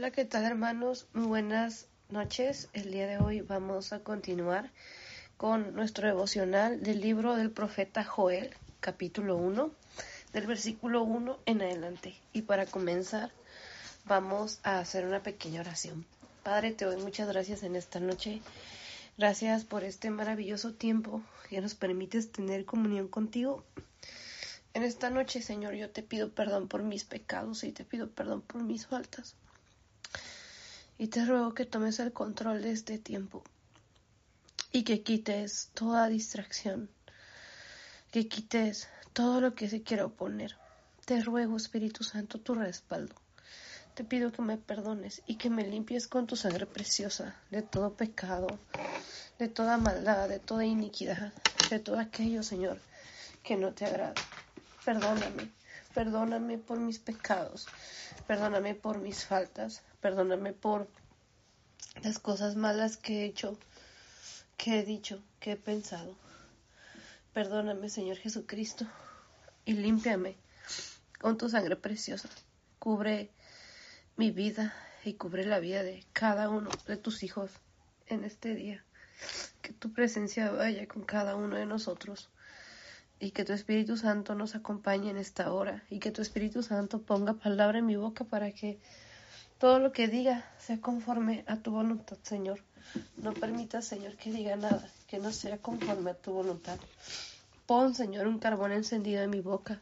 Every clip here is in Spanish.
Hola, ¿qué tal hermanos? Muy buenas noches. El día de hoy vamos a continuar con nuestro devocional del libro del profeta Joel, capítulo 1, del versículo 1 en adelante. Y para comenzar, vamos a hacer una pequeña oración. Padre, te doy muchas gracias en esta noche. Gracias por este maravilloso tiempo que nos permites tener comunión contigo. En esta noche, Señor, yo te pido perdón por mis pecados y te pido perdón por mis faltas. Y te ruego que tomes el control de este tiempo y que quites toda distracción, que quites todo lo que se quiera oponer. Te ruego, Espíritu Santo, tu respaldo. Te pido que me perdones y que me limpies con tu sangre preciosa de todo pecado, de toda maldad, de toda iniquidad, de todo aquello, Señor, que no te agrada. Perdóname, perdóname por mis pecados, perdóname por mis faltas, perdóname por las cosas malas que he hecho, que he dicho, que he pensado. Perdóname, Señor Jesucristo, y límpiame con tu sangre preciosa. Cubre mi vida y cubre la vida de cada uno de tus hijos en este día. Que tu presencia vaya con cada uno de nosotros y que tu Espíritu Santo nos acompañe en esta hora y que tu Espíritu Santo ponga palabra en mi boca para que todo lo que diga sea conforme a tu voluntad, Señor. No permitas, Señor, que diga nada que no sea conforme a tu voluntad. Pon, Señor, un carbón encendido en mi boca.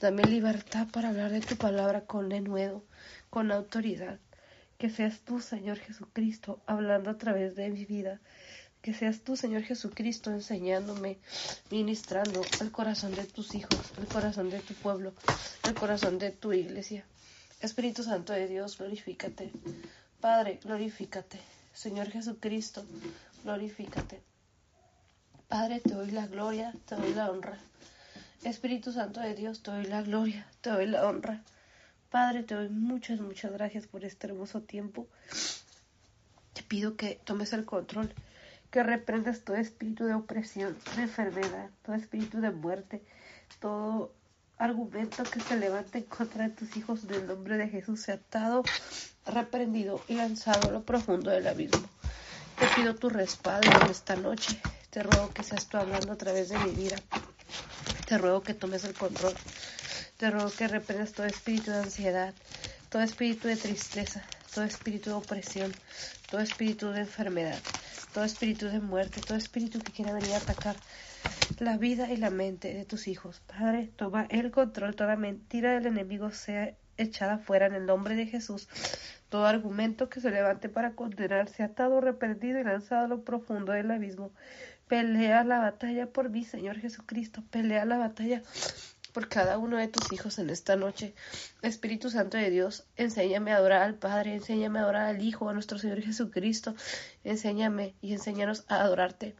Dame libertad para hablar de tu palabra con denuedo, con autoridad. Que seas tú, Señor Jesucristo, hablando a través de mi vida que seas tú, Señor Jesucristo, enseñándome, ministrando el corazón de tus hijos, el corazón de tu pueblo, el corazón de tu iglesia. Espíritu Santo de Dios, glorifícate. Padre, glorifícate. Señor Jesucristo, glorifícate. Padre, te doy la gloria, te doy la honra. Espíritu Santo de Dios, te doy la gloria, te doy la honra. Padre, te doy muchas, muchas gracias por este hermoso tiempo. Te pido que tomes el control que reprendas todo espíritu de opresión, de enfermedad, todo espíritu de muerte, todo argumento que se levante en contra de tus hijos del nombre de Jesús sea reprendido y lanzado a lo profundo del abismo. Te pido tu respaldo en esta noche. Te ruego que seas tú hablando a través de mi vida. Te ruego que tomes el control. Te ruego que reprendas todo espíritu de ansiedad, todo espíritu de tristeza, todo espíritu de opresión, todo espíritu de enfermedad todo espíritu de muerte, todo espíritu que quiera venir a atacar la vida y la mente de tus hijos. Padre, toma el control, toda mentira del enemigo sea echada fuera en el nombre de Jesús. Todo argumento que se levante para condenar sea atado, reprendido y lanzado a lo profundo del abismo. Pelea la batalla por mí, Señor Jesucristo. Pelea la batalla por cada uno de tus hijos en esta noche. Espíritu Santo de Dios, enséñame a adorar al Padre, enséñame a adorar al Hijo, a nuestro Señor Jesucristo. Enséñame y enséñanos a adorarte.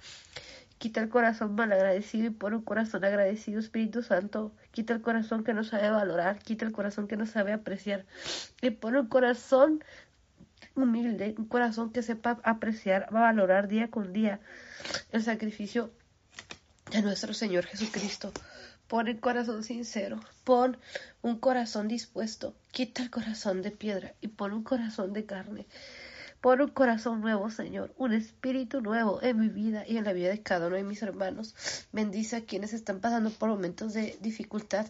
Quita el corazón malagradecido y pon un corazón agradecido, Espíritu Santo. Quita el corazón que no sabe valorar, quita el corazón que no sabe apreciar. Y pon un corazón humilde, un corazón que sepa apreciar, valorar día con día el sacrificio de nuestro Señor Jesucristo. Pon el corazón sincero, pon un corazón dispuesto, quita el corazón de piedra y pon un corazón de carne. Pon un corazón nuevo, Señor, un espíritu nuevo en mi vida y en la vida de cada uno de mis hermanos. Bendice a quienes están pasando por momentos de dificultad.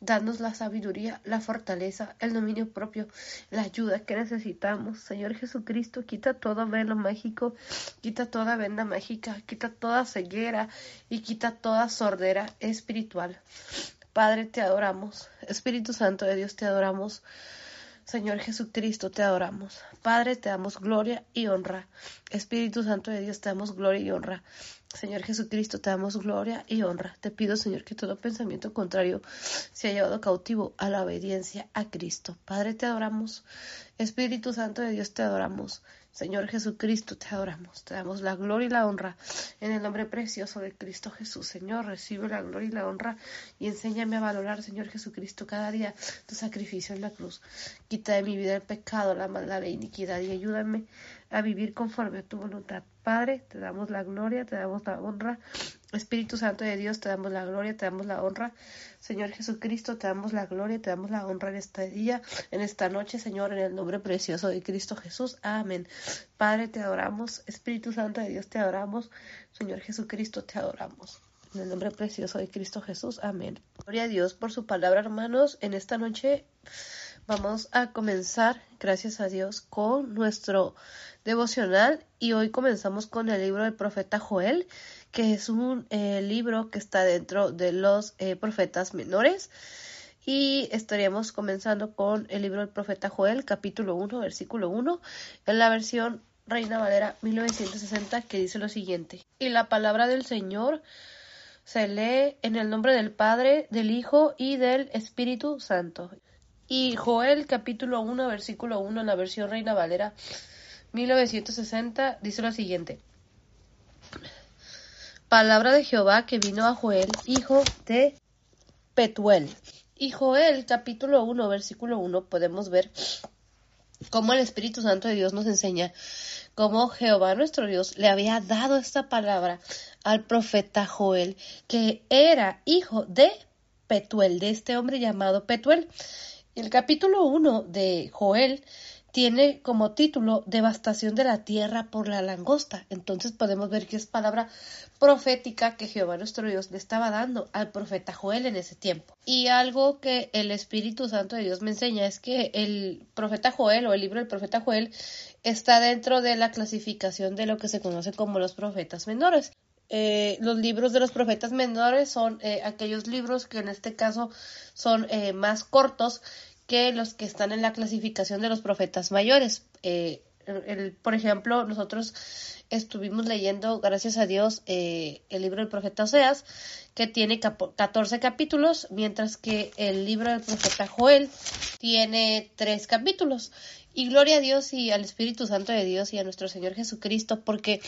Danos la sabiduría, la fortaleza, el dominio propio, la ayuda que necesitamos. Señor Jesucristo, quita todo velo mágico, quita toda venda mágica, quita toda ceguera y quita toda sordera espiritual. Padre, te adoramos. Espíritu Santo de Dios, te adoramos. Señor Jesucristo, te adoramos. Padre, te damos gloria y honra. Espíritu Santo de Dios, te damos gloria y honra. Señor Jesucristo, te damos gloria y honra. Te pido, Señor, que todo pensamiento contrario sea llevado cautivo a la obediencia a Cristo. Padre, te adoramos. Espíritu Santo de Dios, te adoramos. Señor Jesucristo, te adoramos, te damos la gloria y la honra en el nombre precioso de Cristo Jesús. Señor, recibe la gloria y la honra y enséñame a valorar, Señor Jesucristo, cada día tu sacrificio en la cruz. Quita de mi vida el pecado, la maldad, la iniquidad y ayúdame a vivir conforme a tu voluntad. Padre, te damos la gloria, te damos la honra Espíritu Santo de Dios, te damos la gloria, te damos la honra. Señor Jesucristo, te damos la gloria, te damos la honra en este día, en esta noche, Señor, en el nombre precioso de Cristo Jesús. Amén. Padre, te adoramos. Espíritu Santo de Dios, te adoramos. Señor Jesucristo, te adoramos. En el nombre precioso de Cristo Jesús. Amén. Gloria a Dios por su palabra, hermanos. En esta noche vamos a comenzar, gracias a Dios, con nuestro devocional y hoy comenzamos con el libro del profeta Joel que es un eh, libro que está dentro de los eh, profetas menores. Y estaríamos comenzando con el libro del profeta Joel, capítulo 1, versículo 1, en la versión Reina Valera 1960, que dice lo siguiente. Y la palabra del Señor se lee en el nombre del Padre, del Hijo y del Espíritu Santo. Y Joel capítulo 1, versículo 1 en la versión Reina Valera 1960 dice lo siguiente. Palabra de Jehová que vino a Joel, hijo de Petuel. Y Joel, capítulo 1, versículo 1, podemos ver cómo el Espíritu Santo de Dios nos enseña cómo Jehová nuestro Dios le había dado esta palabra al profeta Joel, que era hijo de Petuel, de este hombre llamado Petuel. El capítulo 1 de Joel tiene como título Devastación de la tierra por la langosta. Entonces podemos ver que es palabra profética que Jehová nuestro Dios le estaba dando al profeta Joel en ese tiempo. Y algo que el Espíritu Santo de Dios me enseña es que el profeta Joel o el libro del profeta Joel está dentro de la clasificación de lo que se conoce como los profetas menores. Eh, los libros de los profetas menores son eh, aquellos libros que en este caso son eh, más cortos que los que están en la clasificación de los profetas mayores. Eh, por ejemplo, nosotros estuvimos leyendo, gracias a Dios, eh, el libro del profeta Oseas, que tiene 14 capítulos, mientras que el libro del profeta Joel tiene 3 capítulos. Y gloria a Dios y al Espíritu Santo de Dios y a nuestro Señor Jesucristo, porque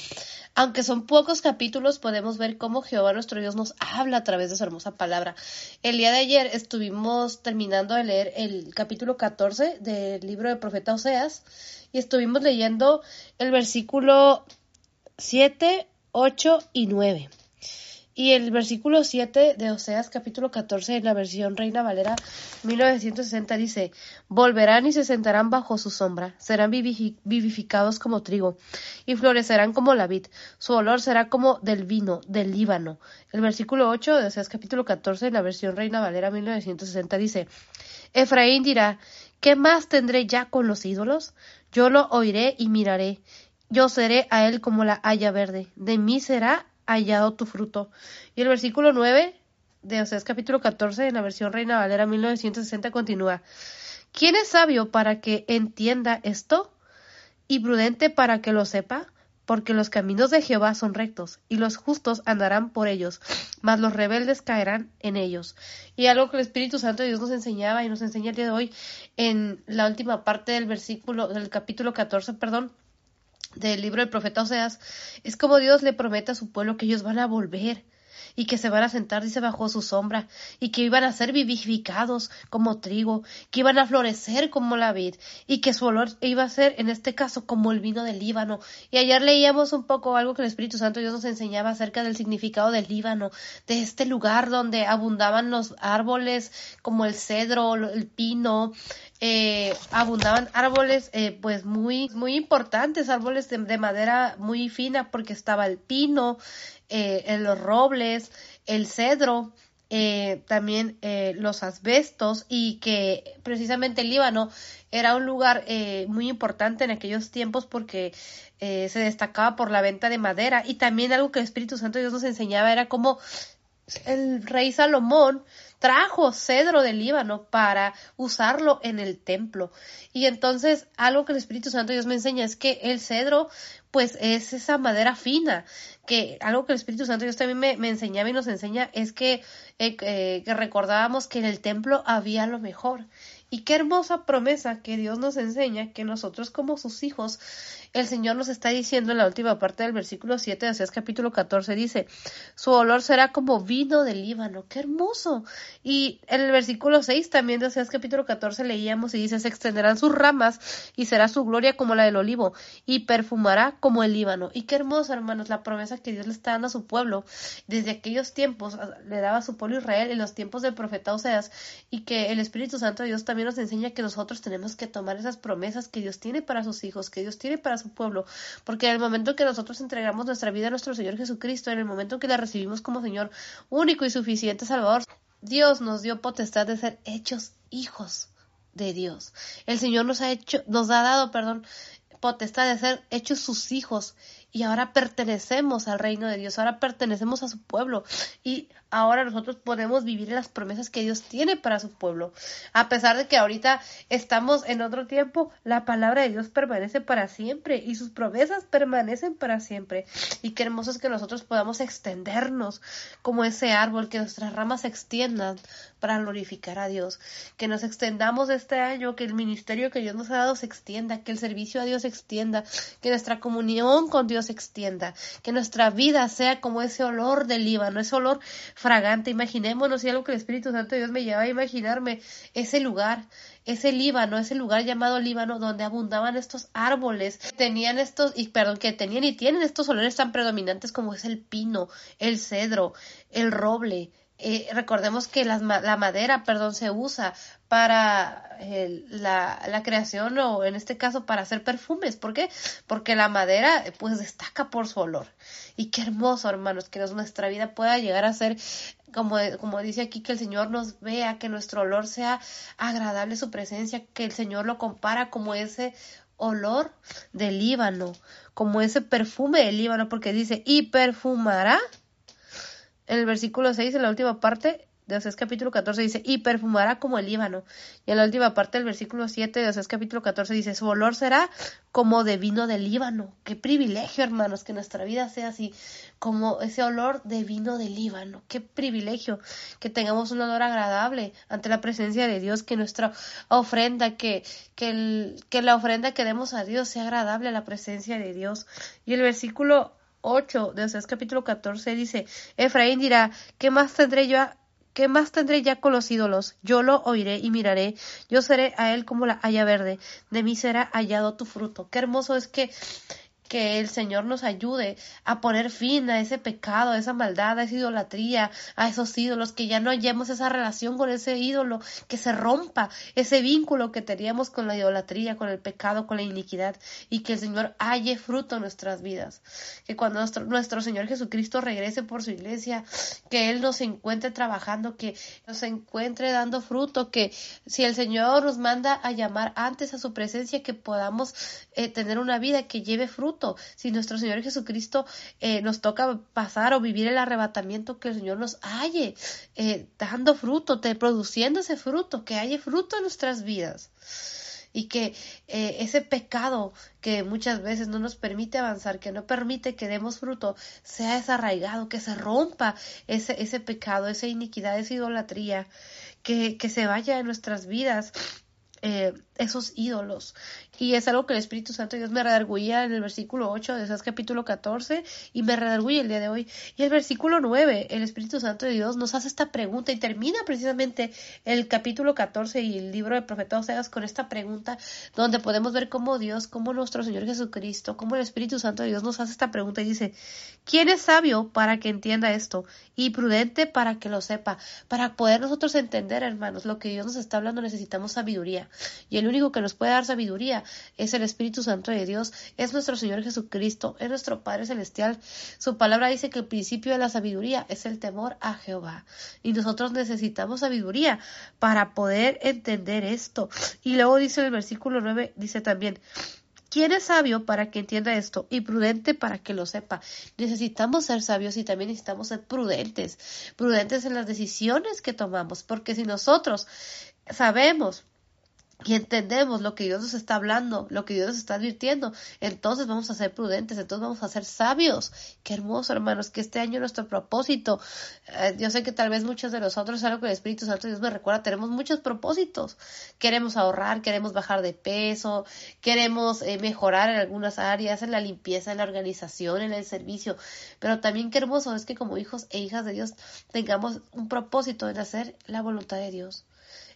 aunque son pocos capítulos, podemos ver cómo Jehová nuestro Dios nos habla a través de su hermosa palabra. El día de ayer estuvimos terminando de leer el capítulo 14 del libro del profeta Oseas y estuvimos leyendo el versículo 7, 8 y 9. Y el versículo 7 de Oseas capítulo 14 en la versión Reina Valera 1960 dice, Volverán y se sentarán bajo su sombra, serán vivificados como trigo, y florecerán como la vid, su olor será como del vino del Líbano. El versículo 8 de Oseas capítulo 14 en la versión Reina Valera 1960 dice, Efraín dirá, ¿qué más tendré ya con los ídolos? Yo lo oiré y miraré, yo seré a él como la haya verde, de mí será hallado tu fruto. Y el versículo 9 de Oseas capítulo 14 en la versión Reina Valera 1960 continúa. ¿Quién es sabio para que entienda esto? ¿Y prudente para que lo sepa? Porque los caminos de Jehová son rectos, y los justos andarán por ellos, mas los rebeldes caerán en ellos. Y algo que el Espíritu Santo de Dios nos enseñaba y nos enseña el día de hoy en la última parte del versículo, del capítulo 14, perdón, del libro del profeta Oseas, es como Dios le promete a su pueblo que ellos van a volver y que se van a sentar, dice, bajo su sombra, y que iban a ser vivificados como trigo, que iban a florecer como la vid, y que su olor iba a ser, en este caso, como el vino del Líbano. Y ayer leíamos un poco algo que el Espíritu Santo Dios nos enseñaba acerca del significado del Líbano, de este lugar donde abundaban los árboles como el cedro, el pino, eh, abundaban árboles eh, pues muy muy importantes árboles de, madera muy fina porque estaba el pino eh, los robles el cedro eh, también los asbestos y que precisamente el Líbano era un lugar muy importante en aquellos tiempos porque se destacaba por la venta de madera y también algo que el Espíritu Santo Dios nos enseñaba era como el rey Salomón trajo cedro del Líbano para usarlo en el templo. Y entonces algo que el Espíritu Santo Dios me enseña es que el cedro pues es esa madera fina, que algo que el Espíritu Santo Dios también me, enseñaba y nos enseña es que, eh, eh, que recordábamos que en el templo había lo mejor Y qué hermosa promesa que Dios nos enseña que nosotros como sus hijos, el Señor nos está diciendo en la última parte del versículo 7 de Oseas capítulo 14, dice, su olor será como vino del Líbano. Qué hermoso. Y en el versículo 6 también de Oseas capítulo 14 leíamos y dice, se extenderán sus ramas y será su gloria como la del olivo y perfumará como el Líbano. Y qué hermoso, hermanos, la promesa que Dios le está dando a su pueblo. Desde aquellos tiempos le daba a su pueblo Israel en los tiempos del profeta Oseas y que el Espíritu Santo de Dios también nos enseña que nosotros tenemos que tomar esas promesas que Dios tiene para sus hijos, que Dios tiene para su pueblo, porque en el momento que nosotros entregamos nuestra vida a nuestro Señor Jesucristo, en el momento que la recibimos como Señor único y suficiente Salvador, Dios nos dio potestad de ser hechos hijos de Dios. El Señor nos ha hecho, nos ha dado, perdón, potestad de ser hechos sus hijos. Y ahora pertenecemos al reino de Dios, ahora pertenecemos a su pueblo. Y ahora nosotros podemos vivir las promesas que Dios tiene para su pueblo. A pesar de que ahorita estamos en otro tiempo, la palabra de Dios permanece para siempre y sus promesas permanecen para siempre. Y qué hermoso es que nosotros podamos extendernos como ese árbol, que nuestras ramas se extiendan para glorificar a Dios, que nos extendamos este año, que el ministerio que Dios nos ha dado se extienda, que el servicio a Dios se extienda, que nuestra comunión con Dios se extienda, que nuestra vida sea como ese olor del Líbano, ese olor fragante. Imaginémonos, y algo que el Espíritu Santo de Dios me lleva a imaginarme, ese lugar, ese Líbano, ese lugar llamado Líbano, donde abundaban estos árboles, tenían estos, y perdón, que tenían y tienen estos olores tan predominantes como es el pino, el cedro, el roble, eh, recordemos que la madera, perdón, se usa para la, la, creación o en este caso para hacer perfumes. ¿Por qué? Porque la madera pues destaca por su olor. Y qué hermoso, hermanos, que nuestra vida pueda llegar a ser, como, como dice aquí, que el Señor nos vea, que nuestro olor sea agradable su presencia, que el Señor lo compara como ese olor del Líbano, como ese perfume del Líbano, porque dice, y perfumará el versículo 6, en la última parte de Oseas capítulo 14 dice, y perfumará como el Líbano. Y en la última parte del versículo 7 de Oseas capítulo 14 dice, su olor será como de vino del Líbano. Qué privilegio, hermanos, que nuestra vida sea así, como ese olor de vino del Líbano. Qué privilegio que tengamos un olor agradable ante la presencia de Dios, que nuestra ofrenda, que, que la ofrenda que demos a Dios sea agradable a la presencia de Dios. Y el versículo 8 de Oseas capítulo 14 dice, Efraín dirá, ¿qué más tendré yo ¿Qué más tendré ya con los ídolos? Yo lo oiré y miraré. Yo seré a él como la haya verde. De mí será hallado tu fruto. Qué hermoso es que que el Señor nos ayude a poner fin a ese pecado, a esa maldad, a esa idolatría, a esos ídolos, que ya no hallemos esa relación con ese ídolo, que se rompa ese vínculo que teníamos con la idolatría, con el pecado, con la iniquidad, y que el Señor halle fruto en nuestras vidas. Que cuando nuestro, Señor Jesucristo regrese por su iglesia, que Él nos encuentre trabajando, que nos encuentre dando fruto, que si el Señor nos manda a llamar antes a su presencia, que podamos eh, tener una vida que lleve fruto si nuestro Señor Jesucristo eh, nos toca pasar o vivir el arrebatamiento, que el Señor nos halle eh, dando fruto, te, produciendo ese fruto, que haya fruto en nuestras vidas. Y que eh, ese pecado que muchas veces no nos permite avanzar, que no permite que demos fruto, sea desarraigado, que se rompa ese, ese pecado, esa iniquidad, esa idolatría, que, que se vaya de nuestras vidas eh, esos ídolos. Y es algo que el Espíritu Santo Dios me redarguía en el versículo 8 de esas capítulo 14 y me redarguye el día de hoy. Y el versículo 9, el Espíritu Santo de Dios nos hace esta pregunta y termina precisamente el capítulo 14 y el libro del profeta Oseas con esta pregunta donde podemos ver cómo Dios, cómo nuestro Señor Jesucristo, cómo el Espíritu Santo de Dios nos hace esta pregunta y dice, ¿quién es sabio para que entienda esto? Y prudente para que lo sepa. Para poder nosotros entender, hermanos, lo que Dios nos está hablando necesitamos sabiduría. Y el único que nos puede dar sabiduría es el Espíritu Santo de Dios, es nuestro Señor Jesucristo, es nuestro Padre Celestial. Su palabra dice que el principio de la sabiduría es el temor a Jehová. Y nosotros necesitamos sabiduría para poder entender esto. Y luego dice en el versículo 9, dice también, ¿Quién es sabio para que entienda esto y prudente para que lo sepa? Necesitamos ser sabios y también necesitamos ser prudentes, prudentes en las decisiones que tomamos, porque si nosotros sabemos y entendemos lo que Dios nos está hablando, lo que Dios nos está advirtiendo, entonces vamos a ser prudentes, entonces vamos a ser sabios. Qué hermoso, hermanos, que este año nuestro propósito, eh, yo sé que tal vez muchos de nosotros, algo que el Espíritu Santo Dios me recuerda, tenemos muchos propósitos. Queremos ahorrar, queremos bajar de peso, queremos eh, mejorar en algunas áreas, en la limpieza, en la organización, en el servicio, pero también qué hermoso es que como hijos e hijas de Dios tengamos un propósito en hacer la voluntad de Dios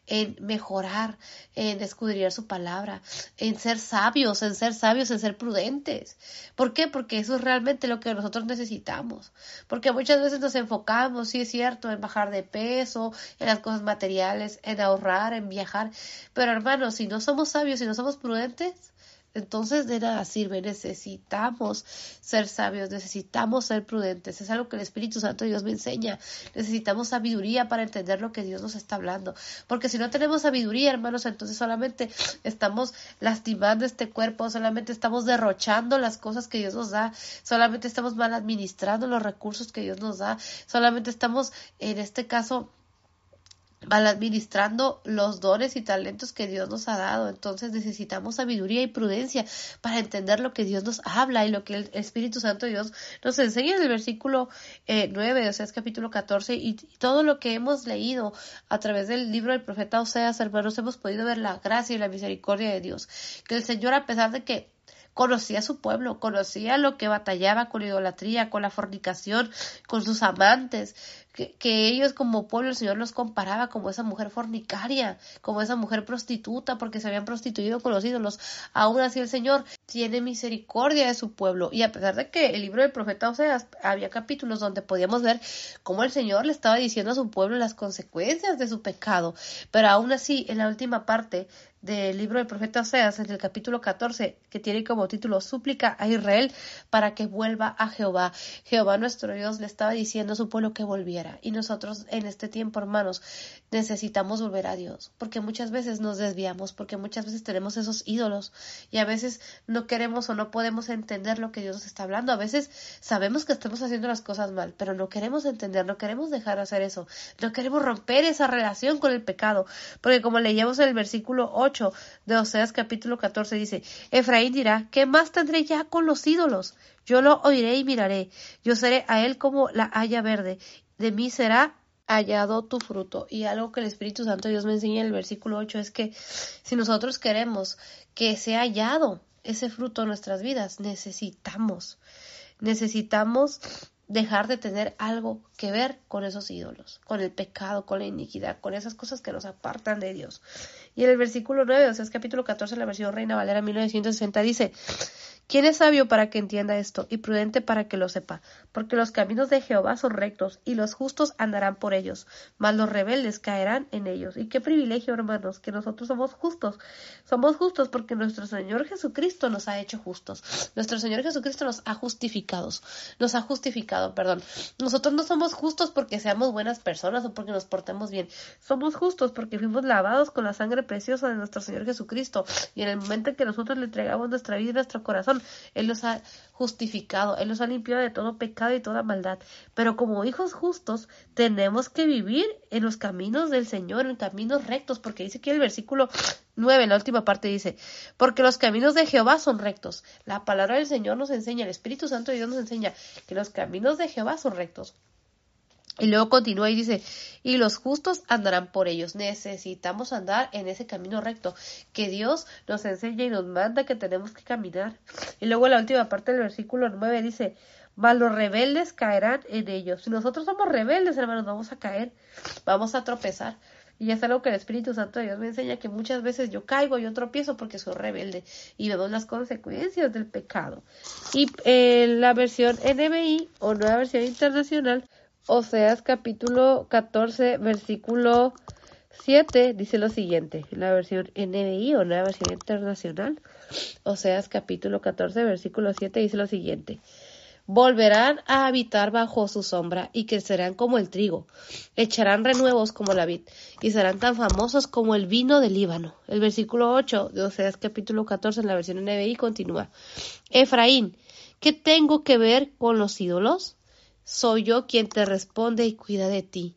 en mejorar, en escudriñar su palabra, en ser sabios, en ser sabios, en ser prudentes. ¿Por qué? Porque eso es realmente lo que nosotros necesitamos. Porque muchas veces nos enfocamos, sí es cierto, en bajar de peso, en las cosas materiales, en ahorrar, en viajar. Pero hermanos, si no somos sabios, si no somos prudentes, entonces de nada sirve, necesitamos ser sabios, necesitamos ser prudentes, es algo que el Espíritu Santo de Dios me enseña, necesitamos sabiduría para entender lo que Dios nos está hablando, porque si no tenemos sabiduría, hermanos, entonces solamente estamos lastimando este cuerpo, solamente estamos derrochando las cosas que Dios nos da, solamente estamos mal administrando los recursos que Dios nos da, solamente estamos, en este caso, mal administrando los dones y talentos que Dios nos ha dado. Entonces necesitamos sabiduría y prudencia para entender lo que Dios nos habla y lo que el Espíritu Santo de Dios nos enseña en el versículo eh, 9, o sea, es capítulo 14, y, todo lo que hemos leído a través del libro del profeta Oseas, hermanos, hemos podido ver la gracia y la misericordia de Dios. Que el Señor, a pesar de que conocía a su pueblo, conocía lo que batallaba con la idolatría, con la fornicación, con sus amantes, que, ellos como pueblo el Señor los comparaba como esa mujer fornicaria, como esa mujer prostituta, porque se habían prostituido con los ídolos. Aún así el Señor tiene misericordia de su pueblo. Y a pesar de que el libro del profeta Oseas había capítulos donde podíamos ver cómo el Señor le estaba diciendo a su pueblo las consecuencias de su pecado, pero aún así en la última parte del libro del profeta Oseas, en el capítulo 14, que tiene como título Súplica a Israel para que vuelva a Jehová. Jehová nuestro Dios le estaba diciendo a su pueblo que volviera. Y nosotros en este tiempo, hermanos, necesitamos volver a Dios, porque muchas veces nos desviamos, porque muchas veces tenemos esos ídolos y a veces no queremos o no podemos entender lo que Dios nos está hablando. A veces sabemos que estamos haciendo las cosas mal, pero no queremos entender, no queremos dejar de hacer eso, no queremos romper esa relación con el pecado, porque como leíamos en el versículo 8, de Oseas capítulo 14 dice, Efraín dirá, ¿qué más tendré ya con los ídolos? Yo lo oiré y miraré, yo seré a él como la haya verde, de mí será hallado tu fruto. Y algo que el Espíritu Santo Dios me enseña en el versículo 8 es que si nosotros queremos que sea hallado ese fruto en nuestras vidas, necesitamos, necesitamos dejar de tener algo que ver con esos ídolos, con el pecado, con la iniquidad, con esas cosas que nos apartan de Dios. Y en el versículo 9, o sea, es capítulo 14, la versión Reina Valera 1960, dice, ¿Quién es sabio para que entienda esto y prudente para que lo sepa? Porque los caminos de Jehová son rectos y los justos andarán por ellos, mas los rebeldes caerán en ellos. Y qué privilegio, hermanos, que nosotros somos justos. Somos justos porque nuestro Señor Jesucristo nos ha hecho justos. Nuestro Señor Jesucristo nos ha justificados. Nos ha justificado, perdón. Nosotros no somos justos porque seamos buenas personas o porque nos portemos bien. Somos justos porque fuimos lavados con la sangre preciosa de nuestro Señor Jesucristo. Y en el momento en que nosotros le entregamos nuestra vida y nuestro corazón, él los ha justificado, Él los ha limpiado de todo pecado y toda maldad. Pero como hijos justos tenemos que vivir en los caminos del Señor, en caminos rectos, porque dice aquí el versículo 9, en la última parte dice, porque los caminos de Jehová son rectos. La palabra del Señor nos enseña, el Espíritu Santo de Dios nos enseña que los caminos de Jehová son rectos. Y luego continúa y dice, y los justos andarán por ellos. Necesitamos andar en ese camino recto que Dios nos enseña y nos manda que tenemos que caminar. Y luego la última parte del versículo 9 dice, mas los rebeldes caerán en ellos. Si nosotros somos rebeldes, hermanos, vamos a caer, vamos a tropezar. Y es algo que el Espíritu Santo de Dios me enseña que muchas veces yo caigo, yo tropiezo porque soy rebelde y vemos las consecuencias del pecado. Y en la versión NBI o nueva versión internacional Oseas capítulo 14, versículo 7 dice lo siguiente, en la versión NBI o la versión internacional. Oseas capítulo 14, versículo 7 dice lo siguiente. Volverán a habitar bajo su sombra y crecerán como el trigo, echarán renuevos como la vid y serán tan famosos como el vino del Líbano. El versículo 8 de Oseas capítulo 14 en la versión NBI continúa. Efraín, ¿qué tengo que ver con los ídolos? Soy yo quien te responde y cuida de ti.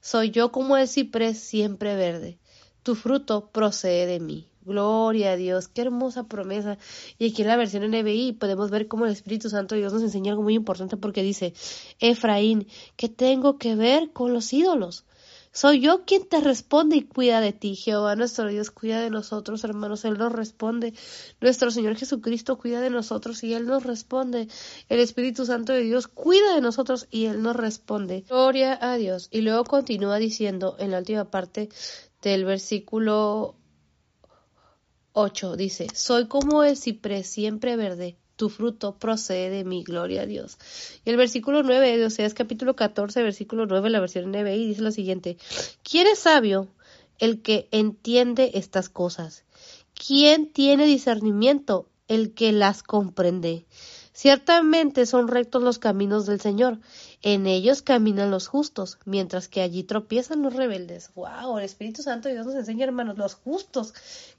Soy yo como el ciprés siempre verde. Tu fruto procede de mí. Gloria a Dios, qué hermosa promesa. Y aquí en la versión NBI podemos ver cómo el Espíritu Santo de Dios nos enseña algo muy importante porque dice, Efraín, ¿qué tengo que ver con los ídolos? Soy yo quien te responde y cuida de ti. Jehová nuestro Dios cuida de nosotros, hermanos. Él nos responde. Nuestro Señor Jesucristo cuida de nosotros y Él nos responde. El Espíritu Santo de Dios cuida de nosotros y Él nos responde. Gloria a Dios. Y luego continúa diciendo en la última parte del versículo 8, dice, soy como el ciprés siempre verde tu fruto procede de mi gloria a Dios. Y el versículo 9 de Oseas capítulo 14, versículo 9, la versión NBI dice lo siguiente, ¿quién es sabio? El que entiende estas cosas. ¿Quién tiene discernimiento? El que las comprende. Ciertamente son rectos los caminos del Señor, en ellos caminan los justos, mientras que allí tropiezan los rebeldes. ¡Wow! El Espíritu Santo de Dios nos enseña, hermanos, los justos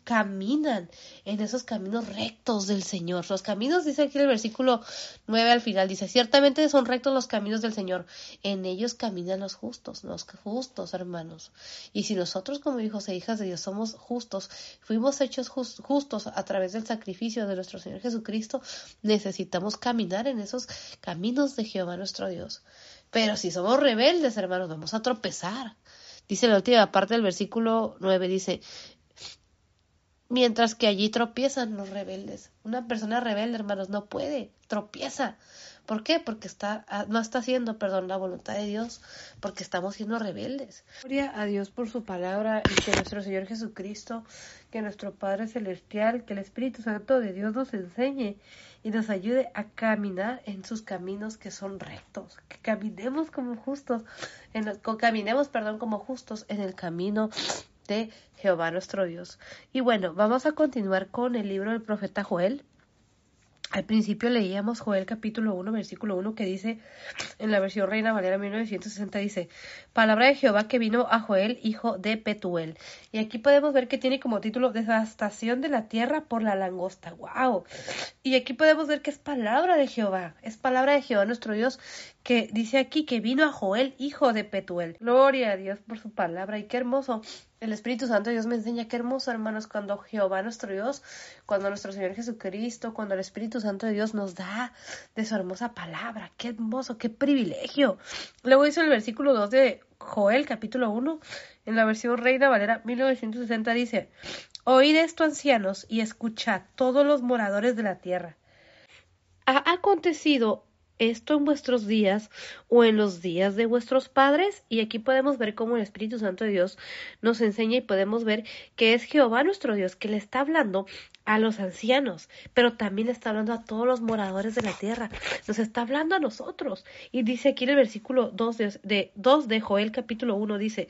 caminan en esos caminos rectos del Señor. Los caminos, dice aquí el versículo 9 al final, dice, ciertamente son rectos los caminos del Señor. En ellos caminan los justos, los justos, hermanos. Y si nosotros como hijos e hijas de Dios somos justos, fuimos hechos justos a través del sacrificio de nuestro Señor Jesucristo, necesitamos caminar en esos caminos de Jehová nuestro Dios. Pero si somos rebeldes, hermanos, vamos a tropezar. Dice la última parte del versículo 9, dice, mientras que allí tropiezan los rebeldes. Una persona rebelde, hermanos, no puede, tropieza. ¿Por qué? Porque está, ah, no está haciendo, perdón, la voluntad de Dios, porque estamos siendo rebeldes. Gloria a Dios por su palabra y que nuestro Señor Jesucristo, que nuestro Padre Celestial, que el Espíritu Santo de Dios nos enseñe y nos ayude a caminar en sus caminos que son rectos, que caminemos como justos, caminemos, perdón, como justos en el camino de Jehová nuestro Dios. Y bueno, vamos a continuar con el libro del profeta Joel. Al principio leíamos Joel capítulo 1, versículo 1, que dice, en la versión Reina Valera 1960, dice, palabra de Jehová que vino a Joel, hijo de Petuel. Y aquí podemos ver que tiene como título Devastación de la tierra por la langosta. ¡Wow! Y aquí podemos ver que es palabra de Jehová, es palabra de Jehová nuestro Dios, que dice aquí que vino a Joel, hijo de Petuel. Gloria a Dios por su palabra y qué hermoso el Espíritu Santo Dios me enseña qué hermoso, hermanos, cuando Jehová nuestro Dios, cuando nuestro Señor Jesucristo, cuando el Espíritu Santo de Dios nos da de su hermosa palabra. Qué hermoso, qué privilegio. Luego dice el versículo 2 de Joel, capítulo 1, en la versión Reina Valera 1960, dice, Oíd esto, ancianos, y escuchad todos los moradores de la tierra. Ha acontecido esto en vuestros días o en los días de vuestros padres. Y aquí podemos ver cómo el Espíritu Santo de Dios nos enseña y podemos ver que es Jehová nuestro Dios que le está hablando a los ancianos, pero también le está hablando a todos los moradores de la tierra. Nos está hablando a nosotros. Y dice aquí en el versículo 2 de, de, 2 de Joel capítulo 1, dice,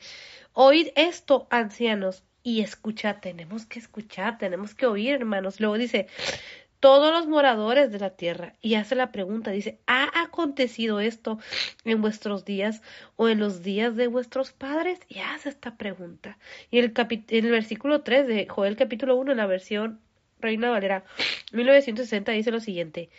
Oíd esto, ancianos, y escuchad. Tenemos que escuchar, tenemos que oír, hermanos. Luego dice, todos los moradores de la tierra. Y hace la pregunta, dice, ¿ha acontecido esto en vuestros días o en los días de vuestros padres? Y hace esta pregunta. Y el, en el versículo 3 de Joel capítulo 1, en la versión Reina Valera 1960 dice lo siguiente,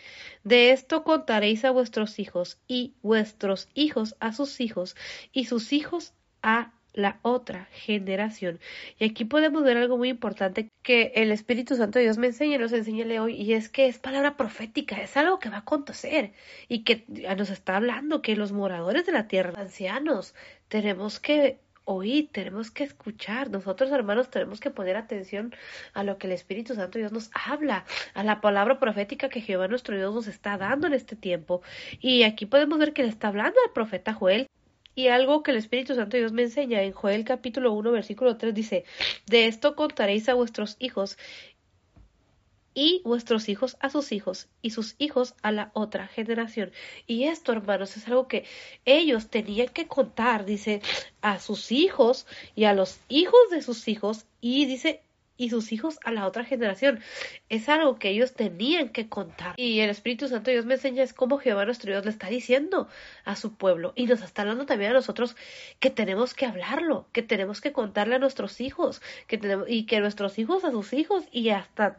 de esto contaréis a vuestros hijos y vuestros hijos a sus hijos y sus hijos a la otra generación. Y aquí podemos ver algo muy importante que el Espíritu Santo de Dios me enseña, nos enseña hoy, y es que es palabra profética, es algo que va a acontecer y que nos está hablando que los moradores de la tierra, ancianos, tenemos que oír, tenemos que escuchar. Nosotros, hermanos, tenemos que poner atención a lo que el Espíritu Santo Dios nos habla, a la palabra profética que Jehová nuestro Dios nos está dando en este tiempo. Y aquí podemos ver que le está hablando al profeta Joel y algo que el Espíritu Santo de Dios me enseña en Joel capítulo 1 versículo 3 dice, de esto contaréis a vuestros hijos y vuestros hijos a sus hijos y sus hijos a la otra generación. Y esto, hermanos, es algo que ellos tenían que contar, dice, a sus hijos y a los hijos de sus hijos y dice y sus hijos a la otra generación. Es algo que ellos tenían que contar. Y el Espíritu Santo Dios me enseña es como Jehová nuestro Dios le está diciendo a su pueblo. Y nos está hablando también a nosotros que tenemos que hablarlo, que tenemos que contarle a nuestros hijos, que tenemos, y que nuestros hijos a sus hijos y hasta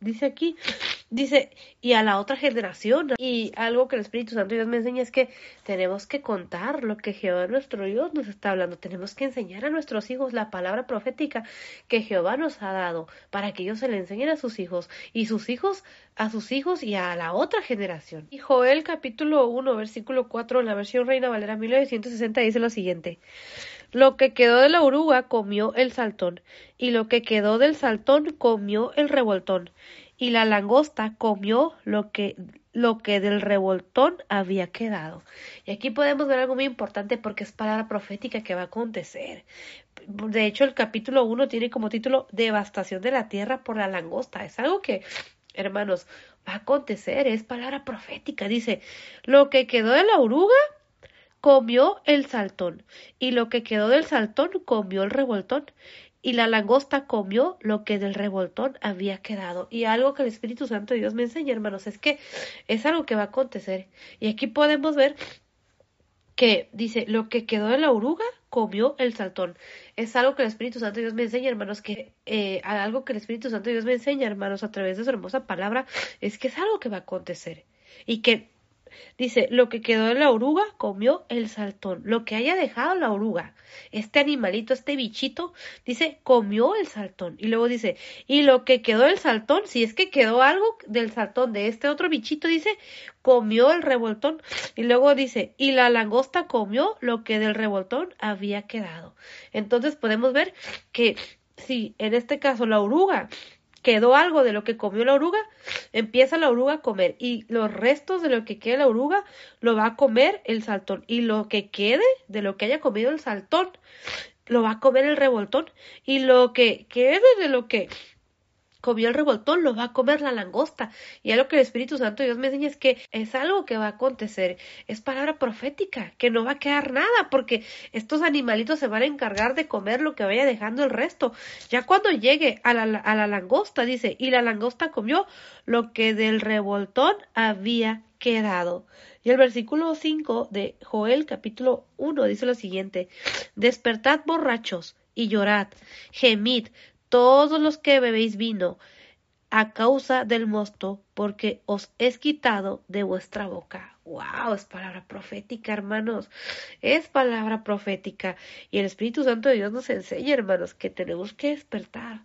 dice aquí, dice, y a la otra generación. Y algo que el Espíritu Santo Dios me enseña es que tenemos que contar lo que Jehová nuestro Dios nos está hablando. Tenemos que enseñar a nuestros hijos la palabra profética que Jehová nos ha dado para que ellos se le enseñen a sus hijos y sus hijos a sus hijos y a la otra generación. Y Joel capítulo 1 versículo 4 en la versión Reina Valera 1960 dice lo siguiente. Lo que quedó de la oruga comió el saltón, y lo que quedó del saltón comió el revoltón, y la langosta comió lo que lo que del revoltón había quedado. Y aquí podemos ver algo muy importante porque es palabra profética que va a acontecer. De hecho, el capítulo 1 tiene como título Devastación de la tierra por la langosta. Es algo que, hermanos, va a acontecer, es palabra profética. Dice, lo que quedó de la oruga comió el saltón, y lo que quedó del saltón comió el revoltón, y la langosta comió lo que del revoltón había quedado. Y algo que el Espíritu Santo de Dios me enseña, hermanos, es que es algo que va a acontecer. Y aquí podemos ver que dice, lo que quedó de la oruga comió el saltón. Es algo que el Espíritu Santo de Dios me enseña, hermanos, que eh, algo que el Espíritu Santo de Dios me enseña, hermanos, a través de su hermosa palabra, es que es algo que va a acontecer. Y que Dice, lo que quedó de la oruga comió el saltón. Lo que haya dejado la oruga, este animalito, este bichito, dice, comió el saltón. Y luego dice, y lo que quedó del saltón, si es que quedó algo del saltón de este otro bichito, dice, comió el revoltón. Y luego dice, y la langosta comió lo que del revoltón había quedado. Entonces podemos ver que si en este caso la oruga quedó algo de lo que comió la oruga, empieza la oruga a comer y los restos de lo que quede la oruga lo va a comer el saltón y lo que quede de lo que haya comido el saltón lo va a comer el revoltón y lo que quede de lo que comió el revoltón, lo va a comer la langosta. Y algo que el Espíritu Santo Dios me enseña es que es algo que va a acontecer. Es palabra profética, que no va a quedar nada, porque estos animalitos se van a encargar de comer lo que vaya dejando el resto. Ya cuando llegue a la, a la langosta, dice, y la langosta comió lo que del revoltón había quedado. Y el versículo 5 de Joel capítulo 1 dice lo siguiente, despertad borrachos y llorad, gemid, todos los que bebéis vino, a causa del mosto, porque os es quitado de vuestra boca. ¡Wow! Es palabra profética, hermanos. Es palabra profética. Y el Espíritu Santo de Dios nos enseña, hermanos, que tenemos que despertar.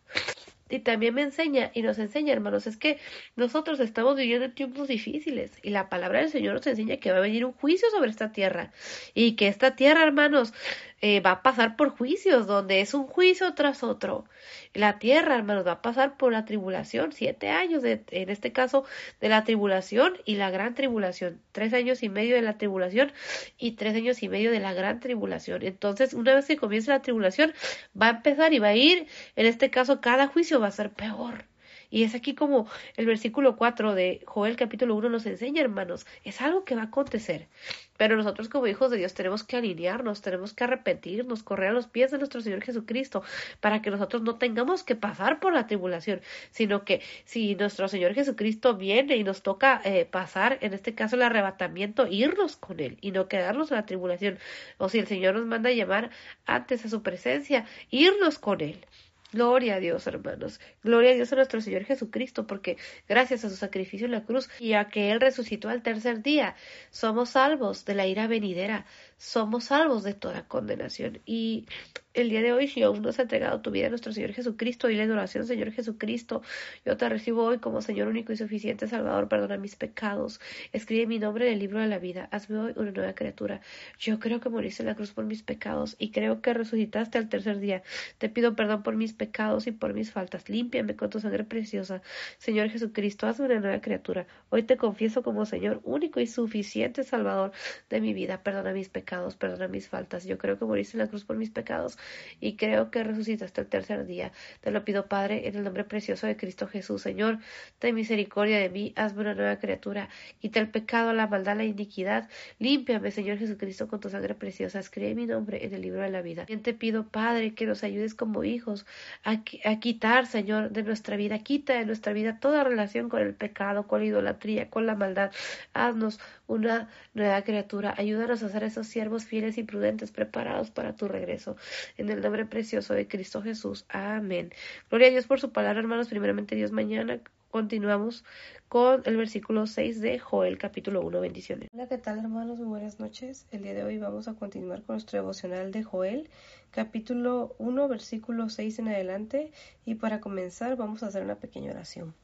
Y también me enseña y nos enseña, hermanos, es que nosotros estamos viviendo en tiempos difíciles y la palabra del Señor nos enseña que va a venir un juicio sobre esta tierra y que esta tierra, hermanos, eh, va a pasar por juicios, donde es un juicio tras otro. La tierra, hermanos, va a pasar por la tribulación, siete años, de, en este caso, de la tribulación y la gran tribulación, tres años y medio de la tribulación y tres años y medio de la gran tribulación. Entonces, una vez que comience la tribulación, va a empezar y va a ir, en este caso, cada juicio va a ser peor. Y es aquí como el versículo 4 de Joel capítulo 1 nos enseña, hermanos, es algo que va a acontecer. Pero nosotros como hijos de Dios tenemos que alinearnos, tenemos que arrepentirnos, correr a los pies de nuestro Señor Jesucristo, para que nosotros no tengamos que pasar por la tribulación, sino que si nuestro Señor Jesucristo viene y nos toca eh, pasar, en este caso el arrebatamiento, irnos con Él y no quedarnos en la tribulación. O si el Señor nos manda a llamar antes a su presencia, irnos con Él. Gloria a Dios, hermanos. Gloria a Dios a nuestro Señor Jesucristo, porque gracias a su sacrificio en la cruz y a que Él resucitó al tercer día, somos salvos de la ira venidera, somos salvos de toda condenación. Y el día de hoy, si aún no has entregado tu vida a nuestro Señor Jesucristo, dile en oración, Señor Jesucristo, yo te recibo hoy como Señor único y suficiente Salvador, perdona mis pecados, escribe mi nombre en el libro de la vida, hazme hoy una nueva criatura. Yo creo que moriste en la cruz por mis pecados y creo que resucitaste al tercer día. Te pido perdón por mis pecados y por mis faltas. Límpiame con tu sangre preciosa. Señor Jesucristo, hazme una nueva criatura. Hoy te confieso como Señor único y suficiente Salvador de mi vida. Perdona mis pecados, perdona mis faltas. Yo creo que moriste en la cruz por mis pecados y creo que resucitaste el tercer día. Te lo pido, Padre, en el nombre precioso de Cristo Jesús. Señor, ten misericordia de mí, hazme una nueva criatura, quita el pecado, la maldad, la iniquidad. Límpiame, Señor Jesucristo, con tu sangre preciosa. Escribe mi nombre en el libro de la vida. También te pido, Padre, que nos ayudes como hijos a, a quitar, Señor, de nuestra vida, quita de nuestra vida toda relación con el pecado, con la idolatría, con la maldad. Haznos una nueva criatura. Ayúdanos a ser esos siervos fieles y prudentes, preparados para tu regreso. En el nombre precioso de Cristo Jesús. Amén. Gloria a Dios por su palabra, hermanos. Primeramente, Dios mañana continuamos con el versículo 6 de Joel capítulo 1. Bendiciones. Hola, ¿qué tal hermanos? Muy buenas noches. El día de hoy vamos a continuar con nuestro devocional de Joel capítulo 1 versículo 6 en adelante y para comenzar vamos a hacer una pequeña oración.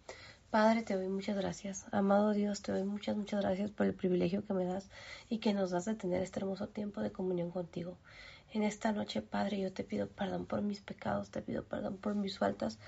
Padre, te doy muchas gracias. Amado Dios, te doy muchas, muchas gracias por el privilegio que me das y que nos das de tener este hermoso tiempo de comunión contigo. En esta noche, Padre, yo te pido perdón por mis pecados, te pido perdón por mis faltas,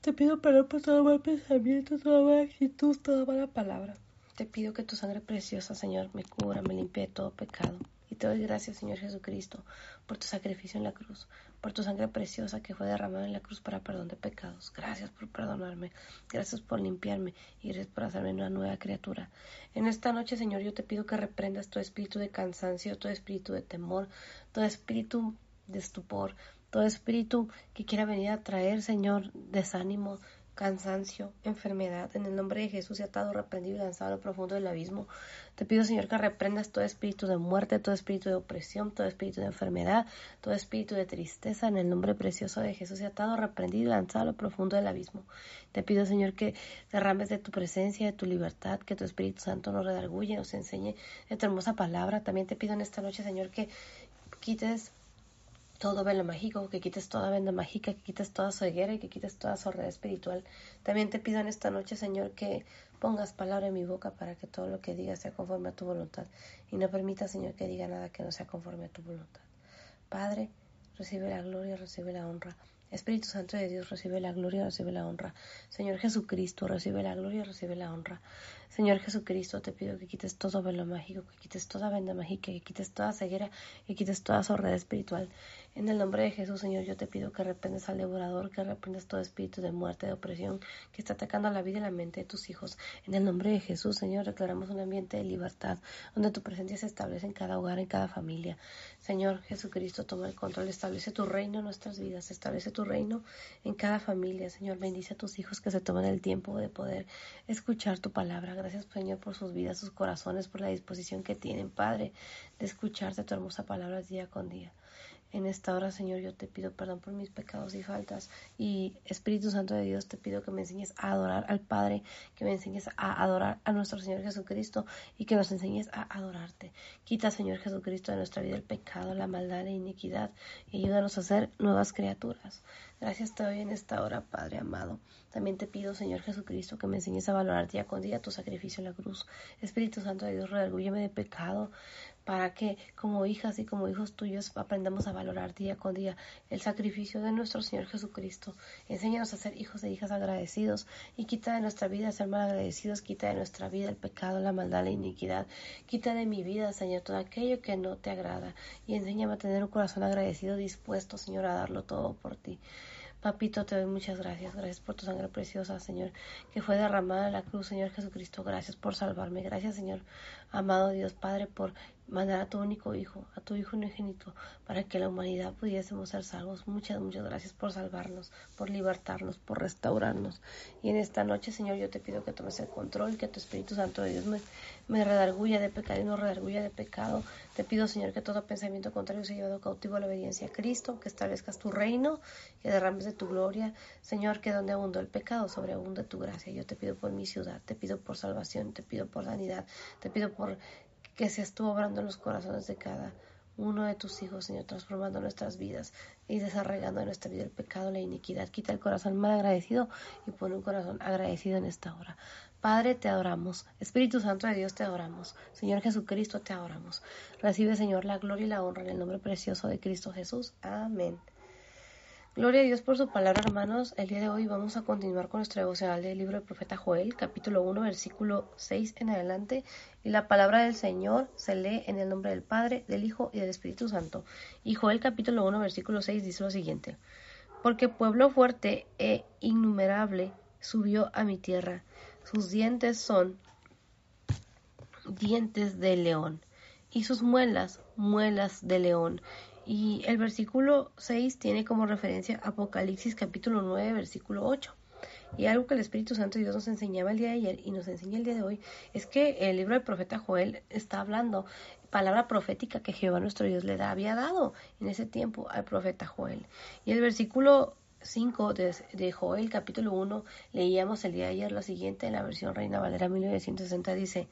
te pido perdón por todo mal pensamiento, toda mala actitud, toda mala palabra. Te pido que tu sangre preciosa, Señor, me cubra, me limpie de todo pecado. Y te doy gracias, Señor Jesucristo, por tu sacrificio en la cruz, por tu sangre preciosa que fue derramada en la cruz para perdón de pecados. Gracias por perdonarme, gracias por limpiarme y gracias por hacerme una nueva criatura. En esta noche, Señor, yo te pido que reprendas todo espíritu de cansancio, todo espíritu de temor, todo espíritu de estupor, todo espíritu que quiera venir a traer, Señor, desánimo, cansancio, enfermedad, en el nombre de Jesús y atado, reprendido y lanzado a lo profundo del abismo. Te pido, Señor, que reprendas todo espíritu de muerte, todo espíritu de opresión, todo espíritu de enfermedad, todo espíritu de tristeza, en el nombre precioso de Jesús y atado, reprendido y lanzado a lo profundo del abismo. Te pido, Señor, que derrames de tu presencia, de tu libertad, que tu Espíritu Santo nos redarguye, nos enseñe de tu hermosa palabra. También te pido en esta noche, Señor, que quites todo velo mágico, que quites toda venda mágica, que quites toda ceguera y que quites toda sordera espiritual. También te pido en esta noche, Señor, que pongas palabra en mi boca para que todo lo que diga sea conforme a tu voluntad y no permita, Señor, que diga nada que no sea conforme a tu voluntad. Padre, recibe la gloria, recibe la honra. Espíritu Santo de Dios, recibe la gloria, recibe la honra. Señor Jesucristo, recibe la gloria, recibe la honra. Señor Jesucristo, te pido que quites todo velo mágico, que quites toda venda mágica, que quites toda ceguera, que quites toda sordera espiritual. En el nombre de Jesús, Señor, yo te pido que reprendas al devorador, que reprendas todo espíritu de muerte, de opresión, que está atacando la vida y la mente de tus hijos. En el nombre de Jesús, Señor, declaramos un ambiente de libertad, donde tu presencia se establece en cada hogar, en cada familia. Señor Jesucristo, toma el control, establece tu reino en nuestras vidas, establece tu reino en cada familia. Señor, bendice a tus hijos que se toman el tiempo de poder escuchar tu palabra. Gracias, Señor, por sus vidas, sus corazones, por la disposición que tienen, Padre, de escucharte tu hermosa palabra día con día. En esta hora, Señor, yo te pido perdón por mis pecados y faltas. Y Espíritu Santo de Dios, te pido que me enseñes a adorar al Padre, que me enseñes a adorar a nuestro Señor Jesucristo y que nos enseñes a adorarte. Quita, Señor Jesucristo, de nuestra vida el pecado, la maldad, la iniquidad y ayúdanos a ser nuevas criaturas. Gracias te doy en esta hora, Padre amado. También te pido, Señor Jesucristo, que me enseñes a valorar día con día tu sacrificio en la cruz. Espíritu Santo de Dios, redargúyeme de pecado, para que como hijas y como hijos tuyos aprendamos a valorar día con día el sacrificio de nuestro Señor Jesucristo. Enséñanos a ser hijos e hijas agradecidos y quita de nuestra vida ser mal agradecidos, quita de nuestra vida el pecado, la maldad, la iniquidad. Quita de mi vida, Señor, todo aquello que no te agrada y enséñame a tener un corazón agradecido, dispuesto, Señor, a darlo todo por ti. Papito, te doy muchas gracias. Gracias por tu sangre preciosa, Señor, que fue derramada en la cruz, Señor Jesucristo. Gracias por salvarme. Gracias, Señor, amado Dios Padre, por mandar a tu único hijo, a tu hijo unigénito, para que la humanidad pudiésemos ser salvos. Muchas, muchas gracias por salvarnos, por libertarnos, por restaurarnos. Y en esta noche, Señor, yo te pido que tomes el control, que tu Espíritu Santo de Dios me, me de pecado y no redarguya de pecado. Te pido, Señor, que todo pensamiento contrario sea llevado cautivo a la obediencia a Cristo, que establezcas tu reino, que derrames de tu gloria. Señor, que donde abundó el pecado, sobreabunde tu gracia. Yo te pido por mi ciudad, te pido por salvación, te pido por sanidad, te pido por que se estuvo obrando en los corazones de cada uno de tus hijos, Señor, transformando nuestras vidas y desarraigando en nuestra vida el pecado, la iniquidad. Quita el corazón mal agradecido y pone un corazón agradecido en esta hora. Padre, te adoramos. Espíritu Santo de Dios, te adoramos. Señor Jesucristo, te adoramos. Recibe, Señor, la gloria y la honra en el nombre precioso de Cristo Jesús. Amén. Gloria a Dios por su palabra, hermanos. El día de hoy vamos a continuar con nuestro devocional del libro del profeta Joel, capítulo 1, versículo 6 en adelante. Y la palabra del Señor se lee en el nombre del Padre, del Hijo y del Espíritu Santo. Y Joel, capítulo 1, versículo 6 dice lo siguiente: Porque pueblo fuerte e innumerable subió a mi tierra. Sus dientes son dientes de león, y sus muelas, muelas de león y el versículo 6 tiene como referencia Apocalipsis capítulo 9, versículo 8. Y algo que el Espíritu Santo de Dios nos enseñaba el día de ayer y nos enseña el día de hoy es que el libro del profeta Joel está hablando palabra profética que Jehová nuestro Dios le había dado en ese tiempo al profeta Joel. Y el versículo 5 de, Joel, capítulo 1, leíamos el día de ayer lo siguiente en la versión Reina Valera 1960, dice,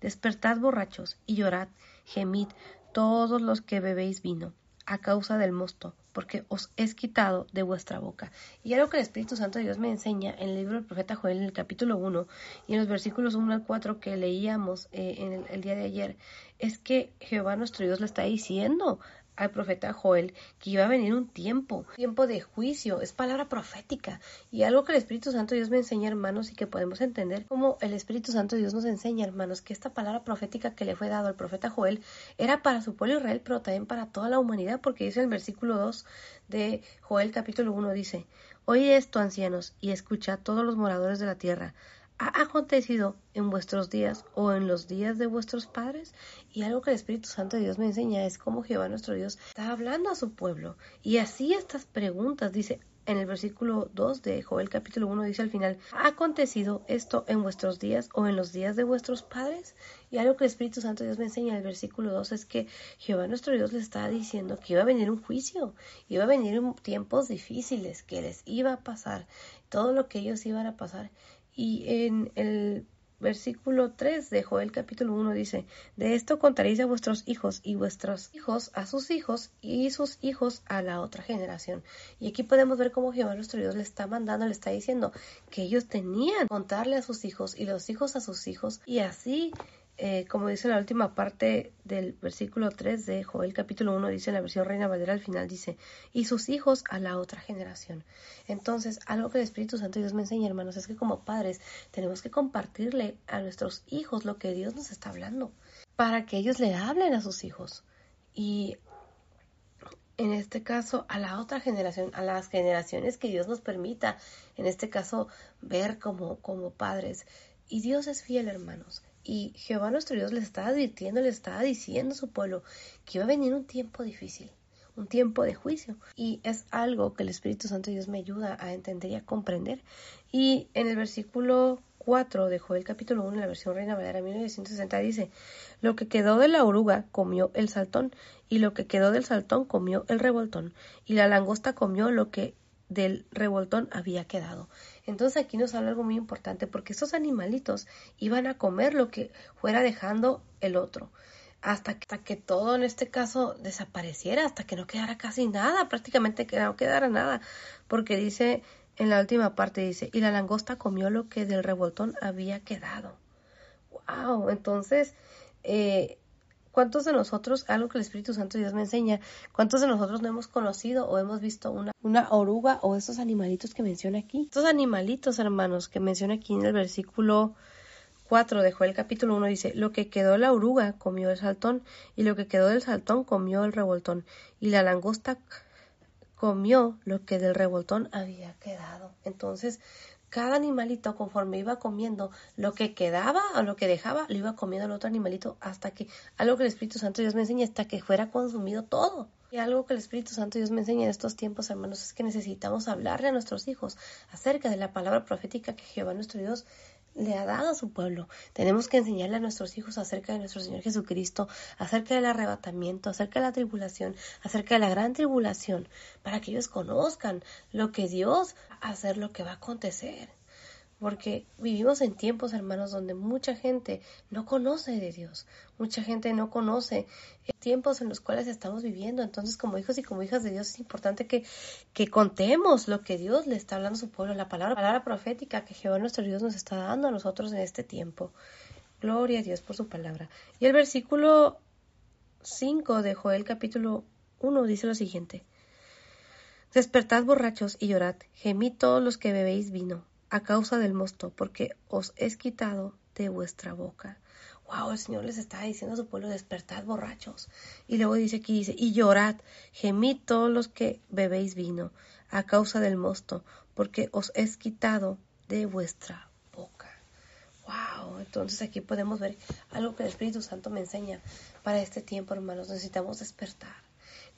Despertad borrachos y llorad, gemid todos los que bebéis vino, a causa del mosto, porque os es quitado de vuestra boca. Y algo que el Espíritu Santo de Dios me enseña en el libro del profeta Joel, en el capítulo 1, y en los versículos 1 al 4 que leíamos eh, en el día de ayer, es que Jehová nuestro Dios le está diciendo al profeta Joel que iba a venir un tiempo, tiempo de juicio, es palabra profética y algo que el Espíritu Santo Dios me enseña, hermanos, y que podemos entender como el Espíritu Santo Dios nos enseña, hermanos, que esta palabra profética que le fue dado al profeta Joel era para su pueblo Israel, pero también para toda la humanidad, porque dice el versículo 2 de Joel capítulo 1 dice, Oye esto, ancianos, y escucha todos los moradores de la tierra ha acontecido en vuestros días o en los días de vuestros padres? Y algo que el Espíritu Santo de Dios me enseña es cómo Jehová nuestro Dios está hablando a su pueblo. Y así estas preguntas, dice en el versículo 2 de Joel capítulo 1, dice al final, ¿ha acontecido esto en vuestros días o en los días de vuestros padres? Y algo que el Espíritu Santo Dios me enseña en el versículo 2 es que Jehová nuestro Dios le está diciendo que iba a venir un juicio, iba a venir tiempos difíciles, que les iba a pasar, todo lo que ellos iban a pasar y en el versículo 3 de Joel capítulo 1 dice, de esto contaréis a vuestros hijos y vuestros hijos a sus hijos y sus hijos a la otra generación. Y aquí podemos ver cómo Jehová nuestro Dios le está mandando, le está diciendo que ellos tenían contarle a sus hijos y los hijos a sus hijos y así eh, como dice la última parte del versículo 3 de Joel capítulo 1, dice en la versión Reina Valera al final, dice, y sus hijos a la otra generación. Entonces, algo que el Espíritu Santo Dios me enseña, hermanos, es que como padres tenemos que compartirle a nuestros hijos lo que Dios nos está hablando, para que ellos le hablen a sus hijos. Y en este caso a la otra generación, a las generaciones que Dios nos permita, en este caso, ver como, como padres. Y Dios es fiel, hermanos. Y Jehová nuestro Dios les estaba advirtiendo, les estaba diciendo a su pueblo que iba a venir un tiempo difícil, un tiempo de juicio. Y es algo que el Espíritu Santo de Dios me ayuda a entender y a comprender. Y en el versículo 4 de Joel capítulo 1, en la versión Reina Valera 1960 dice, lo que quedó de la oruga comió el saltón, y lo que quedó del saltón comió el revoltón, y la langosta comió lo que del revoltón había quedado. Entonces aquí nos habla algo muy importante porque esos animalitos iban a comer lo que fuera dejando el otro. Hasta que, hasta que todo en este caso desapareciera, hasta que no quedara casi nada, prácticamente que no quedara nada, porque dice en la última parte dice, y la langosta comió lo que del revoltón había quedado. Wow, entonces eh, ¿Cuántos de nosotros, algo que el Espíritu Santo Dios me enseña, cuántos de nosotros no hemos conocido o hemos visto una, una oruga o estos animalitos que menciona aquí? Estos animalitos, hermanos, que menciona aquí en el versículo 4 dejó el capítulo 1 dice, lo que quedó la oruga comió el saltón, y lo que quedó del saltón comió el revoltón, y la langosta comió lo que del revoltón había quedado. Entonces, cada animalito conforme iba comiendo lo que quedaba o lo que dejaba, lo iba comiendo el otro animalito hasta que algo que el Espíritu Santo Dios me enseña hasta que fuera consumido todo. Y algo que el Espíritu Santo Dios me enseña en estos tiempos, hermanos, es que necesitamos hablarle a nuestros hijos acerca de la palabra profética que Jehová nuestro Dios le ha dado a su pueblo. Tenemos que enseñarle a nuestros hijos acerca de nuestro Señor Jesucristo, acerca del arrebatamiento, acerca de la tribulación, acerca de la gran tribulación, para que ellos conozcan lo que Dios va a hacer, lo que va a acontecer porque vivimos en tiempos, hermanos, donde mucha gente no conoce de Dios, mucha gente no conoce tiempos en los cuales estamos viviendo. Entonces, como hijos y como hijas de Dios, es importante que, que contemos lo que Dios le está hablando a su pueblo, la palabra, la palabra profética que Jehová nuestro Dios nos está dando a nosotros en este tiempo. Gloria a Dios por su palabra. Y el versículo 5 de Joel capítulo 1 dice lo siguiente. Despertad borrachos y llorad, gemid todos los que bebéis vino a causa del mosto, porque os es quitado de vuestra boca. Wow, el Señor les está diciendo a su pueblo, despertad borrachos. Y luego dice aquí, dice, y llorad, gemid todos los que bebéis vino, a causa del mosto, porque os es quitado de vuestra boca. Wow, entonces aquí podemos ver algo que el Espíritu Santo me enseña para este tiempo, hermanos. Necesitamos despertar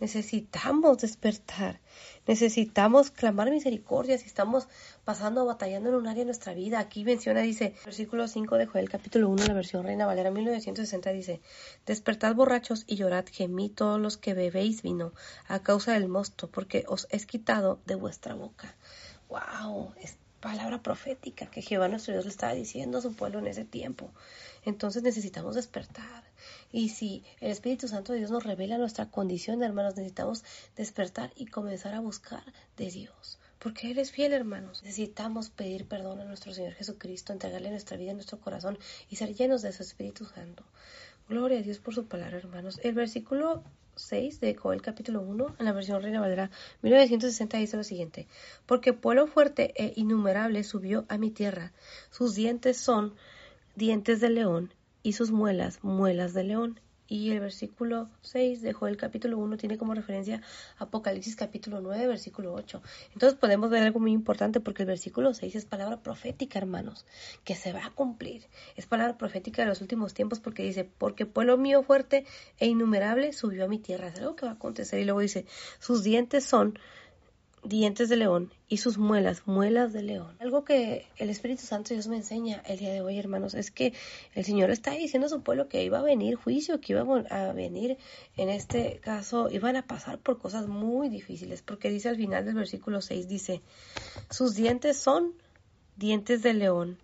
Necesitamos despertar. Necesitamos clamar misericordia si estamos pasando o batallando en un área de nuestra vida. Aquí menciona, dice, versículo 5 de Joel, capítulo 1, la versión Reina Valera 1960, dice, Despertad borrachos y llorad, gemí todos los que bebéis vino a causa del mosto, porque os es quitado de vuestra boca. ¡Wow! Es palabra profética que Jehová nuestro Dios le estaba diciendo a su pueblo en ese tiempo. Entonces necesitamos despertar. Y si el Espíritu Santo de Dios nos revela nuestra condición, hermanos, necesitamos despertar y comenzar a buscar de Dios. Porque Él es fiel, hermanos. Necesitamos pedir perdón a nuestro Señor Jesucristo, entregarle nuestra vida, nuestro corazón y ser llenos de su Espíritu Santo. Gloria a Dios por su palabra, hermanos. El versículo 6 de Joel capítulo 1, en la versión Reina Valera 1960 dice lo siguiente, porque pueblo fuerte e innumerable subió a mi tierra, sus dientes son dientes de león y sus muelas muelas de león. Y el versículo 6 de Joel capítulo 1 tiene como referencia Apocalipsis capítulo 9, versículo 8. Entonces podemos ver algo muy importante porque el versículo 6 es palabra profética, hermanos, que se va a cumplir. Es palabra profética de los últimos tiempos porque dice, porque pueblo mío fuerte e innumerable subió a mi tierra. Es algo que va a acontecer. Y luego dice, sus dientes son dientes de león y sus muelas, muelas de león. Algo que el Espíritu Santo Dios me enseña el día de hoy, hermanos, es que el Señor está diciendo a su pueblo que iba a venir juicio, que iba a venir, en este caso, iban a pasar por cosas muy difíciles, porque dice al final del versículo 6, dice, sus dientes son dientes de león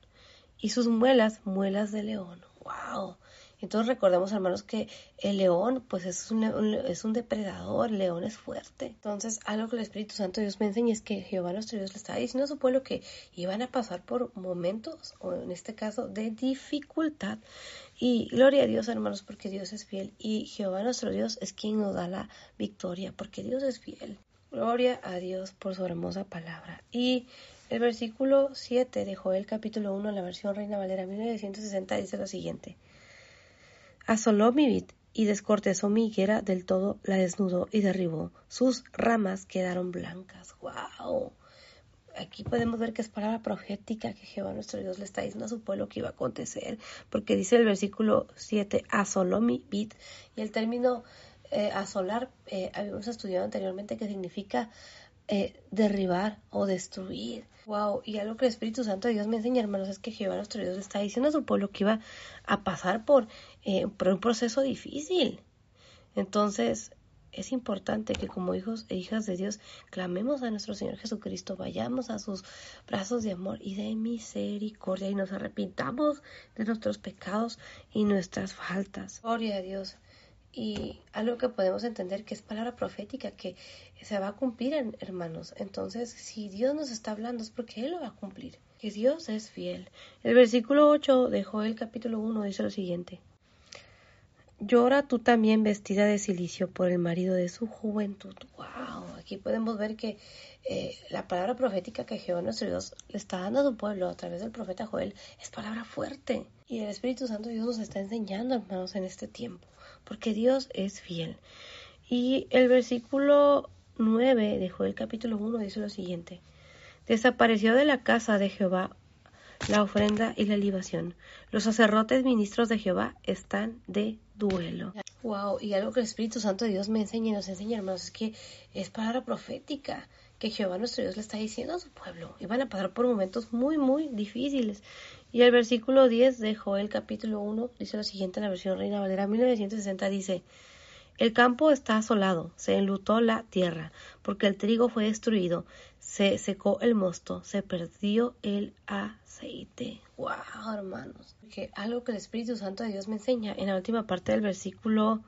y sus muelas, muelas de león. ¡Wow! Entonces recordemos, hermanos, que el león, pues es un, es un depredador, el león es fuerte. Entonces, algo que el Espíritu Santo Dios me enseña es que Jehová nuestro Dios le estaba diciendo a su pueblo que iban a pasar por momentos, o en este caso, de dificultad. Y gloria a Dios, hermanos, porque Dios es fiel. Y Jehová nuestro Dios es quien nos da la victoria, porque Dios es fiel. Gloria a Dios por su hermosa palabra. Y el versículo 7 de Joel capítulo 1 en la versión Reina Valera 1960 dice lo siguiente asoló mi vid y descortezó mi higuera del todo, la desnudó y derribó. Sus ramas quedaron blancas. ¡Wow! Aquí podemos ver que es palabra profética que Jehová nuestro Dios le está diciendo a su pueblo que iba a acontecer, porque dice el versículo 7, asoló mi vid, y el término eh, asolar, eh, habíamos estudiado anteriormente que significa eh, derribar o destruir. Wow, y algo que el Espíritu Santo de Dios me enseña, hermanos, es que Jehová nuestro Dios le está diciendo a su pueblo que iba a pasar por, eh, por un proceso difícil. Entonces, es importante que como hijos e hijas de Dios clamemos a nuestro Señor Jesucristo, vayamos a sus brazos de amor y de misericordia y nos arrepintamos de nuestros pecados y nuestras faltas. Gloria a Dios y algo que podemos entender que es palabra profética, que se va a cumplir, hermanos. Entonces, si Dios nos está hablando es porque Él lo va a cumplir, que Dios es fiel. El versículo 8 de Joel capítulo 1 dice lo siguiente. Llora tú también vestida de silicio por el marido de su juventud. ¡Wow! Aquí podemos ver que eh, la palabra profética que Jehová nuestro Dios le está dando a su pueblo a través del profeta Joel es palabra fuerte. Y el Espíritu Santo Dios nos está enseñando, hermanos, en este tiempo porque Dios es fiel. Y el versículo 9 de Joel capítulo 1 dice lo siguiente. Desapareció de la casa de Jehová la ofrenda y la libación. Los sacerdotes ministros de Jehová están de duelo. Wow, y algo que el Espíritu Santo de Dios me enseña y nos enseña, hermanos, es que es palabra profética que Jehová nuestro Dios le está diciendo a su pueblo. Y van a pasar por momentos muy, muy difíciles. Y el versículo 10 de Joel capítulo 1 dice lo siguiente en la versión Reina Valera 1960 dice, el campo está asolado, se enlutó la tierra, porque el trigo fue destruido, se secó el mosto, se perdió el aceite. ¡Wow, hermanos! Que algo que el Espíritu Santo de Dios me enseña en la última parte del versículo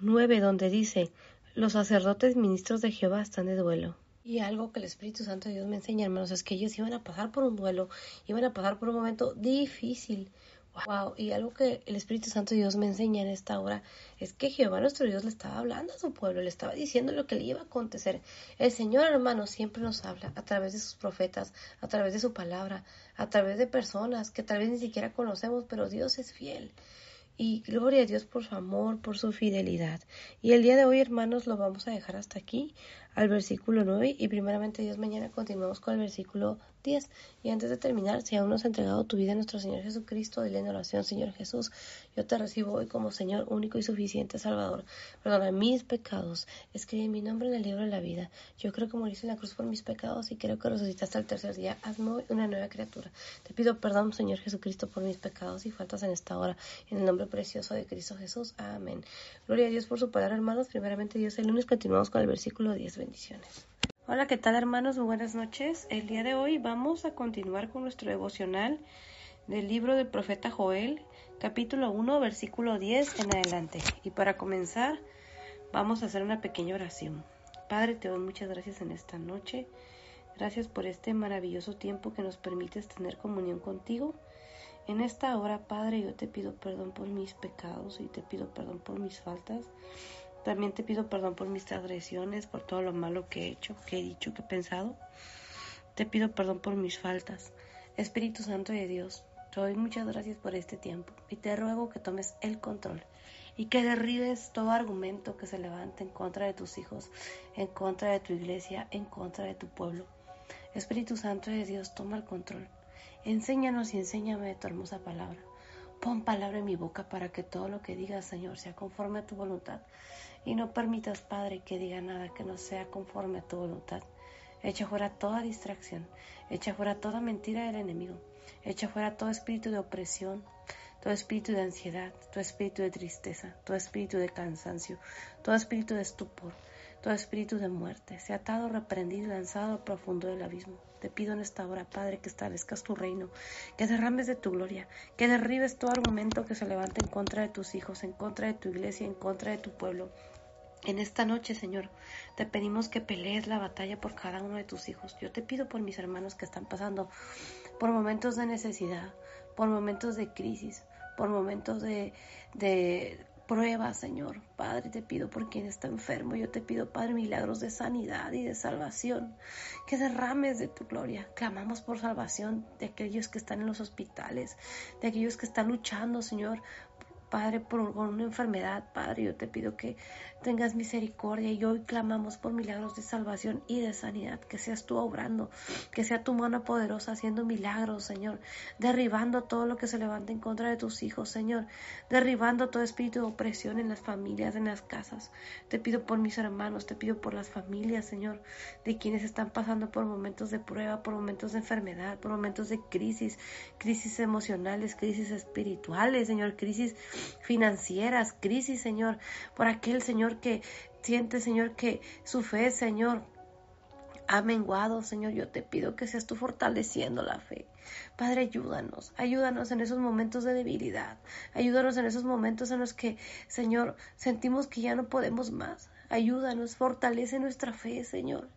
9, donde dice, los sacerdotes ministros de Jehová están de duelo. Y algo que el Espíritu Santo de Dios me enseña, hermanos, es que ellos iban a pasar por un duelo, iban a pasar por un momento difícil. Wow, y algo que el Espíritu Santo de Dios me enseña en esta hora es que Jehová nuestro Dios le estaba hablando a su pueblo, le estaba diciendo lo que le iba a acontecer. El Señor, hermano, siempre nos habla a través de sus profetas, a través de su palabra, a través de personas que tal vez ni siquiera conocemos, pero Dios es fiel. Y gloria a Dios por su amor, por su fidelidad. Y el día de hoy, hermanos, lo vamos a dejar hasta aquí, al versículo 9. Y primeramente Dios, mañana continuamos con el versículo 10. Y antes de terminar, si aún no has entregado tu vida a nuestro Señor Jesucristo, dile en oración, Señor Jesús, yo te recibo hoy como Señor único y suficiente Salvador. Perdona mis pecados. Escribe mi nombre en el libro de la vida. Yo creo que moriste en la cruz por mis pecados y creo que resucitaste al tercer día. Hazme una nueva criatura. Te pido perdón, Señor Jesucristo, por mis pecados y faltas en esta hora. En el nombre precioso de Cristo Jesús. Amén. Gloria a Dios por su palabra, hermanos. Primeramente, Dios el lunes continuamos con el versículo 10. Bendiciones. Hola, ¿qué tal hermanos? buenas noches. El día de hoy vamos a continuar con nuestro devocional del libro del profeta Joel, capítulo 1, versículo 10 en adelante. Y para comenzar, vamos a hacer una pequeña oración. Padre, te doy muchas gracias en esta noche. Gracias por este maravilloso tiempo que nos permites tener comunión contigo. En esta hora, Padre, yo te pido perdón por mis pecados y te pido perdón por mis faltas. También te pido perdón por mis agresiones, por todo lo malo que he hecho, que he dicho, que he pensado. Te pido perdón por mis faltas. Espíritu Santo de Dios, te doy muchas gracias por este tiempo y te ruego que tomes el control y que derribes todo argumento que se levante en contra de tus hijos, en contra de tu iglesia, en contra de tu pueblo. Espíritu Santo de Dios, toma el control. Enséñanos y enséñame tu hermosa palabra. Pon palabra en mi boca para que todo lo que digas, Señor, sea conforme a tu voluntad. Y no permitas, Padre, que diga nada que no sea conforme a tu voluntad. Echa fuera toda distracción, echa fuera toda mentira del enemigo, echa fuera todo espíritu de opresión, todo espíritu de ansiedad, todo espíritu de tristeza, todo espíritu de cansancio, todo espíritu de estupor, todo espíritu de muerte, sea atado, reprendido y lanzado al profundo del abismo. Te pido en esta hora, Padre, que establezcas tu reino, que derrames de tu gloria, que derribes todo argumento que se levante en contra de tus hijos, en contra de tu iglesia, en contra de tu pueblo. En esta noche, Señor, te pedimos que pelees la batalla por cada uno de tus hijos. Yo te pido por mis hermanos que están pasando por momentos de necesidad, por momentos de crisis, por momentos de, de prueba, Señor. Padre, te pido por quien está enfermo. Yo te pido, Padre, milagros de sanidad y de salvación. Que derrames de tu gloria. Clamamos por salvación de aquellos que están en los hospitales, de aquellos que están luchando, Señor, Padre, por una enfermedad, Padre, yo te pido que tengas misericordia y hoy clamamos por milagros de salvación y de sanidad, que seas tú obrando, que sea tu mano poderosa haciendo milagros, Señor, derribando todo lo que se levanta en contra de tus hijos, Señor, derribando todo espíritu de opresión en las familias, en las casas. Te pido por mis hermanos, te pido por las familias, Señor, de quienes están pasando por momentos de prueba, por momentos de enfermedad, por momentos de crisis, crisis emocionales, crisis espirituales, Señor, crisis financieras, crisis, Señor, por aquel Señor que siente, Señor, que su fe, Señor, ha menguado, Señor, yo te pido que seas tú fortaleciendo la fe. Padre, ayúdanos, ayúdanos en esos momentos de debilidad, ayúdanos en esos momentos en los que, Señor, sentimos que ya no podemos más. Ayúdanos, fortalece nuestra fe, Señor.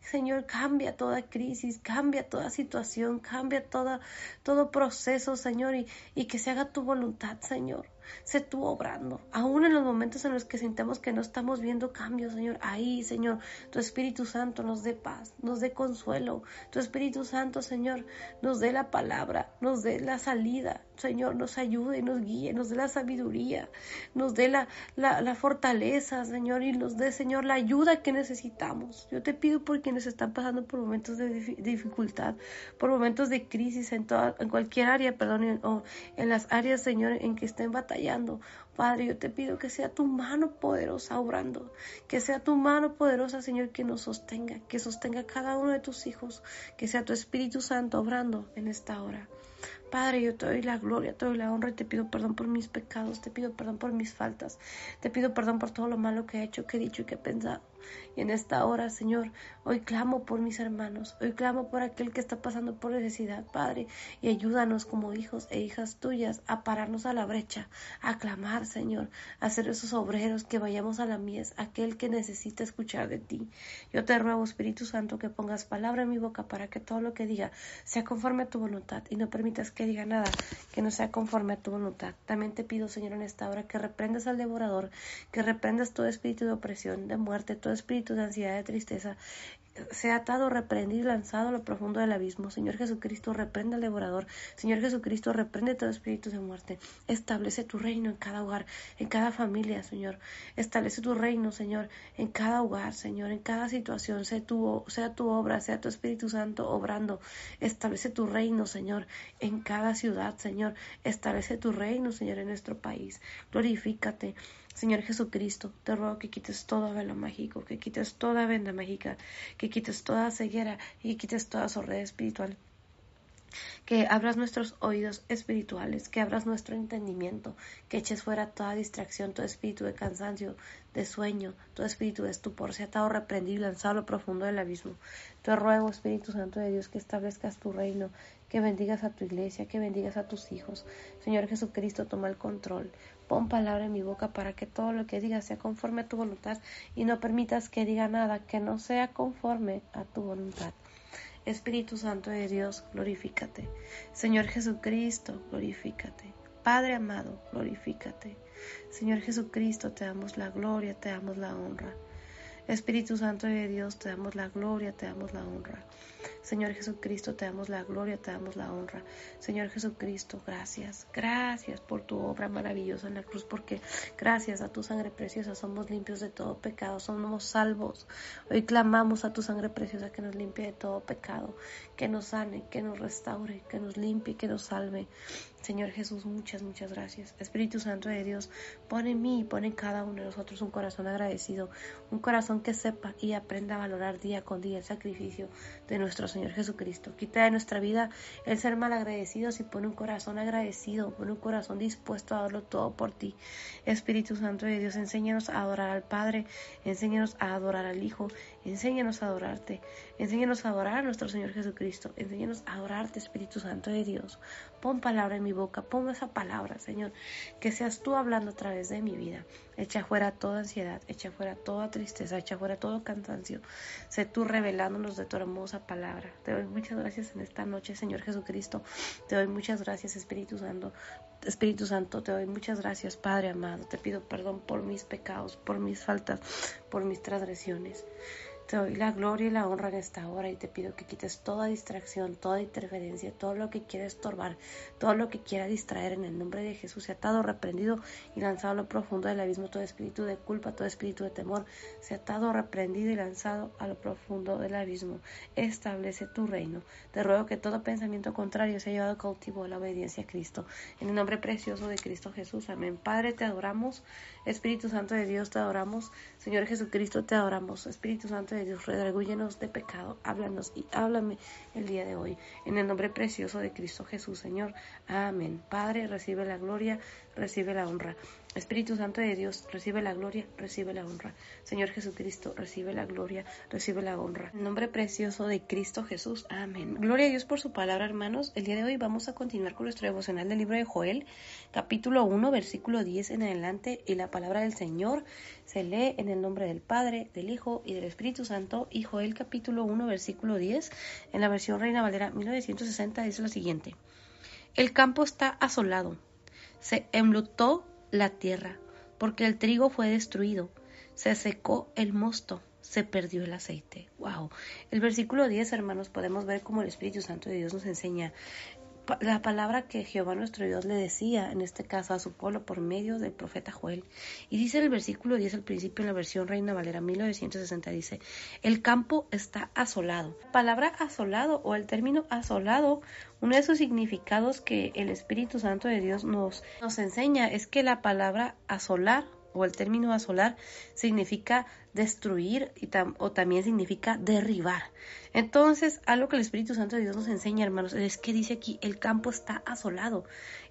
Señor, cambia toda crisis, cambia toda situación, cambia todo proceso, Señor, y, y que se haga tu voluntad, Señor. Sé tú obrando, aún en los momentos en los que sintamos que no estamos viendo cambios, Señor. Ahí, Señor, tu Espíritu Santo nos dé paz, nos dé consuelo. Tu Espíritu Santo, Señor, nos dé la palabra, nos dé la salida. Señor, nos ayude, nos guíe, nos dé la sabiduría, nos dé la, la, la fortaleza, Señor, y nos dé, Señor, la ayuda que necesitamos. Yo te pido por quienes están pasando por momentos de dificultad, por momentos de crisis en, toda, en cualquier área, perdón, o en las áreas, Señor, en que estén batallando. Padre, yo te pido que sea tu mano poderosa obrando, que sea tu mano poderosa, Señor, que nos sostenga, que sostenga a cada uno de tus hijos, que sea tu Espíritu Santo obrando en esta hora. Padre, yo te doy la gloria, te doy la honra y te pido perdón por mis pecados, te pido perdón por mis faltas, te pido perdón por todo lo malo que he hecho, que he dicho y que he pensado. Y en esta hora, Señor, hoy clamo por mis hermanos, hoy clamo por aquel que está pasando por necesidad, Padre, y ayúdanos como hijos e hijas tuyas a pararnos a la brecha, a clamar, Señor, a ser esos obreros que vayamos a la mies, aquel que necesita escuchar de ti. Yo te ruego, Espíritu Santo, que pongas palabra en mi boca para que todo lo que diga sea conforme a tu voluntad y no permitas que diga nada que no sea conforme a tu voluntad. También te pido, Señor, en esta hora que reprendas al devorador, que reprendas todo espíritu de opresión, de muerte, todo espíritu de ansiedad, de tristeza, sea atado, reprendido y lanzado a lo profundo del abismo. Señor Jesucristo, reprende al devorador. Señor Jesucristo, reprende todo espíritu de muerte. Establece tu reino en cada hogar, en cada familia, Señor. Establece tu reino, Señor, en cada hogar, Señor, en cada situación. Sea tu, sea tu obra, sea tu Espíritu Santo obrando. Establece tu reino, Señor, en cada ciudad, Señor. Establece tu reino, Señor, en nuestro país. Glorifícate. Señor Jesucristo, te ruego que quites todo velo mágico, que quites toda venda mágica, que quites toda ceguera y que quites toda sordera espiritual. Que abras nuestros oídos espirituales, que abras nuestro entendimiento, que eches fuera toda distracción, todo espíritu de cansancio, de sueño, todo espíritu de estupor, sea atado, reprendido y lanzado a lo profundo del abismo. Te ruego, Espíritu Santo de Dios, que establezcas tu reino, que bendigas a tu iglesia, que bendigas a tus hijos. Señor Jesucristo, toma el control. Pon palabra en mi boca para que todo lo que diga sea conforme a tu voluntad y no permitas que diga nada que no sea conforme a tu voluntad. Espíritu Santo de Dios, glorifícate. Señor Jesucristo, glorifícate. Padre amado, glorifícate. Señor Jesucristo, te damos la gloria, te damos la honra. Espíritu Santo de Dios, te damos la gloria, te damos la honra. Señor Jesucristo, te damos la gloria, te damos la honra. Señor Jesucristo, gracias, gracias por tu obra maravillosa en la cruz, porque gracias a tu sangre preciosa somos limpios de todo pecado, somos salvos. Hoy clamamos a tu sangre preciosa que nos limpie de todo pecado, que nos sane, que nos restaure, que nos limpie, que nos salve. Señor Jesús, muchas, muchas gracias. Espíritu Santo de Dios, pone en mí y pone en cada uno de nosotros un corazón agradecido, un corazón que sepa y aprenda a valorar día con día el sacrificio de nuestro Señor Jesucristo. Quita de nuestra vida el ser mal agradecidos y pone un corazón agradecido, pone un corazón dispuesto a darlo todo por ti. Espíritu Santo de Dios, enséñanos a adorar al Padre, enséñanos a adorar al Hijo, enséñanos a adorarte, enséñanos a adorar a nuestro Señor Jesucristo, enséñanos a adorarte, Espíritu Santo de Dios. Pon palabra en mi boca, pon esa palabra, Señor, que seas tú hablando a través de mi vida. Echa fuera toda ansiedad, echa fuera toda tristeza, echa fuera todo cansancio. Sé tú revelándonos de tu hermosa palabra. Te doy muchas gracias en esta noche, Señor Jesucristo. Te doy muchas gracias, Espíritu Santo. Espíritu Santo, te doy muchas gracias, Padre amado. Te pido perdón por mis pecados, por mis faltas, por mis transgresiones. Te doy la gloria y la honra en esta hora y te pido que quites toda distracción, toda interferencia, todo lo que quiera estorbar, todo lo que quiera distraer en el nombre de Jesús. Sea atado, reprendido y lanzado a lo profundo del abismo todo espíritu de culpa, todo espíritu de temor. Sea atado, reprendido y lanzado a lo profundo del abismo. Establece tu reino. Te ruego que todo pensamiento contrario sea llevado cautivo a la obediencia a Cristo. En el nombre precioso de Cristo Jesús. Amén. Padre, te adoramos. Espíritu Santo de Dios, te adoramos. Señor Jesucristo, te adoramos. Espíritu Santo de Dios, redargúyenos de pecado. Háblanos y háblame el día de hoy. En el nombre precioso de Cristo Jesús, Señor. Amén. Padre, recibe la gloria, recibe la honra. Espíritu Santo de Dios, recibe la gloria, recibe la honra. Señor Jesucristo, recibe la gloria, recibe la honra. En nombre precioso de Cristo Jesús. Amén. Gloria a Dios por su palabra, hermanos. El día de hoy vamos a continuar con nuestro devocional del libro de Joel, capítulo 1, versículo 10 en adelante. Y la palabra del Señor se lee en el nombre del Padre, del Hijo y del Espíritu Santo. Y Joel, capítulo 1, versículo 10, en la versión Reina Valera 1960, dice lo siguiente. El campo está asolado. Se enlutó la tierra, porque el trigo fue destruido, se secó el mosto, se perdió el aceite. Wow. El versículo 10, hermanos, podemos ver cómo el Espíritu Santo de Dios nos enseña la palabra que Jehová nuestro Dios le decía, en este caso a su pueblo, por medio del profeta Joel. Y dice el versículo 10 al principio, en la versión Reina Valera 1960, dice, el campo está asolado. La palabra asolado o el término asolado, uno de sus significados que el Espíritu Santo de Dios nos, nos enseña es que la palabra asolar o el término asolar significa destruir y o también significa derribar. Entonces, algo que el Espíritu Santo de Dios nos enseña, hermanos, es que dice aquí, el campo está asolado.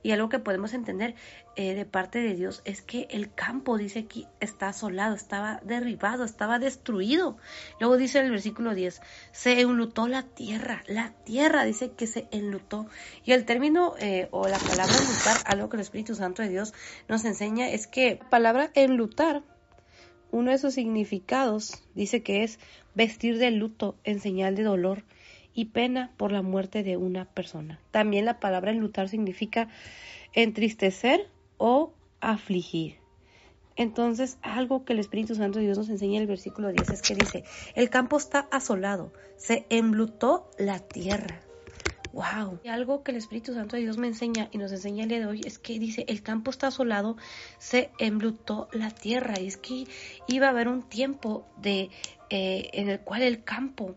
Y algo que podemos entender eh, de parte de Dios es que el campo, dice aquí, está asolado, estaba derribado, estaba destruido. Luego dice el versículo 10, se enlutó la tierra, la tierra dice que se enlutó. Y el término eh, o la palabra enlutar, algo que el Espíritu Santo de Dios nos enseña es que la palabra enlutar uno de sus significados dice que es vestir de luto en señal de dolor y pena por la muerte de una persona. También la palabra enlutar significa entristecer o afligir. Entonces, algo que el Espíritu Santo de Dios nos enseña en el versículo 10 es que dice, el campo está asolado, se emblutó la tierra. Wow. Y algo que el Espíritu Santo de Dios me enseña y nos enseña el día de hoy es que dice, el campo está asolado, se emblutó la tierra. Y es que iba a haber un tiempo de, eh, en el cual el campo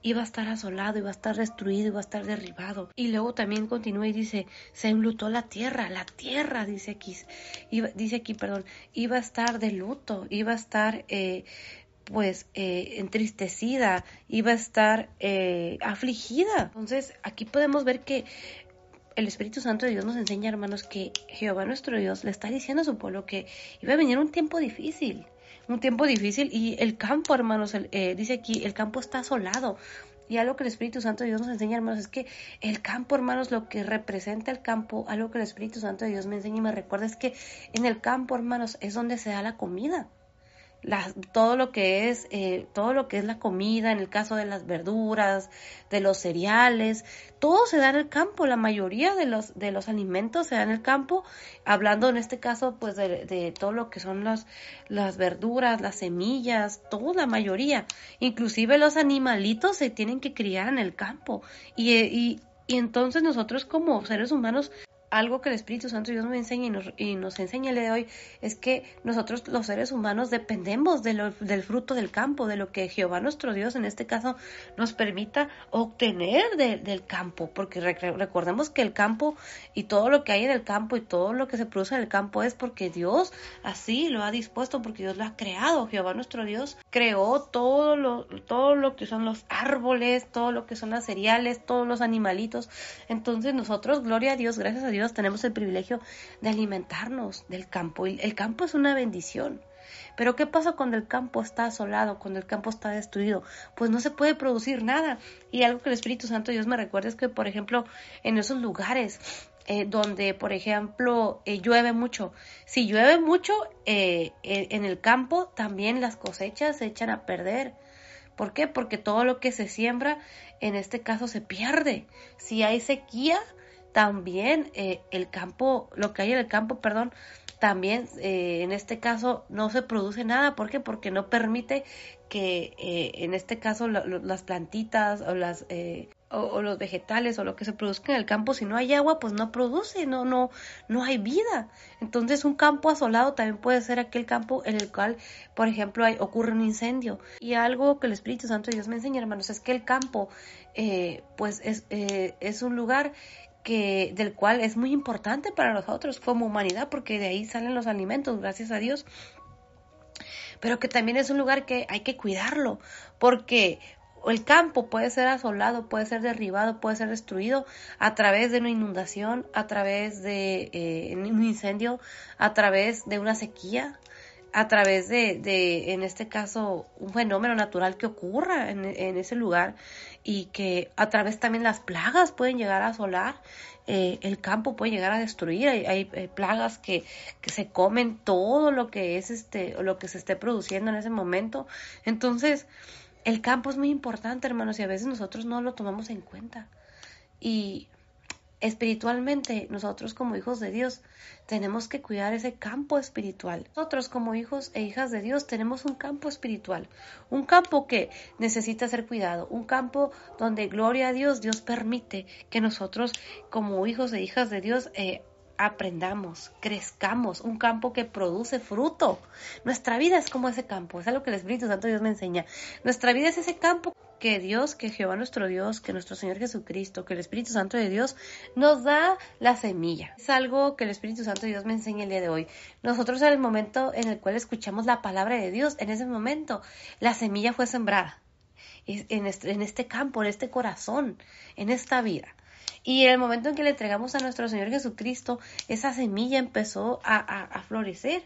iba a estar asolado, iba a estar destruido, iba a estar derribado. Y luego también continúa y dice, se enlutó la tierra, la tierra, dice aquí, dice aquí, perdón, iba a estar de luto, iba a estar eh, pues eh, entristecida, iba a estar eh, afligida. Entonces aquí podemos ver que el Espíritu Santo de Dios nos enseña, hermanos, que Jehová nuestro Dios le está diciendo a su pueblo que iba a venir un tiempo difícil, un tiempo difícil y el campo, hermanos, eh, dice aquí, el campo está asolado. Y algo que el Espíritu Santo de Dios nos enseña, hermanos, es que el campo, hermanos, lo que representa el campo, algo que el Espíritu Santo de Dios me enseña y me recuerda es que en el campo, hermanos, es donde se da la comida todo lo que es eh, todo lo que es la comida en el caso de las verduras de los cereales todo se da en el campo la mayoría de los de los alimentos se da en el campo hablando en este caso pues de, todo lo que son las las verduras las semillas toda la mayoría. Inclusive los animalitos se tienen que criar en el campo. Y, y, y entonces nosotros como seres humanos algo que el Espíritu Santo Dios me enseña y nos, y nos enseña el de hoy es que nosotros los seres humanos dependemos de del fruto del campo, de lo que Jehová nuestro Dios en este caso nos permita obtener del campo, porque recordemos que el campo y todo lo que hay en el campo y todo lo que se produce en el campo es porque Dios así lo ha dispuesto, porque Dios lo ha creado, Jehová nuestro Dios creó todo lo, todo lo que son los árboles, todo lo que son las cereales, todos los animalitos, entonces nosotros, gloria a Dios, gracias a Dios, tenemos el privilegio de alimentarnos del campo. Y el campo es una bendición. Pero ¿qué pasa cuando el campo está asolado, cuando el campo está destruido? Pues no se puede producir nada. Y algo que el Espíritu Santo Dios me recuerda es que, por ejemplo, en esos lugares eh, donde, por ejemplo, eh, llueve mucho, si llueve mucho eh, en el campo, también las cosechas se echan a perder. ¿Por qué? Porque todo lo que se siembra, en este caso, se pierde. Si hay sequía, también eh, el campo, lo que hay en el campo, perdón, también eh, en este caso no se produce nada. ¿Por qué? Porque no permite que eh, en este caso las plantitas o las o, los vegetales o lo que se produzca en el campo, si no hay agua, pues no produce, no, no, no hay vida. Entonces un campo asolado también puede ser aquel campo en el cual, por ejemplo, hay, ocurre un incendio. Y algo que el Espíritu Santo de Dios me enseña, hermanos, es que el campo, pues es, es un lugar que, del cual es muy importante para nosotros como humanidad, porque de ahí salen los alimentos, gracias a Dios. Pero que también es un lugar que hay que cuidarlo, porque el campo puede ser asolado, puede ser derribado, puede ser destruido a través de una inundación, a través de eh, un incendio, a través de una sequía, a través de, de, en este caso, un fenómeno natural que ocurra en, en ese lugar y que a través también las plagas pueden llegar a asolar, eh, el campo puede llegar a destruir, hay, plagas que, que, se comen todo lo que es este, lo que se esté produciendo en ese momento. Entonces, el campo es muy importante, hermanos, y a veces nosotros no lo tomamos en cuenta. Y espiritualmente, nosotros como hijos de Dios tenemos que cuidar ese campo espiritual. Nosotros como hijos e hijas de Dios tenemos un campo espiritual, un campo que necesita ser cuidado, un campo donde gloria a Dios, Dios permite que nosotros como hijos e hijas de Dios eh, aprendamos, crezcamos, un campo que produce fruto. Nuestra vida es como ese campo, es algo que el Espíritu Santo Dios me enseña. Nuestra vida es ese campo que Dios, que Jehová nuestro Dios, que nuestro Señor Jesucristo, que el Espíritu Santo de Dios nos da la semilla. Es algo que el Espíritu Santo de Dios me enseña el día de hoy. Nosotros en el momento en el cual escuchamos la palabra de Dios, en ese momento la semilla fue sembrada en este, en este campo, en este corazón, en esta vida. Y en el momento en que le entregamos a nuestro Señor Jesucristo, esa semilla empezó a, a florecer.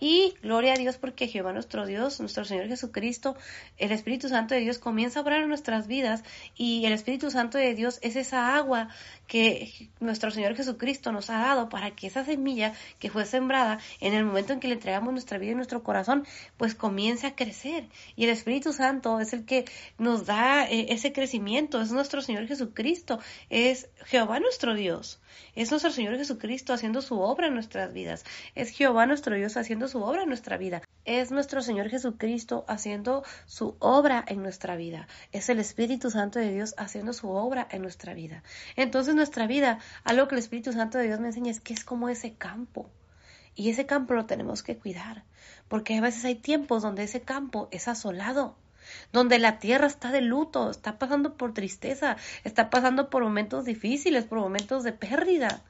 Y gloria a Dios porque Jehová nuestro Dios, nuestro Señor Jesucristo, el Espíritu Santo de Dios comienza a obrar en nuestras vidas y el Espíritu Santo de Dios es esa agua que nuestro Señor Jesucristo nos ha dado para que esa semilla que fue sembrada en el momento en que le entregamos nuestra vida y nuestro corazón, pues comience a crecer. Y el Espíritu Santo es el que nos da eh, ese crecimiento, es nuestro Señor Jesucristo, es Jehová nuestro Dios. Es nuestro Señor Jesucristo haciendo su obra en nuestras vidas. Es Jehová nuestro Dios haciendo su obra en nuestra vida. Es nuestro Señor Jesucristo haciendo su obra en nuestra vida. Es el Espíritu Santo de Dios haciendo su obra en nuestra vida. Entonces nuestra vida, algo que el Espíritu Santo de Dios me enseña es que es como ese campo. Y ese campo lo tenemos que cuidar, porque a veces hay tiempos donde ese campo es asolado, donde la tierra está de luto, está pasando por tristeza, está pasando por momentos difíciles, por momentos de pérdida.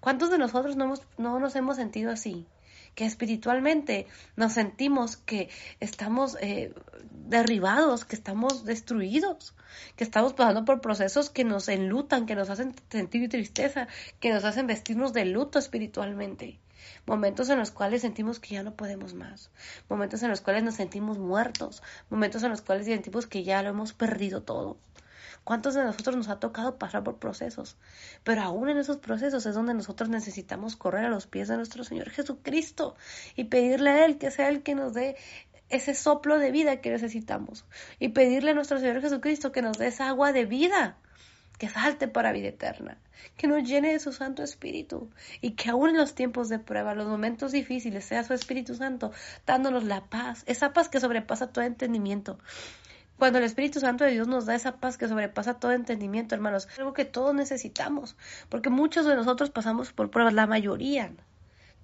¿Cuántos de nosotros no, no nos hemos sentido así? que espiritualmente nos sentimos que estamos eh, derribados, que estamos destruidos, que estamos pasando por procesos que nos enlutan, que nos hacen sentir tristeza, que nos hacen vestirnos de luto espiritualmente momentos en los cuales sentimos que ya no podemos más, momentos en los cuales nos sentimos muertos, momentos en los cuales sentimos que ya lo hemos perdido todo. ¿Cuántos de nosotros nos ha tocado pasar por procesos? Pero aún en esos procesos es donde nosotros necesitamos correr a los pies de nuestro Señor Jesucristo y pedirle a Él que sea el que nos dé ese soplo de vida que necesitamos y pedirle a nuestro Señor Jesucristo que nos dé esa agua de vida que salte para vida eterna, que nos llene de su Santo Espíritu y que aún en los tiempos de prueba, los momentos difíciles, sea su Espíritu Santo dándonos la paz, esa paz que sobrepasa todo entendimiento. Cuando el Espíritu Santo de Dios nos da esa paz que sobrepasa todo entendimiento, hermanos, algo que todos necesitamos, porque muchos de nosotros pasamos por pruebas, la mayoría,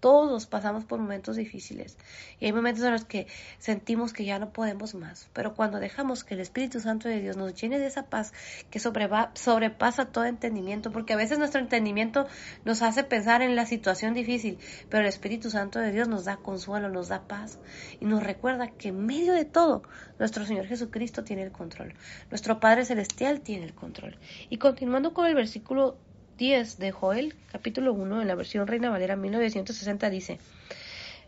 todos pasamos por momentos difíciles y hay momentos en los que sentimos que ya no podemos más. Pero cuando dejamos que el Espíritu Santo de Dios nos llene de esa paz que sobrepasa todo entendimiento, porque a veces nuestro entendimiento nos hace pensar en la situación difícil, pero el Espíritu Santo de Dios nos da consuelo, nos da paz y nos recuerda que en medio de todo nuestro Señor Jesucristo tiene el control, nuestro Padre Celestial tiene el control. Y continuando con el versículo 10 de Joel, capítulo 1, en la versión Reina Valera 1960 dice,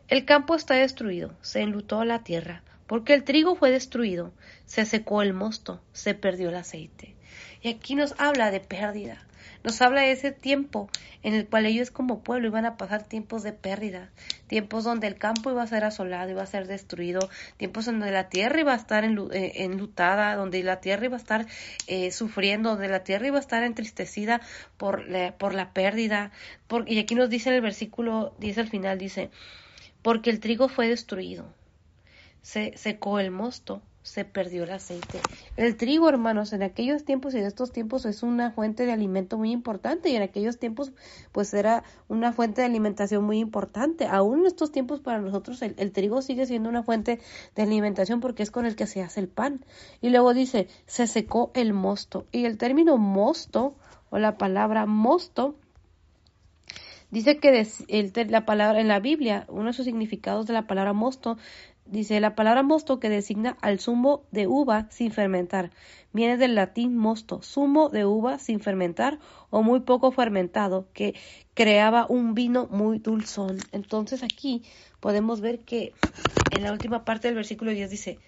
El campo está destruido, se enlutó la tierra, porque el trigo fue destruido, se secó el mosto, se perdió el aceite. Y aquí nos habla de pérdida, nos habla de ese tiempo en el cual ellos como pueblo iban a pasar tiempos de pérdida, tiempos donde el campo iba a ser asolado, iba a ser destruido, tiempos donde la tierra iba a estar eh, enlutada, donde la tierra iba a estar eh, sufriendo, donde la tierra iba a estar entristecida por la, pérdida. y aquí nos dice en el versículo 10 al final, dice, porque el trigo fue destruido, se secó el mosto, se perdió el aceite. El trigo, hermanos, en aquellos tiempos y en estos tiempos es una fuente de alimento muy importante y en aquellos tiempos pues era una fuente de alimentación muy importante. Aún en estos tiempos para nosotros el, trigo sigue siendo una fuente de alimentación porque es con el que se hace el pan. Y luego dice, se secó el mosto. Y el término mosto o la palabra mosto Dice que la palabra en la Biblia, uno de sus significados de la palabra mosto Dice la palabra mosto que designa al zumo de uva sin fermentar. Viene del latín mosto, zumo de uva sin fermentar o muy poco fermentado, que creaba un vino muy dulzón. Entonces aquí podemos ver que en la última parte del versículo 10 dice,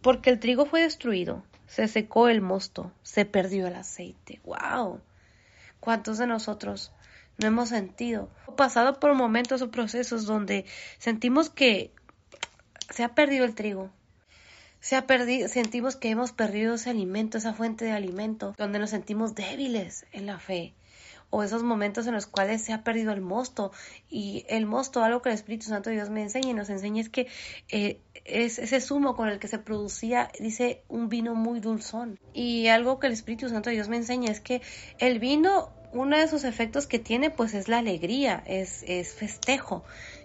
porque el trigo fue destruido, se secó el mosto, se perdió el aceite. ¡Wow! ¿Cuántos de nosotros no hemos sentido? pasado por momentos o procesos donde sentimos que se ha perdido el trigo. Se ha perdido, sentimos que hemos perdido ese alimento, esa fuente de alimento, donde nos sentimos débiles en la fe. O esos momentos en los cuales se ha perdido el mosto. Y el mosto, algo que el Espíritu Santo de Dios me enseña y nos enseña es que eh, es ese zumo con el que se producía, dice, un vino muy dulzón. Y algo que el Espíritu Santo de Dios me enseña es que el vino, uno de sus efectos que tiene, pues es la alegría, es, es festejo.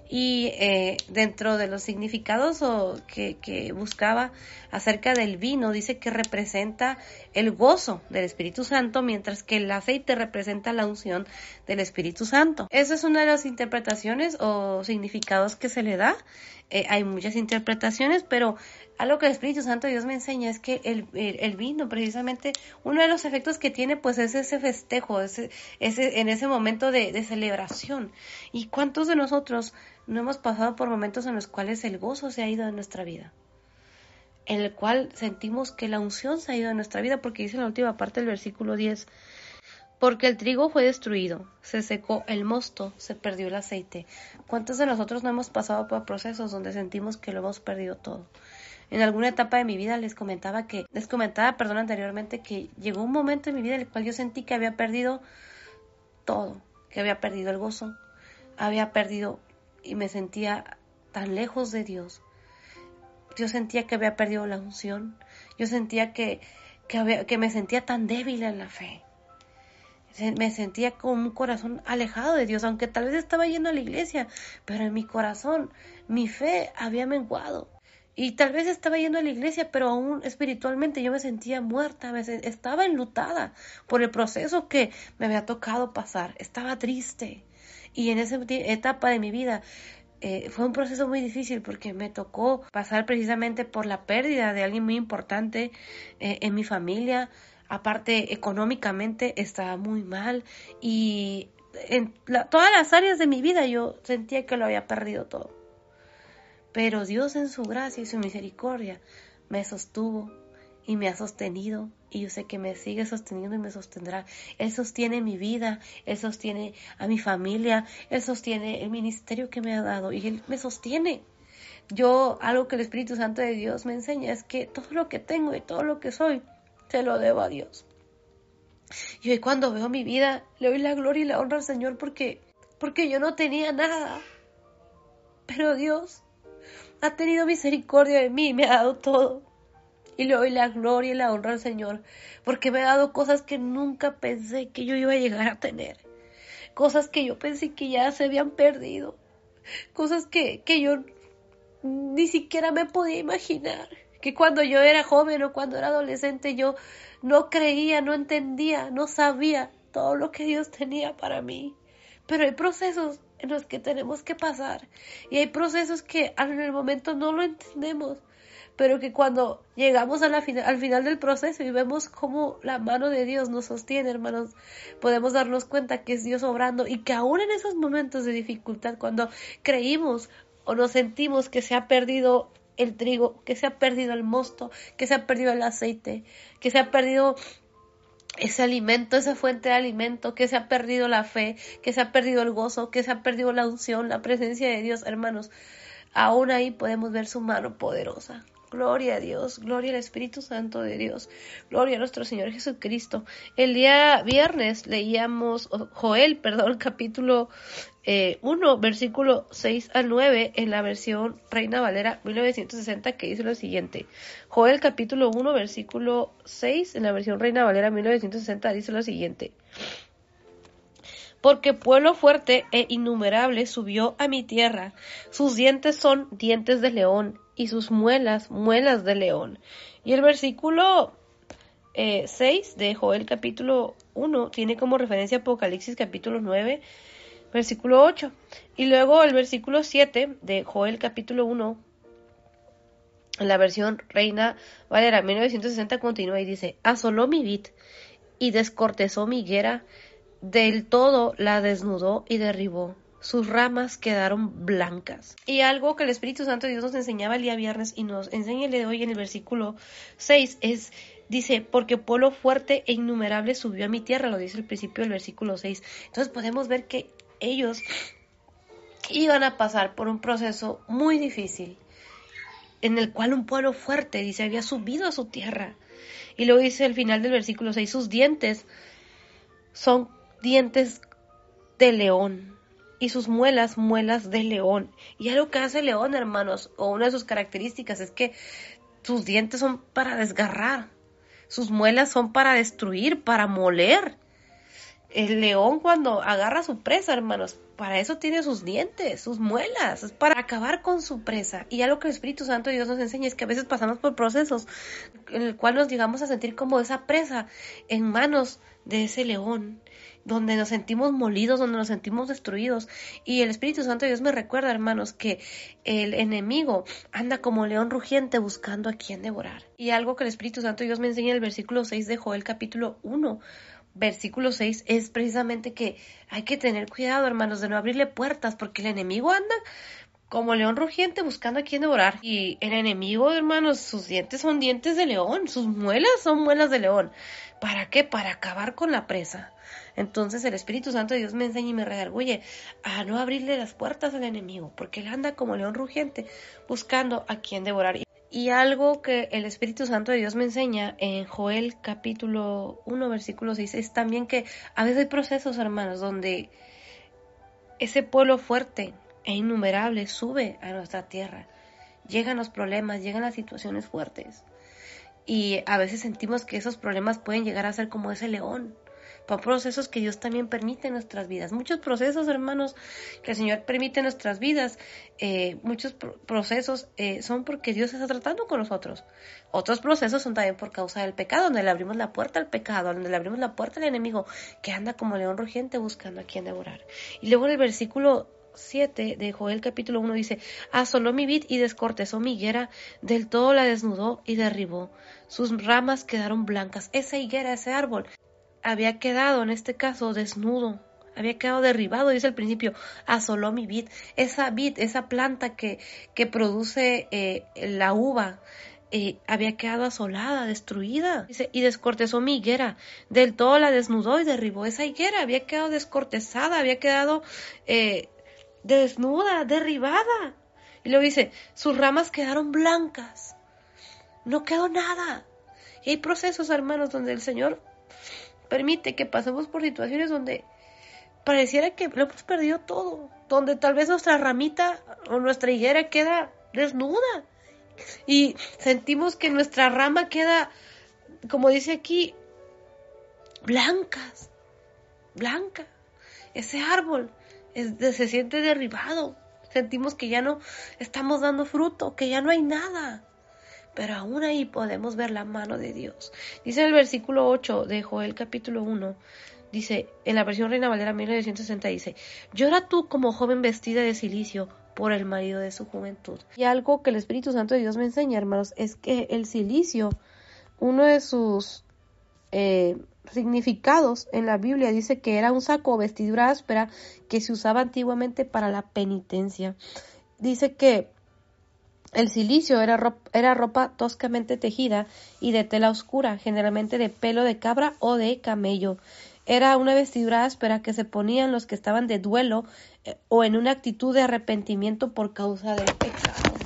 Y eh, dentro de los significados o que, que, buscaba acerca del vino, dice que representa el gozo del Espíritu Santo, mientras que el aceite representa la unción del Espíritu Santo. Esa es una de las interpretaciones o significados que se le da. Eh, hay muchas interpretaciones, pero algo que el Espíritu Santo Dios me enseña es que el, vino, precisamente, uno de los efectos que tiene, pues es ese festejo, ese, ese, en ese momento de, de celebración. ¿Y cuántos de nosotros no hemos pasado por momentos en los cuales el gozo se ha ido de nuestra vida? En el cual sentimos que la unción se ha ido de nuestra vida, porque dice en la última parte del versículo 10, porque el trigo fue destruido, se secó el mosto, se perdió el aceite. ¿Cuántos de nosotros no hemos pasado por procesos donde sentimos que lo hemos perdido todo? En alguna etapa de mi vida les comentaba que, les comentaba, perdón, anteriormente que llegó un momento en mi vida en el cual yo sentí que había perdido todo, que había perdido el gozo, había perdido y me sentía tan lejos de Dios. Yo sentía que había perdido la unción. Yo sentía que, que, me sentía tan débil en la fe. Me sentía con un corazón alejado de Dios, aunque tal vez estaba yendo a la iglesia, pero en mi corazón mi fe había menguado. Y tal vez estaba yendo a la iglesia, pero aún espiritualmente yo me sentía muerta, me estaba enlutada por el proceso que me había tocado pasar. Estaba triste. Y en esa etapa de mi vida eh, fue un proceso muy difícil porque me tocó pasar precisamente por la pérdida de alguien muy importante eh, en mi familia. Aparte, económicamente estaba muy mal y en todas las áreas de mi vida yo sentía que lo había perdido todo. Pero Dios en su gracia y su misericordia me sostuvo y me ha sostenido y yo sé que me sigue sosteniendo y me sostendrá. Él sostiene mi vida, Él sostiene a mi familia, Él sostiene el ministerio que me ha dado y Él me sostiene. Yo, algo que el Espíritu Santo de Dios me enseña es que todo lo que tengo y todo lo que soy, se lo debo a Dios. Y hoy cuando veo mi vida, le doy la gloria y la honra al Señor porque, porque yo no tenía nada. Pero Dios ha tenido misericordia de mí y me ha dado todo. Y le doy la gloria y la honra al Señor, porque me ha dado cosas que nunca pensé que yo iba a llegar a tener. Cosas que yo pensé que ya se habían perdido. Cosas que, que yo ni siquiera me podía imaginar. Que cuando yo era joven o cuando era adolescente yo no creía, no entendía, no sabía todo lo que Dios tenía para mí. Pero hay procesos en los que tenemos que pasar. Y hay procesos que en el momento no lo entendemos, pero que cuando llegamos a la al final del proceso y vemos cómo la mano de Dios nos sostiene, hermanos, podemos darnos cuenta que es Dios obrando y que aún en esos momentos de dificultad, cuando creímos o nos sentimos que se ha perdido el trigo, que se ha perdido el mosto, que se ha perdido el aceite, que se ha perdido ese alimento, esa fuente de alimento, que se ha perdido la fe, que se ha perdido el gozo, que se ha perdido la unción, la presencia de Dios, hermanos. Aún ahí podemos ver su mano poderosa. Gloria a Dios, gloria al Espíritu Santo de Dios, gloria a nuestro Señor Jesucristo. El día viernes leíamos Joel, perdón, capítulo 1, eh, versículo 6 al 9 en la versión Reina Valera 1960 que dice lo siguiente. Joel capítulo 1, versículo 6 en la versión Reina Valera 1960 dice lo siguiente porque pueblo fuerte e innumerable subió a mi tierra. Sus dientes son dientes de león y sus muelas, muelas de león. Y el versículo 6 eh, de Joel capítulo 1 tiene como referencia Apocalipsis capítulo 9, versículo 8. Y luego el versículo 7 de Joel capítulo 1, en la versión Reina Valera 1960 continúa y dice, asoló mi vid y descortezó mi higuera, del todo la desnudó y derribó sus ramas quedaron blancas. Y algo que el Espíritu Santo de Dios nos enseñaba el día viernes y nos enseña el de hoy en el versículo 6 es, dice, porque pueblo fuerte e innumerable subió a mi tierra, lo dice el principio del versículo 6. Entonces podemos ver que ellos iban a pasar por un proceso muy difícil, en el cual un pueblo fuerte, dice, había subido a su tierra. Y luego dice al final del versículo 6, sus dientes son dientes de león y sus muelas, muelas de león. Y algo que hace el león, hermanos, o una de sus características es que sus dientes son para desgarrar, sus muelas son para destruir, para moler. El león cuando agarra su presa, hermanos, para eso tiene sus dientes, sus muelas, es para acabar con su presa. Y algo que el Espíritu Santo de Dios nos enseña es que a veces pasamos por procesos en el cual nos llegamos a sentir como esa presa en manos de ese león donde nos sentimos molidos, donde nos sentimos destruidos. Y el Espíritu Santo de Dios me recuerda, hermanos, que el enemigo anda como león rugiente buscando a quien devorar. Y algo que el Espíritu Santo Dios me enseña en el versículo 6 de Joel capítulo 1 versículo 6 es precisamente que hay que tener cuidado, hermanos, de no abrirle puertas, porque el enemigo anda como león rugiente buscando a quien devorar. Y el enemigo, hermanos, sus dientes son dientes de león, sus muelas son muelas de león. ¿Para qué? Para acabar con la presa. Entonces el Espíritu Santo de Dios me enseña y me redarguye a no abrirle las puertas al enemigo, porque él anda como león rugiente buscando a quien devorar. Y algo que el Espíritu Santo de Dios me enseña en Joel capítulo 1 versículo 6 es también que a veces hay procesos, hermanos, donde ese pueblo fuerte e innumerable sube a nuestra tierra. Llegan los problemas, llegan las situaciones fuertes. Y a veces sentimos que esos problemas pueden llegar a ser como ese león para procesos que Dios también permite en nuestras vidas. Muchos procesos, hermanos, que el Señor permite en nuestras vidas, eh, muchos procesos eh, son porque Dios está tratando con nosotros. Otros procesos son también por causa del pecado, donde le abrimos la puerta al pecado, donde le abrimos la puerta al enemigo, que anda como león rugiente buscando a quien devorar. Y luego en el versículo 7 de Joel capítulo 1 dice, asoló mi vid y descortezó mi higuera, del todo la desnudó y derribó. Sus ramas quedaron blancas. Esa higuera, ese árbol, había quedado en este caso desnudo, había quedado derribado, dice al principio, asoló mi vid. Esa vid, esa planta que, que produce eh, la uva, eh, había quedado asolada, destruida. Dice, y descortezó mi higuera, del todo la desnudó y derribó esa higuera, había quedado descortezada, había quedado eh, desnuda, derribada. Y luego dice, sus ramas quedaron blancas, no quedó nada. Y hay procesos, hermanos, donde el Señor permite que pasemos por situaciones donde pareciera que lo hemos perdido todo, donde tal vez nuestra ramita o nuestra higuera queda desnuda y sentimos que nuestra rama queda, como dice aquí, blancas, blanca. Ese árbol se siente derribado. Sentimos que ya no estamos dando fruto, que ya no hay nada pero aún ahí podemos ver la mano de Dios. Dice el versículo 8 de Joel capítulo 1, dice, en la versión Reina Valera 1960 dice, llora tú como joven vestida de silicio por el marido de su juventud. Y algo que el Espíritu Santo de Dios me enseña, hermanos, es que el silicio, uno de sus eh, significados en la Biblia dice que era un saco o vestidura áspera que se usaba antiguamente para la penitencia. Dice que el silicio era ropa, era ropa toscamente tejida y de tela oscura, generalmente de pelo de cabra o de camello. Era una vestidura áspera que se ponían los que estaban de duelo eh, o en una actitud de arrepentimiento por causa del pecado.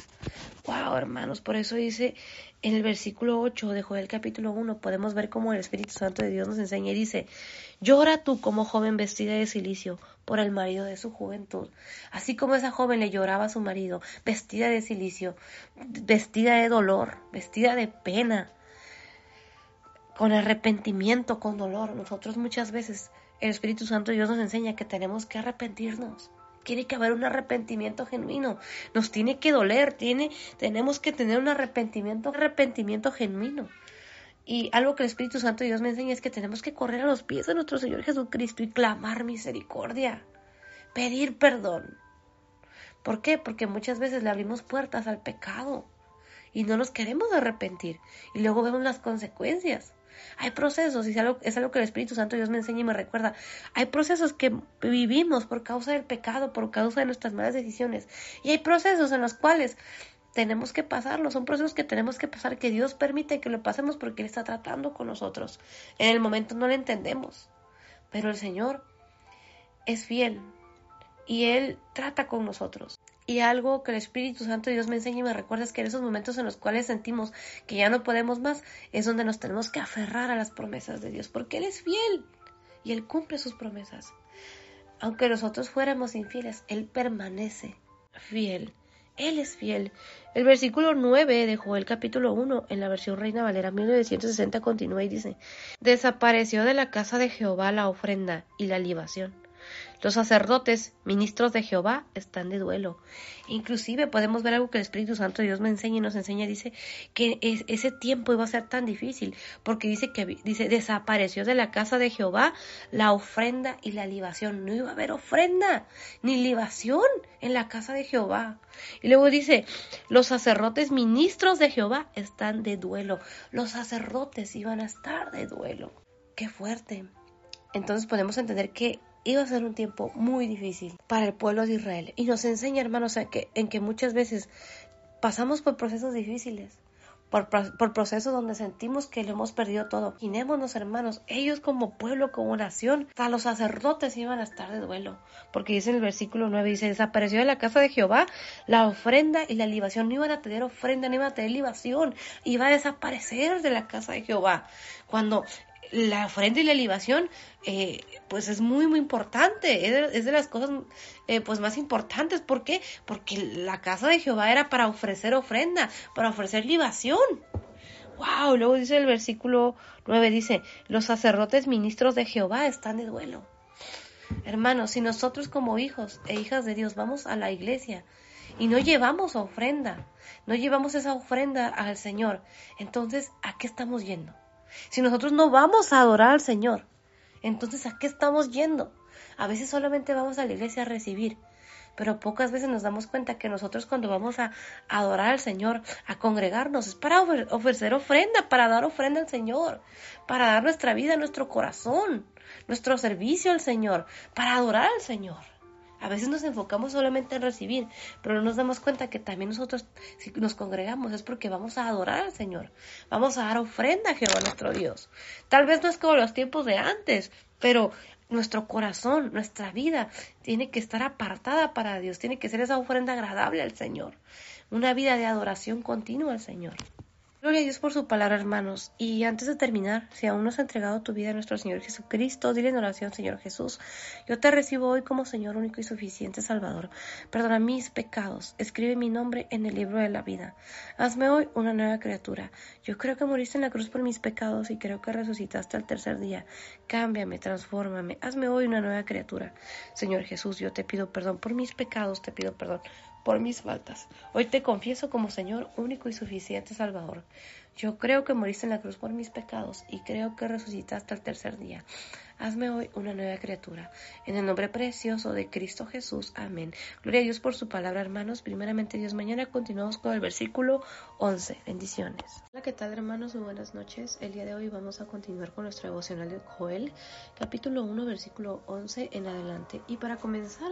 Wow, hermanos, por eso dice en el versículo 8 de Joel capítulo 1 podemos ver cómo el Espíritu Santo de Dios nos enseña y dice, llora tú como joven vestida de silicio por el marido de su juventud, así como esa joven le lloraba a su marido, vestida de silicio, vestida de dolor, vestida de pena, con arrepentimiento, con dolor. Nosotros muchas veces el Espíritu Santo de Dios nos enseña que tenemos que arrepentirnos tiene que haber un arrepentimiento genuino. Nos tiene que doler, tiene, tenemos que tener un arrepentimiento, arrepentimiento genuino. Y algo que el Espíritu Santo de Dios me enseña es que tenemos que correr a los pies de nuestro Señor Jesucristo y clamar misericordia, pedir perdón. ¿Por qué? Porque muchas veces le abrimos puertas al pecado y no nos queremos arrepentir y luego vemos las consecuencias. Hay procesos, y es algo, que el Espíritu Santo Dios me enseña y me recuerda. Hay procesos que vivimos por causa del pecado, por causa de nuestras malas decisiones. Y hay procesos en los cuales tenemos que pasarlo, son procesos que tenemos que pasar, que Dios permite que lo pasemos porque Él está tratando con nosotros. En el momento no lo entendemos, pero el Señor es fiel y Él trata con nosotros. Y algo que el Espíritu Santo de Dios me enseña y me recuerda es que en esos momentos en los cuales sentimos que ya no podemos más, es donde nos tenemos que aferrar a las promesas de Dios, porque Él es fiel y Él cumple sus promesas. Aunque nosotros fuéramos infieles, Él permanece fiel. Él es fiel. El versículo 9 de Joel capítulo 1 en la versión Reina Valera 1960 continúa y dice, Desapareció de la casa de Jehová la ofrenda y la libación los sacerdotes, ministros de Jehová, están de duelo. Inclusive podemos ver algo que el Espíritu Santo de Dios me enseña y nos enseña, dice que ese tiempo iba a ser tan difícil, porque dice que dice desapareció de la casa de Jehová la ofrenda y la libación. No iba a haber ofrenda ni libación en la casa de Jehová. Y luego dice, los sacerdotes ministros de Jehová están de duelo. Los sacerdotes iban a estar de duelo. Qué fuerte. Entonces podemos entender que iba a ser un tiempo muy difícil para el pueblo de Israel. Y nos enseña, hermanos, en que, en que muchas veces pasamos por procesos difíciles, por, por, procesos donde sentimos que lo hemos perdido todo. Imaginémonos, hermanos, ellos como pueblo, como nación, hasta los sacerdotes iban a estar de duelo, porque dice en el versículo 9, dice, desapareció de la casa de Jehová la ofrenda y la libación, no iban a tener ofrenda, no iban a tener libación, iba a desaparecer de la casa de Jehová. Cuando la ofrenda y la libación, eh, pues es muy, muy importante, es de, las cosas eh, pues más importantes. ¿Por qué? Porque la casa de Jehová era para ofrecer ofrenda, para ofrecer libación. ¡Wow! Luego dice el versículo 9, dice, los sacerdotes ministros de Jehová están de duelo. Hermanos, si nosotros como hijos e hijas de Dios vamos a la iglesia y no llevamos ofrenda, no llevamos esa ofrenda al Señor, entonces, ¿a qué estamos yendo? Si nosotros no vamos a adorar al Señor, entonces ¿a qué estamos yendo? A veces solamente vamos a la iglesia a recibir, pero pocas veces nos damos cuenta que nosotros cuando vamos a adorar al Señor, a congregarnos, es para ofrecer ofrenda, para dar ofrenda al Señor, para dar nuestra vida, nuestro corazón, nuestro servicio al Señor, para adorar al Señor. A veces nos enfocamos solamente en recibir, pero no nos damos cuenta que también nosotros, si nos congregamos, es porque vamos a adorar al Señor. Vamos a dar ofrenda a Jehová nuestro Dios. Tal vez no es como los tiempos de antes, pero nuestro corazón, nuestra vida, tiene que estar apartada para Dios. Tiene que ser esa ofrenda agradable al Señor. Una vida de adoración continua al Señor. Gloria a Dios por su palabra, hermanos. Y antes de terminar, si aún no has entregado tu vida a nuestro Señor Jesucristo, dile en oración, Señor Jesús, yo te recibo hoy como Señor único y suficiente Salvador. Perdona mis pecados. Escribe mi nombre en el libro de la vida. Hazme hoy una nueva criatura. Yo creo que moriste en la cruz por mis pecados y creo que resucitaste al tercer día. Cámbiame, transfórmame. Hazme hoy una nueva criatura. Señor Jesús, yo te pido perdón por mis pecados, te pido perdón por mis faltas. Hoy te confieso como Señor único y suficiente Salvador. Yo creo que moriste en la cruz por mis pecados y creo que resucitaste al tercer día. Hazme hoy una nueva criatura. En el nombre precioso de Cristo Jesús. Amén. Gloria a Dios por su palabra, hermanos. Primeramente, Dios, mañana continuamos con el versículo 11. Bendiciones. Hola, ¿qué tal, hermanos? Muy buenas noches. El día de hoy vamos a continuar con nuestro devocional de Joel, capítulo 1, versículo 11 en adelante. Y para comenzar,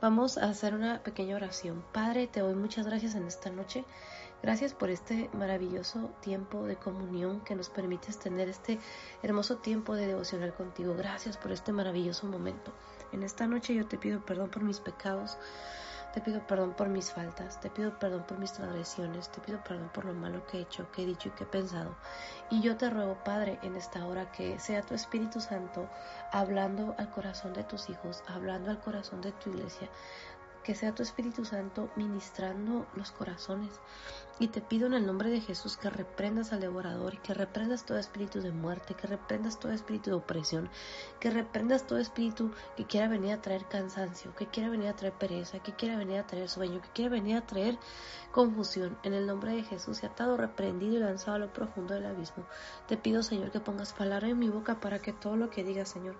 vamos a hacer una pequeña oración. Padre, te doy muchas gracias en esta noche. Gracias por este maravilloso tiempo de comunión que nos permites tener este hermoso tiempo de devocional contigo. Gracias por este maravilloso momento. En esta noche yo te pido perdón por mis pecados, te pido perdón por mis faltas, te pido perdón por mis transgresiones, te pido perdón por lo malo que he hecho, que he dicho y que he pensado. Y yo te ruego, Padre, en esta hora que sea tu Espíritu Santo hablando al corazón de tus hijos, hablando al corazón de tu iglesia, que sea tu Espíritu Santo ministrando los corazones. Y te pido en el nombre de Jesús que reprendas al devorador que reprendas todo espíritu de muerte, que reprendas todo espíritu de opresión, que reprendas todo espíritu que quiera venir a traer cansancio, que quiera venir a traer pereza, que quiera venir a traer sueño, que quiera venir a traer confusión. En el nombre de Jesús, y atado, reprendido y lanzado a lo profundo del abismo. Te pido, Señor, que pongas palabra en mi boca para que todo lo que diga, Señor,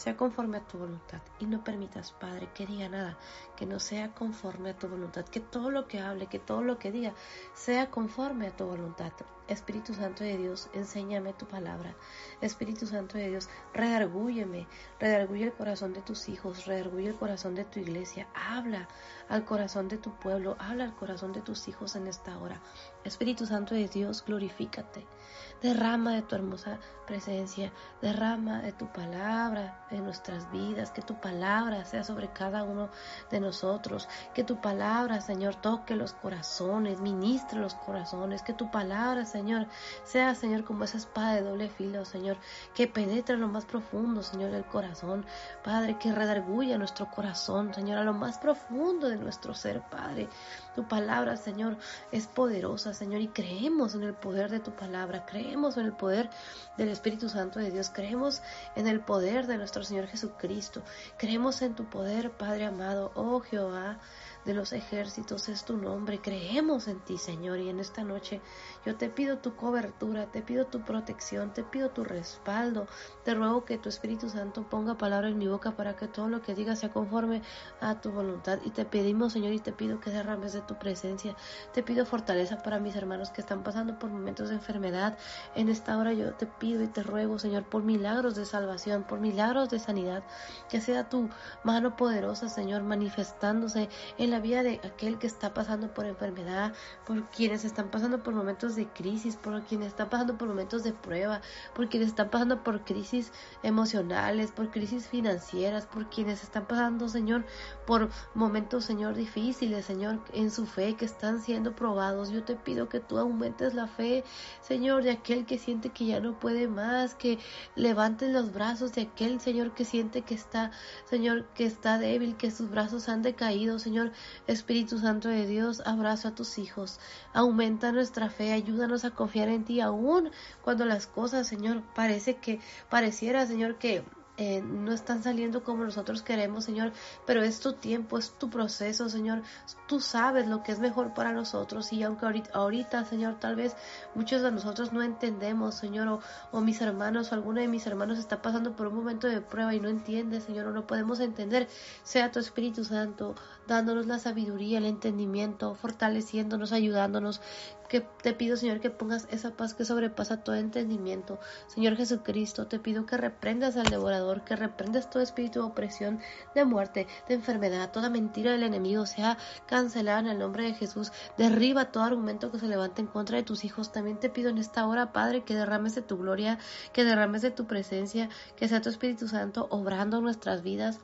sea conforme a tu voluntad. Y no permitas, Padre, que diga nada que no sea conforme a tu voluntad. Que todo lo que hable, que todo lo que diga, sea conforme a tu voluntad. Espíritu Santo de Dios, enséñame tu palabra. Espíritu Santo de Dios, redargúyeme, redarguye el corazón de tus hijos, redarguye el corazón de tu iglesia. Habla al corazón de tu pueblo, habla al corazón de tus hijos en esta hora. Espíritu Santo de Dios, glorifícate. Derrama de tu hermosa presencia, derrama de tu palabra en nuestras vidas, que tu palabra sea sobre cada uno de nosotros, que tu palabra, Señor, toque los corazones, ministre los corazones, que tu palabra, Señor, sea, Señor, como esa espada de doble filo, Señor, que penetre en lo más profundo, Señor, del corazón, Padre, que redarguya nuestro corazón, Señor, a lo más profundo de nuestro ser, Padre. Tu palabra, Señor, es poderosa, Señor, y creemos en el poder de tu palabra, creemos en el poder del Espíritu Santo de Dios, creemos en el poder de nuestro Señor Jesucristo, creemos en tu poder, Padre amado, oh Jehová de los ejércitos es tu nombre. Creemos en ti, Señor, y en esta noche yo te pido tu cobertura, te pido tu protección, te pido tu respaldo. Te ruego que tu Espíritu Santo ponga palabra en mi boca para que todo lo que diga sea conforme a tu voluntad. Y te pedimos, Señor, y te pido que derrames de tu presencia. Te pido fortaleza para mis hermanos que están pasando por momentos de enfermedad. En esta hora yo te pido y te ruego, Señor, por milagros de salvación, por milagros de sanidad. Que sea tu mano poderosa, Señor, manifestándose en la vida de aquel que está pasando por enfermedad, por quienes están pasando por momentos de crisis, por quienes están pasando por momentos de prueba, por quienes están pasando por crisis emocionales, por crisis financieras, por quienes están pasando, Señor, por momentos, Señor, difíciles, Señor, en su fe, que están siendo probados. Yo te pido que tú aumentes la fe, Señor, de aquel que siente que ya no puede más, que levantes los brazos de aquel, Señor, que siente que está, Señor, que está débil, que sus brazos han decaído, Señor, Espíritu Santo de Dios, abrazo a tus hijos, aumenta nuestra fe, ayúdanos a confiar en ti aún cuando las cosas, Señor, parece que, pareciera, Señor, que eh, no están saliendo como nosotros queremos, Señor, pero es tu tiempo, es tu proceso, Señor. Tú sabes lo que es mejor para nosotros y aunque ahorita, Señor, tal vez muchos de nosotros no entendemos, Señor, o, o, mis hermanos o alguno de mis hermanos está pasando por un momento de prueba y no entiende, Señor, o no podemos entender, sea tu Espíritu Santo dándonos la sabiduría, el entendimiento, fortaleciéndonos, ayudándonos, que te pido, Señor, que pongas esa paz que sobrepasa todo entendimiento. Señor Jesucristo, te pido que reprendas al devorador, que reprendas todo espíritu de opresión, de muerte, de enfermedad, toda mentira del enemigo sea cancelada en el nombre de Jesús. Derriba todo argumento que se levante en contra de tus hijos. También te pido en esta hora, Padre, que derrames de tu gloria, que derrames de tu presencia, que sea tu Espíritu Santo obrando nuestras vidas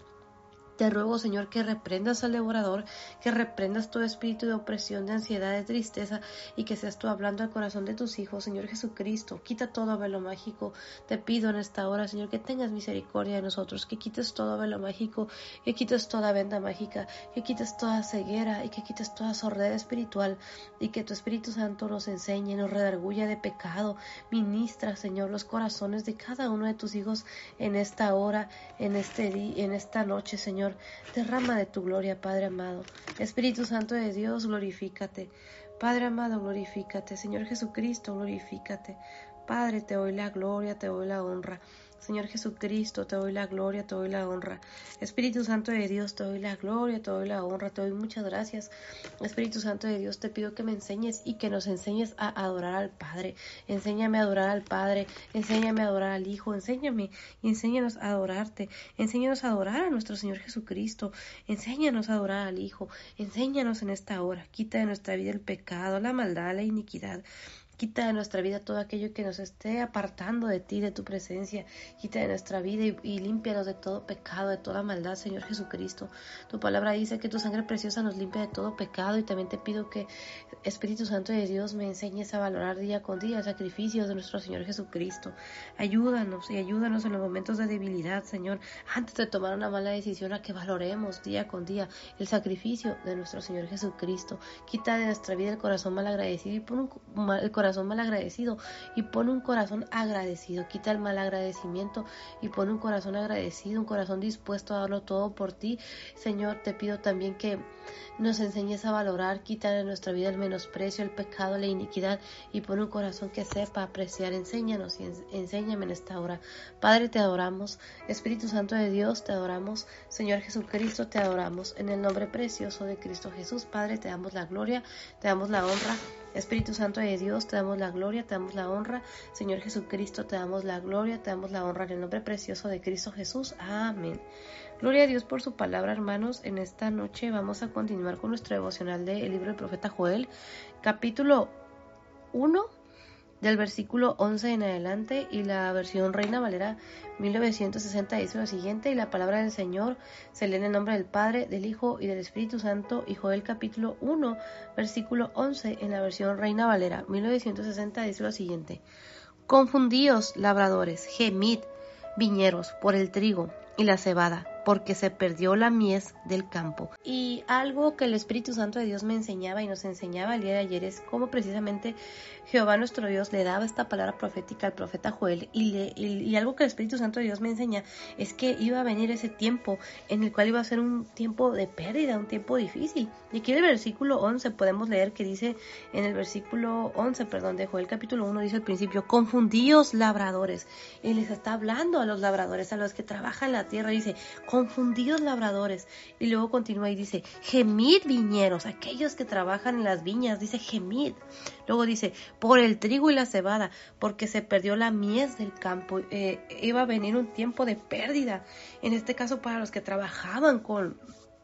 te ruego, Señor, que reprendas al devorador, que reprendas todo espíritu de opresión, de ansiedad, de tristeza y que seas tú hablando al corazón de tus hijos, Señor Jesucristo. Quita todo velo mágico. Te pido en esta hora, Señor, que tengas misericordia de nosotros, que quites todo velo mágico, que quites toda venda mágica, que quites toda ceguera y que quites toda sordera espiritual y que tu Espíritu Santo nos enseñe, nos redarguya de pecado. Ministra, Señor, los corazones de cada uno de tus hijos en esta hora, en este día, en esta noche, Señor derrama de tu gloria, Padre amado. Espíritu Santo de Dios, glorifícate. Padre amado, glorifícate. Señor Jesucristo, glorifícate. Padre, te doy la gloria, te doy la honra. Señor Jesucristo, te doy la gloria, te doy la honra. Espíritu Santo de Dios, te doy la gloria, te doy la honra, te doy muchas gracias. Espíritu Santo de Dios, te pido que me enseñes y que nos enseñes a adorar al Padre. Enséñame a adorar al Padre, enséñame a adorar al Hijo, enséñame y enséñanos a adorarte. Enséñanos a adorar a nuestro Señor Jesucristo. Enséñanos a adorar al Hijo. Enséñanos en esta hora. Quita de nuestra vida el pecado, la maldad, la iniquidad. Quita de nuestra vida todo aquello que nos esté apartando de ti, de tu presencia. Quita de nuestra vida y, y límpianos de todo pecado, de toda maldad, Señor Jesucristo. Tu palabra dice que tu sangre preciosa nos limpia de todo pecado y también te pido que Espíritu Santo de Dios me enseñes a valorar día con día el sacrificio de nuestro Señor Jesucristo. Ayúdanos y ayúdanos en los momentos de debilidad, Señor, antes de tomar una mala decisión a que valoremos día con día el sacrificio de nuestro Señor Jesucristo. Quita de nuestra vida el corazón mal agradecido y pon un, el corazón corazón mal agradecido y pon un corazón agradecido. Quita el mal agradecimiento y pon un corazón agradecido, un corazón dispuesto a darlo todo por ti. Señor, te pido también que nos enseñes a valorar, quita de nuestra vida el menosprecio, el pecado, la iniquidad y pon un corazón que sepa apreciar. Enséñanos y enséñame en esta hora. Padre, te adoramos. Espíritu Santo de Dios, te adoramos. Señor Jesucristo, te adoramos. En el nombre precioso de Cristo Jesús, Padre, te damos la gloria, te damos la honra. Espíritu Santo de Dios, te damos la gloria, te damos la honra. Señor Jesucristo, te damos la gloria, te damos la honra en el nombre precioso de Cristo Jesús. Amén. Gloria a Dios por su palabra, hermanos. En esta noche vamos a continuar con nuestro devocional del libro del profeta Joel, capítulo 1 del versículo 11 en adelante y la versión Reina Valera 1960 dice lo siguiente y la palabra del Señor se lee en el nombre del Padre, del Hijo y del Espíritu Santo y Joel capítulo 1 versículo 11 en la versión Reina Valera 1960 dice lo siguiente Confundíos labradores, gemid viñeros por el trigo y la cebada porque se perdió la mies del campo. Y algo que el Espíritu Santo de Dios me enseñaba y nos enseñaba el día de ayer es cómo precisamente Jehová nuestro Dios le daba esta palabra profética al profeta Joel y, le, y, algo que el Espíritu Santo de Dios me enseña es que iba a venir ese tiempo en el cual iba a ser un tiempo de pérdida, un tiempo difícil. Y aquí en el versículo 11 podemos leer que dice, en el versículo 11, perdón, de Joel capítulo 1 dice al principio, confundíos labradores. Y les está hablando a los labradores, a los que trabajan la tierra, dice, confundidos labradores. Y luego continúa y dice, gemid viñeros, aquellos que trabajan en las viñas, dice gemid. Luego dice, por el trigo y la cebada, porque se perdió la mies del campo. Eh, iba a venir un tiempo de pérdida. En este caso para los que trabajaban con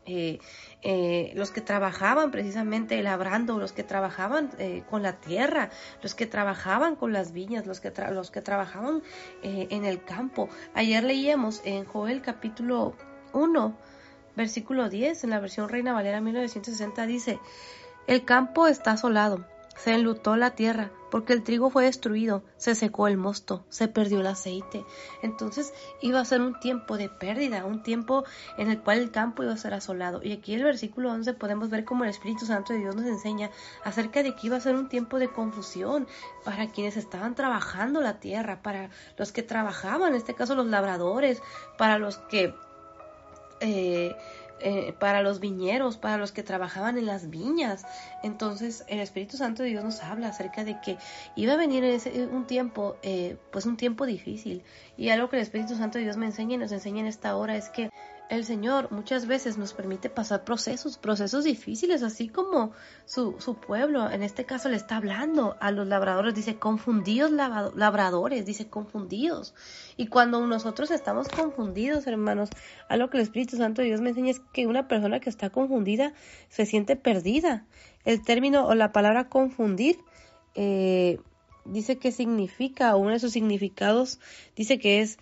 eh, eh, los que trabajaban precisamente labrando, los que trabajaban eh, con la tierra, los que trabajaban con las viñas, los que, los que trabajaban en el campo. Ayer leíamos en Joel capítulo 1, versículo 10, en la versión Reina Valera 1960, dice, el campo está asolado, se enlutó la tierra, porque el trigo fue destruido, se secó el mosto, se perdió el aceite. Entonces iba a ser un tiempo de pérdida, un tiempo en el cual el campo iba a ser asolado. Y aquí en el versículo 11 podemos ver cómo el Espíritu Santo de Dios nos enseña acerca de que iba a ser un tiempo de confusión para quienes estaban trabajando la tierra, para los que trabajaban, en este caso los labradores, para los que... Eh, eh, para los viñeros, para los que trabajaban en las viñas. Entonces el Espíritu Santo de Dios nos habla acerca de que iba a venir ese, un tiempo, eh, pues un tiempo difícil. Y algo que el Espíritu Santo de Dios me enseña y nos enseña en esta hora es que el Señor muchas veces nos permite pasar procesos, procesos difíciles, así como su, su, pueblo, en este caso le está hablando a los labradores, dice confundidos labradores, dice confundidos. Y cuando nosotros estamos confundidos, hermanos, algo que el Espíritu Santo de Dios me enseña es que una persona que está confundida se siente perdida. El término o la palabra confundir eh, dice que significa, uno de sus significados dice que es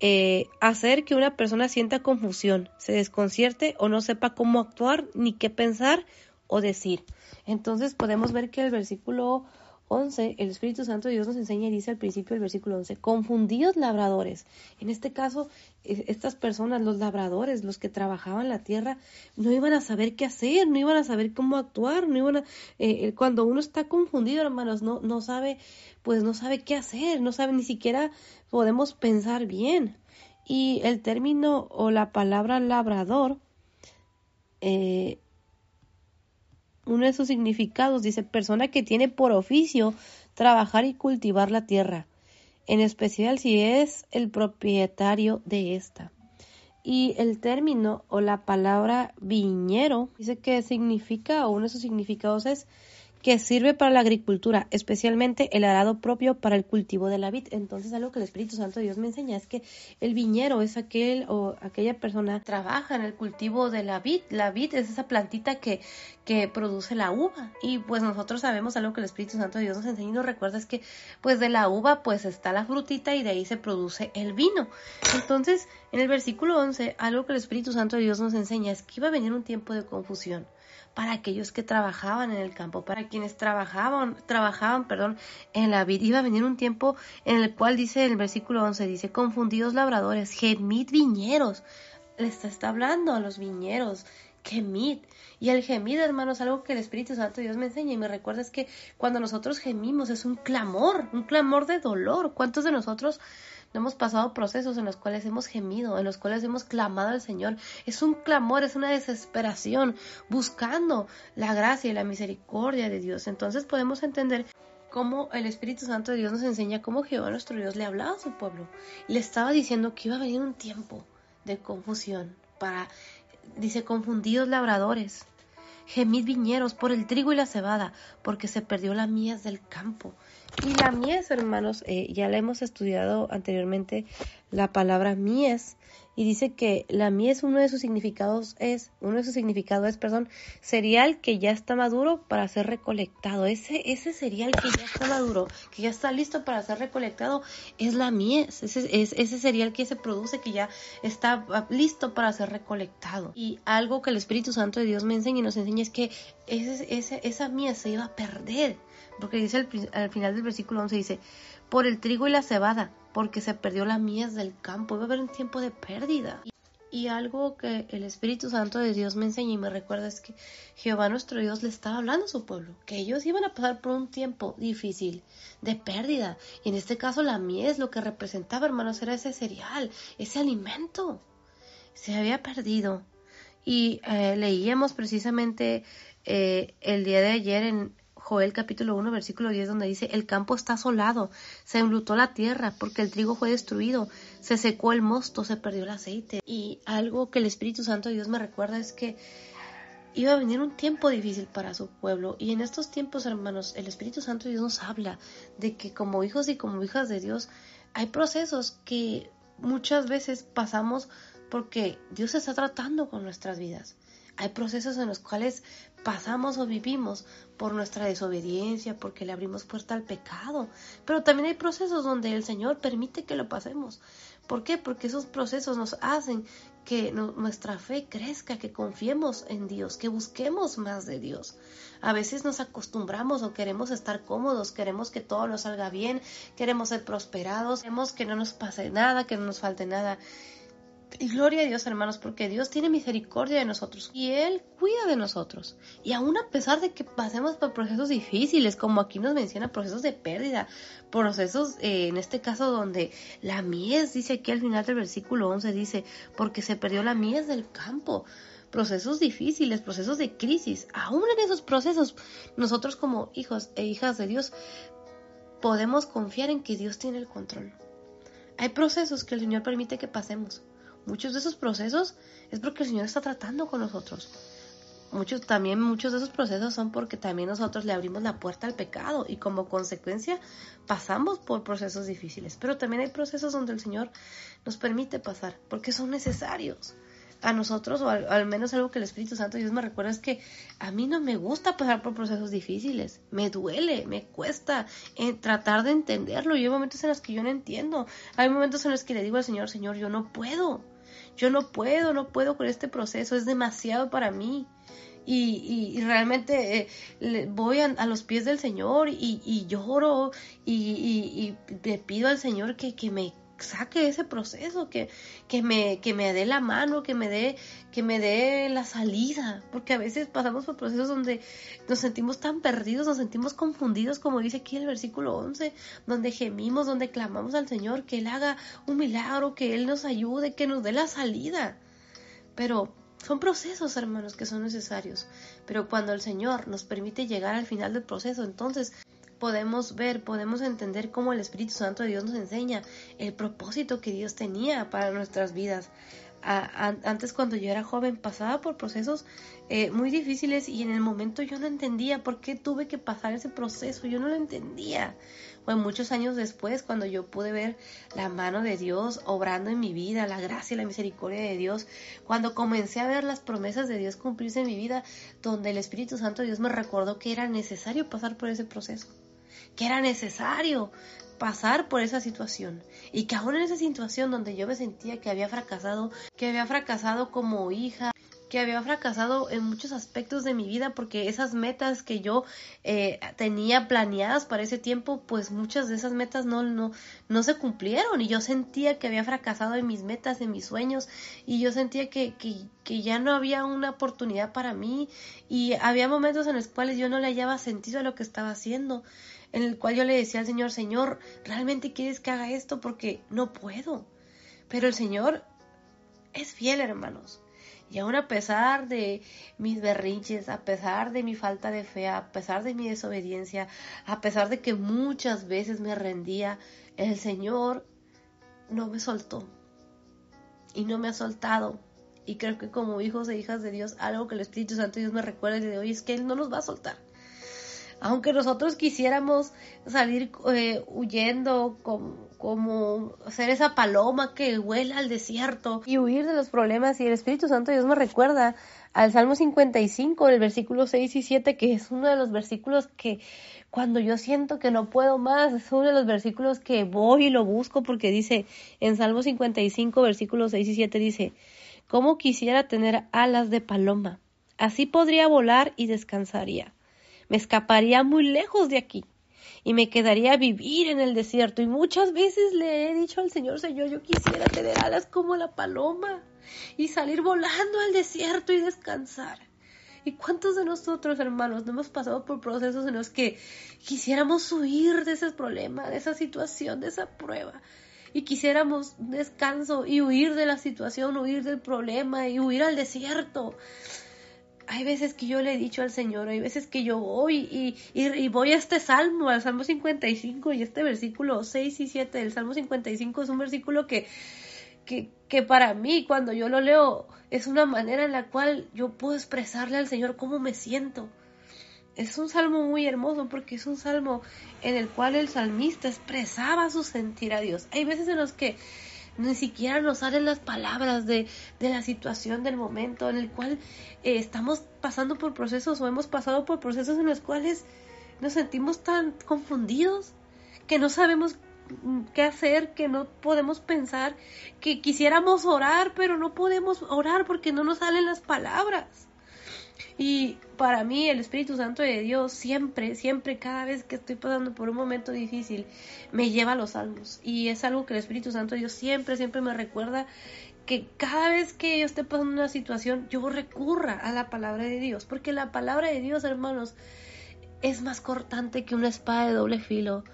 eh, hacer que una persona sienta confusión, se desconcierte o no sepa cómo actuar, ni qué pensar o decir. Entonces podemos ver que el versículo 11, el Espíritu Santo de Dios nos enseña y dice al principio del versículo 11, confundidos labradores. En este caso, e, estas personas, los labradores, los que trabajaban la tierra, no iban a saber qué hacer, no iban a saber cómo actuar, no iban a, eh, cuando uno está confundido, hermanos, no, no sabe, pues no sabe qué hacer, no sabe ni siquiera podemos pensar bien. Y el término o la palabra labrador, eh, uno de sus significados dice persona que tiene por oficio trabajar y cultivar la tierra, en especial si es el propietario de esta. Y el término o la palabra viñero dice que significa, o uno de sus significados es que sirve para la agricultura, especialmente el arado propio para el cultivo de la vid. Entonces, algo que el Espíritu Santo de Dios me enseña es que el viñero es aquel o aquella persona que trabaja en el cultivo de la vid. La vid es esa plantita que, que produce la uva. Y pues nosotros sabemos algo que el Espíritu Santo de Dios nos enseña y nos recuerda es que pues de la uva pues está la frutita y de ahí se produce el vino. Entonces, en el versículo 11, algo que el Espíritu Santo de Dios nos enseña es que iba a venir un tiempo de confusión para aquellos que trabajaban en el campo, para quienes trabajaban, trabajaban, perdón, en la vida. Iba a venir un tiempo en el cual dice el versículo 11, dice, confundidos labradores, gemid viñeros. Les está hablando a los viñeros, gemid. Y el gemid, hermanos, algo que el Espíritu Santo Dios me enseña y me recuerda es que cuando nosotros gemimos es un clamor, un clamor de dolor. ¿Cuántos de nosotros hemos pasado procesos en los cuales hemos gemido, en los cuales hemos clamado al Señor. Es un clamor, es una desesperación, buscando la gracia y la misericordia de Dios. Entonces podemos entender cómo el Espíritu Santo de Dios nos enseña cómo Jehová nuestro Dios le hablaba a su pueblo. Y le estaba diciendo que iba a venir un tiempo de confusión para, dice, confundidos labradores. Gemid viñeros por el trigo y la cebada, porque se perdió la mies del campo. Y la mies, hermanos, eh, ya la hemos estudiado anteriormente, la palabra mies, y dice que la mies, uno de sus significados es, uno de sus significados es, perdón, cereal que ya está maduro para ser recolectado. Ese, ese cereal que ya está maduro, que ya está listo para ser recolectado, es la mies. Ese, es, ese cereal que se produce, que ya está listo para ser recolectado. Y algo que el Espíritu Santo de Dios me enseña y nos enseña es que esa mies se iba a perder porque dice al, final del versículo 11, dice, por el trigo y la cebada, porque se perdió la mies del campo, iba a haber un tiempo de pérdida. Y, algo que el Espíritu Santo de Dios me enseña y me recuerda es que Jehová nuestro Dios le estaba hablando a su pueblo, que ellos iban a pasar por un tiempo difícil, de pérdida. Y en este caso la mies lo que representaba, hermanos, era ese cereal, ese alimento. Se había perdido. Y eh, leíamos precisamente eh, el día de ayer en Joel capítulo 1 versículo 10 donde dice, el campo está asolado, se enlutó la tierra porque el trigo fue destruido, se secó el mosto, se perdió el aceite. Y algo que el Espíritu Santo de Dios me recuerda es que iba a venir un tiempo difícil para su pueblo. Y en estos tiempos, hermanos, el Espíritu Santo de Dios nos habla de que como hijos y como hijas de Dios hay procesos que muchas veces pasamos porque Dios está tratando con nuestras vidas. Hay procesos en los cuales pasamos o vivimos por nuestra desobediencia, porque le abrimos puerta al pecado. Pero también hay procesos donde el Señor permite que lo pasemos. ¿Por qué? Porque esos procesos nos hacen que nuestra fe crezca, que confiemos en Dios, que busquemos más de Dios. A veces nos acostumbramos o queremos estar cómodos, queremos que todo nos salga bien, queremos ser prosperados, queremos que no nos pase nada, que no nos falte nada. Y gloria a Dios, hermanos, porque Dios tiene misericordia de nosotros y Él cuida de nosotros. Y aún a pesar de que pasemos por procesos difíciles, como aquí nos menciona, procesos de pérdida, procesos, eh, en este caso, donde la mies, dice aquí al final del versículo 11, dice, porque se perdió la mies del campo. Procesos difíciles, procesos de crisis. Aún en esos procesos, nosotros como hijos e hijas de Dios, podemos confiar en que Dios tiene el control. Hay procesos que el Señor permite que pasemos muchos de esos procesos es porque el Señor está tratando con nosotros. Muchos, también muchos de esos procesos son porque también nosotros le abrimos la puerta al pecado y como consecuencia pasamos por procesos difíciles. Pero también hay procesos donde el Señor nos permite pasar porque son necesarios a nosotros, o al, menos algo que el Espíritu Santo Dios me recuerda es que a mí no me gusta pasar por procesos difíciles, me duele, me cuesta eh, tratar de entenderlo. Y hay momentos en los que yo no entiendo, hay momentos en los que le digo al Señor, Señor, yo no puedo, yo no puedo, no puedo con este proceso, es demasiado para mí. Y, realmente eh, voy a, los pies del Señor y, lloro y, le pido al Señor que, que me saque ese proceso, que, que, me, que me dé la mano, que me dé, que me dé la salida, porque a veces pasamos por procesos donde nos sentimos tan perdidos, nos sentimos confundidos, como dice aquí el versículo 11, donde gemimos, donde clamamos al Señor, que Él haga un milagro, que Él nos ayude, que nos dé la salida. Pero son procesos, hermanos, que son necesarios. Pero cuando el Señor nos permite llegar al final del proceso, entonces podemos ver, podemos entender cómo el Espíritu Santo de Dios nos enseña el propósito que Dios tenía para nuestras vidas. antes cuando yo era joven pasaba por procesos eh, muy difíciles y en el momento yo no entendía por qué tuve que pasar ese proceso, yo no lo entendía. Bueno, muchos años después, cuando yo pude ver la mano de Dios obrando en mi vida, la gracia y la misericordia de Dios, cuando comencé a ver las promesas de Dios cumplirse en mi vida, donde el Espíritu Santo de Dios me recordó que era necesario pasar por ese proceso que era necesario pasar por esa situación. Y que aún en esa situación donde yo me sentía que había fracasado, que había fracasado como hija, que había fracasado en muchos aspectos de mi vida porque esas metas que yo eh, tenía planeadas para ese tiempo, pues muchas de esas metas no, no, no se cumplieron. Y yo sentía que había fracasado en mis metas, en mis sueños y yo sentía que, que, que ya no había una oportunidad para mí. Y había momentos en los cuales yo no le hallaba sentido a lo que estaba haciendo en el cual yo le decía al Señor, Señor, ¿realmente quieres que haga esto? Porque no puedo. Pero el Señor es fiel, hermanos. Y aún a pesar de mis berrinches, a pesar de mi falta de fe, a pesar de mi desobediencia, a pesar de que muchas veces me rendía, el Señor no me soltó. Y no me ha soltado. Y creo que como hijos e hijas de Dios, algo que el Espíritu Santo Dios me recuerda de hoy es que Él no nos va a soltar aunque nosotros quisiéramos salir eh, huyendo como, ser esa paloma que vuela al desierto y huir de los problemas y el Espíritu Santo Dios me recuerda al Salmo 55, el versículo 6 y 7, que es uno de los versículos que cuando yo siento que no puedo más, es uno de los versículos que voy y lo busco porque dice en Salmo 55, versículos 6 y 7 dice, ¿cómo quisiera tener alas de paloma? Así podría volar y descansaría me escaparía muy lejos de aquí y me quedaría a vivir en el desierto. Y muchas veces le he dicho al Señor, Señor, yo quisiera tener alas como la paloma y salir volando al desierto y descansar. ¿Y cuántos de nosotros, hermanos, no hemos pasado por procesos en los que quisiéramos huir de ese problema, de esa situación, de esa prueba? Y quisiéramos descanso y huir de la situación, huir del problema y huir al desierto hay veces que yo le he dicho al Señor, hay veces que yo voy y, y, voy a este salmo, al Salmo 55 y este versículo 6 y 7 del Salmo 55 es un versículo que, que, que para mí cuando yo lo leo es una manera en la cual yo puedo expresarle al Señor cómo me siento. Es un salmo muy hermoso porque es un salmo en el cual el salmista expresaba su sentir a Dios. Hay veces en los que ni siquiera nos salen las palabras de, de la situación del momento en el cual eh, estamos pasando por procesos o hemos pasado por procesos en los cuales nos sentimos tan confundidos que no sabemos qué hacer, que no podemos pensar, que quisiéramos orar, pero no podemos orar porque no nos salen las palabras. Y para mí el Espíritu Santo de Dios siempre, siempre, cada vez que estoy pasando por un momento difícil, me lleva a los salmos. Y es algo que el Espíritu Santo de Dios siempre, siempre me recuerda que cada vez que yo esté pasando una situación, yo recurra a la palabra de Dios. Porque la palabra de Dios, hermanos, es más cortante que una espada de doble filo.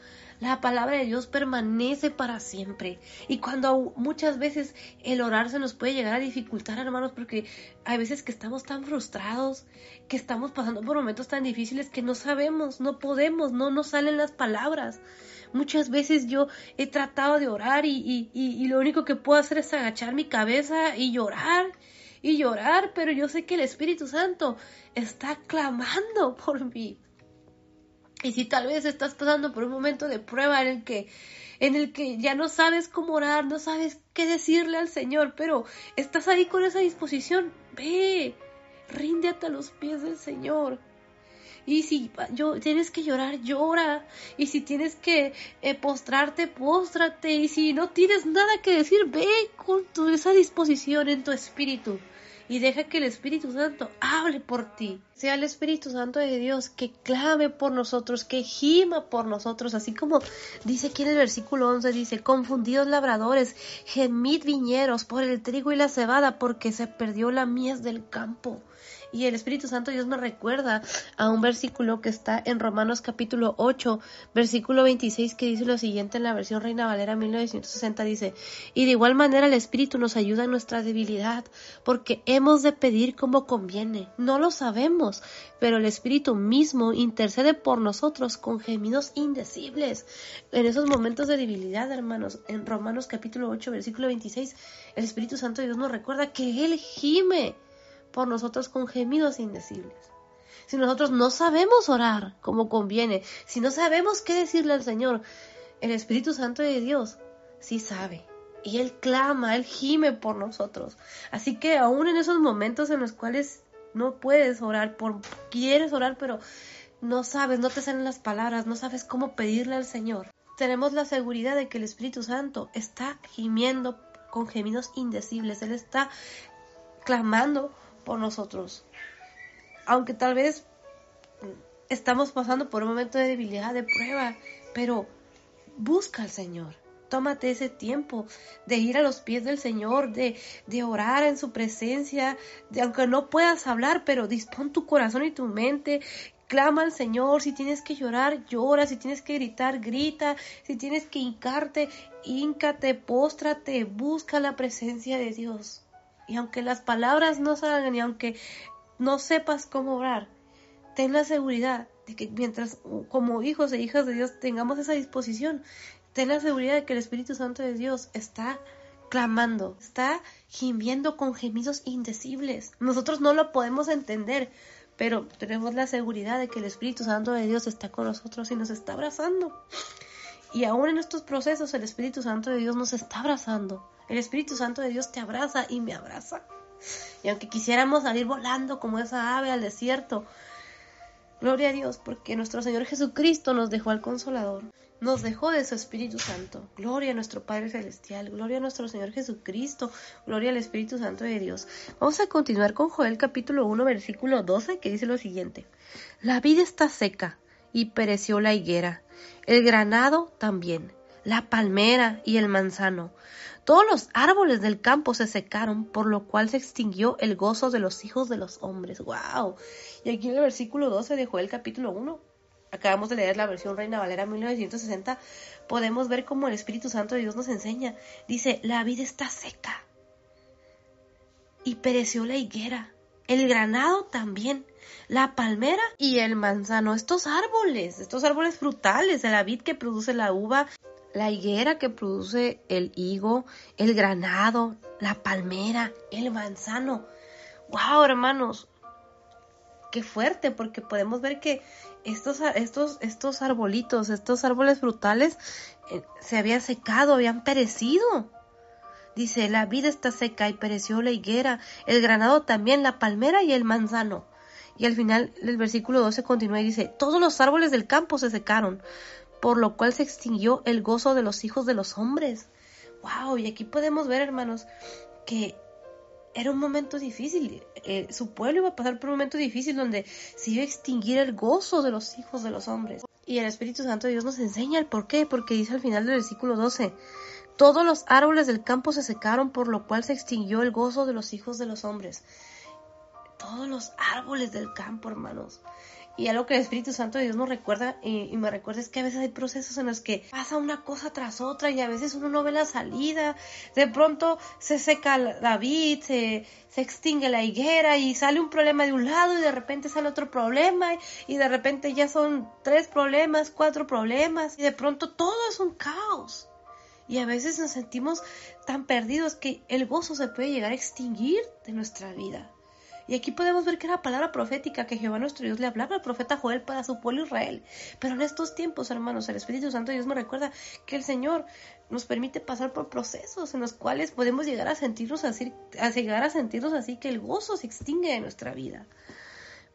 La palabra de Dios permanece para siempre. Y cuando muchas veces el orar se nos puede llegar a dificultar, hermanos, porque hay veces que estamos tan frustrados, que estamos pasando por momentos tan difíciles que no sabemos, no podemos, no nos salen las palabras. Muchas veces yo he tratado de orar y, y lo único que puedo hacer es agachar mi cabeza y llorar y llorar, pero yo sé que el Espíritu Santo está clamando por mí. Y si tal vez estás pasando por un momento de prueba en el que en el que ya no sabes cómo orar, no sabes qué decirle al Señor, pero estás ahí con esa disposición, ve, ríndete a los pies del Señor. Y si yo, tienes que llorar, llora. Y si tienes que eh, postrarte, póstrate. Y si no tienes nada que decir, ve con tu, esa disposición en tu espíritu y deja que el Espíritu Santo hable por ti. Sea el Espíritu Santo de Dios que clame por nosotros, que gima por nosotros, así como dice aquí en el versículo 11, dice, confundidos labradores, gemid viñeros por el trigo y la cebada, porque se perdió la mies del campo. Y el Espíritu Santo Dios me recuerda a un versículo que está en Romanos capítulo 8, versículo 26, que dice lo siguiente en la versión Reina Valera 1960, dice, y de igual manera el Espíritu nos ayuda en nuestra debilidad, porque hemos de pedir como conviene. No lo sabemos, pero el Espíritu mismo intercede por nosotros con gemidos indecibles. En esos momentos de debilidad, hermanos, en Romanos capítulo 8, versículo 26, el Espíritu Santo Dios nos recuerda que Él gime por nosotros con gemidos indecibles. Si nosotros no sabemos orar como conviene, si no sabemos qué decirle al Señor, el Espíritu Santo de Dios sí sabe. Y Él clama, Él gime por nosotros. Así que aún en esos momentos en los cuales no puedes orar, por, quieres orar, pero no sabes, no te salen las palabras, no sabes cómo pedirle al Señor. Tenemos la seguridad de que el Espíritu Santo está gimiendo con gemidos indecibles. Él está clamando por nosotros. Aunque tal vez estamos pasando por un momento de debilidad, de prueba, pero busca al Señor. Tómate ese tiempo de ir a los pies del Señor, de, de orar en su presencia, de aunque no puedas hablar, pero dispón tu corazón y tu mente, clama al Señor, si tienes que llorar, llora, si tienes que gritar, grita, si tienes que hincarte, híncate, póstrate, busca la presencia de Dios. Y aunque las palabras no salgan y aunque no sepas cómo orar, ten la seguridad de que mientras como hijos e hijas de Dios tengamos esa disposición, ten la seguridad de que el Espíritu Santo de Dios está clamando, está gimiendo con gemidos indecibles. Nosotros no lo podemos entender, pero tenemos la seguridad de que el Espíritu Santo de Dios está con nosotros y nos está abrazando. Y aún en estos procesos el Espíritu Santo de Dios nos está abrazando. El Espíritu Santo de Dios te abraza y me abraza. Y aunque quisiéramos salir volando como esa ave al desierto, gloria a Dios, porque nuestro Señor Jesucristo nos dejó al Consolador, nos dejó de su Espíritu Santo. Gloria a nuestro Padre Celestial, gloria a nuestro Señor Jesucristo, gloria al Espíritu Santo de Dios. Vamos a continuar con Joel capítulo 1, versículo 12, que dice lo siguiente. La vida está seca y pereció la higuera, el granado también, la palmera y el manzano todos los árboles del campo se secaron, por lo cual se extinguió el gozo de los hijos de los hombres. ¡Wow! Y aquí en el versículo 12 de Joel capítulo 1, acabamos de leer la versión Reina Valera 1960, podemos ver cómo el Espíritu Santo de Dios nos enseña. Dice, la vida está seca. Y pereció la higuera, el granado también, la palmera y el manzano. Estos árboles, estos árboles frutales de la vid que produce la uva la higuera que produce el higo, el granado, la palmera, el manzano. ¡Wow, hermanos! Qué fuerte, porque podemos ver que estos, estos, estos arbolitos, estos árboles frutales, eh, se habían secado, habían perecido. Dice, la vida está seca y pereció la higuera, el granado también, la palmera y el manzano. Y al final el versículo 12 continúa y dice, todos los árboles del campo se secaron, por lo cual se extinguió el gozo de los hijos de los hombres. Wow, y aquí podemos ver, hermanos, que era un momento difícil. Eh, su pueblo iba a pasar por un momento difícil donde se iba a extinguir el gozo de los hijos de los hombres. Y el Espíritu Santo de Dios nos enseña el por qué, porque dice al final del versículo 12, todos los árboles del campo se secaron, por lo cual se extinguió el gozo de los hijos de los hombres. Todos los árboles del campo, hermanos. Y algo que el Espíritu Santo de Dios nos recuerda y, me recuerda es que a veces hay procesos en los que pasa una cosa tras otra y a veces uno no ve la salida. De pronto se seca la vid, se, se extingue la higuera y sale un problema de un lado y de repente sale otro problema y de repente ya son tres problemas, cuatro problemas y de pronto todo es un caos. Y a veces nos sentimos tan perdidos que el gozo se puede llegar a extinguir de nuestra vida. Y aquí podemos ver que era palabra profética que Jehová nuestro Dios le hablaba al profeta Joel para su pueblo Israel. Pero en estos tiempos, hermanos, el Espíritu Santo Dios me recuerda que el Señor nos permite pasar por procesos en los cuales podemos llegar a sentirnos así, llegar a sentirnos así que el gozo se extingue de nuestra vida.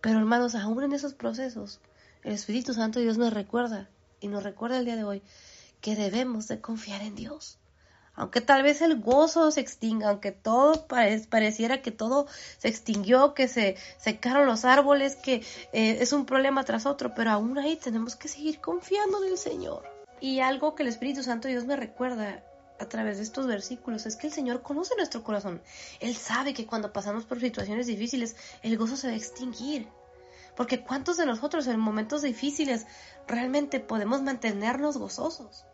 Pero hermanos, aún en esos procesos, el Espíritu Santo Dios nos recuerda y nos recuerda el día de hoy que debemos de confiar en Dios aunque tal vez el gozo se extinga, aunque todo pareciera que todo se extinguió, que se secaron los árboles, que eh, es un problema tras otro, pero aún ahí tenemos que seguir confiando en el Señor. Y algo que el Espíritu Santo Dios me recuerda a través de estos versículos es que el Señor conoce nuestro corazón. Él sabe que cuando pasamos por situaciones difíciles, el gozo se va a extinguir. Porque ¿cuántos de nosotros en momentos difíciles realmente podemos mantenernos gozosos?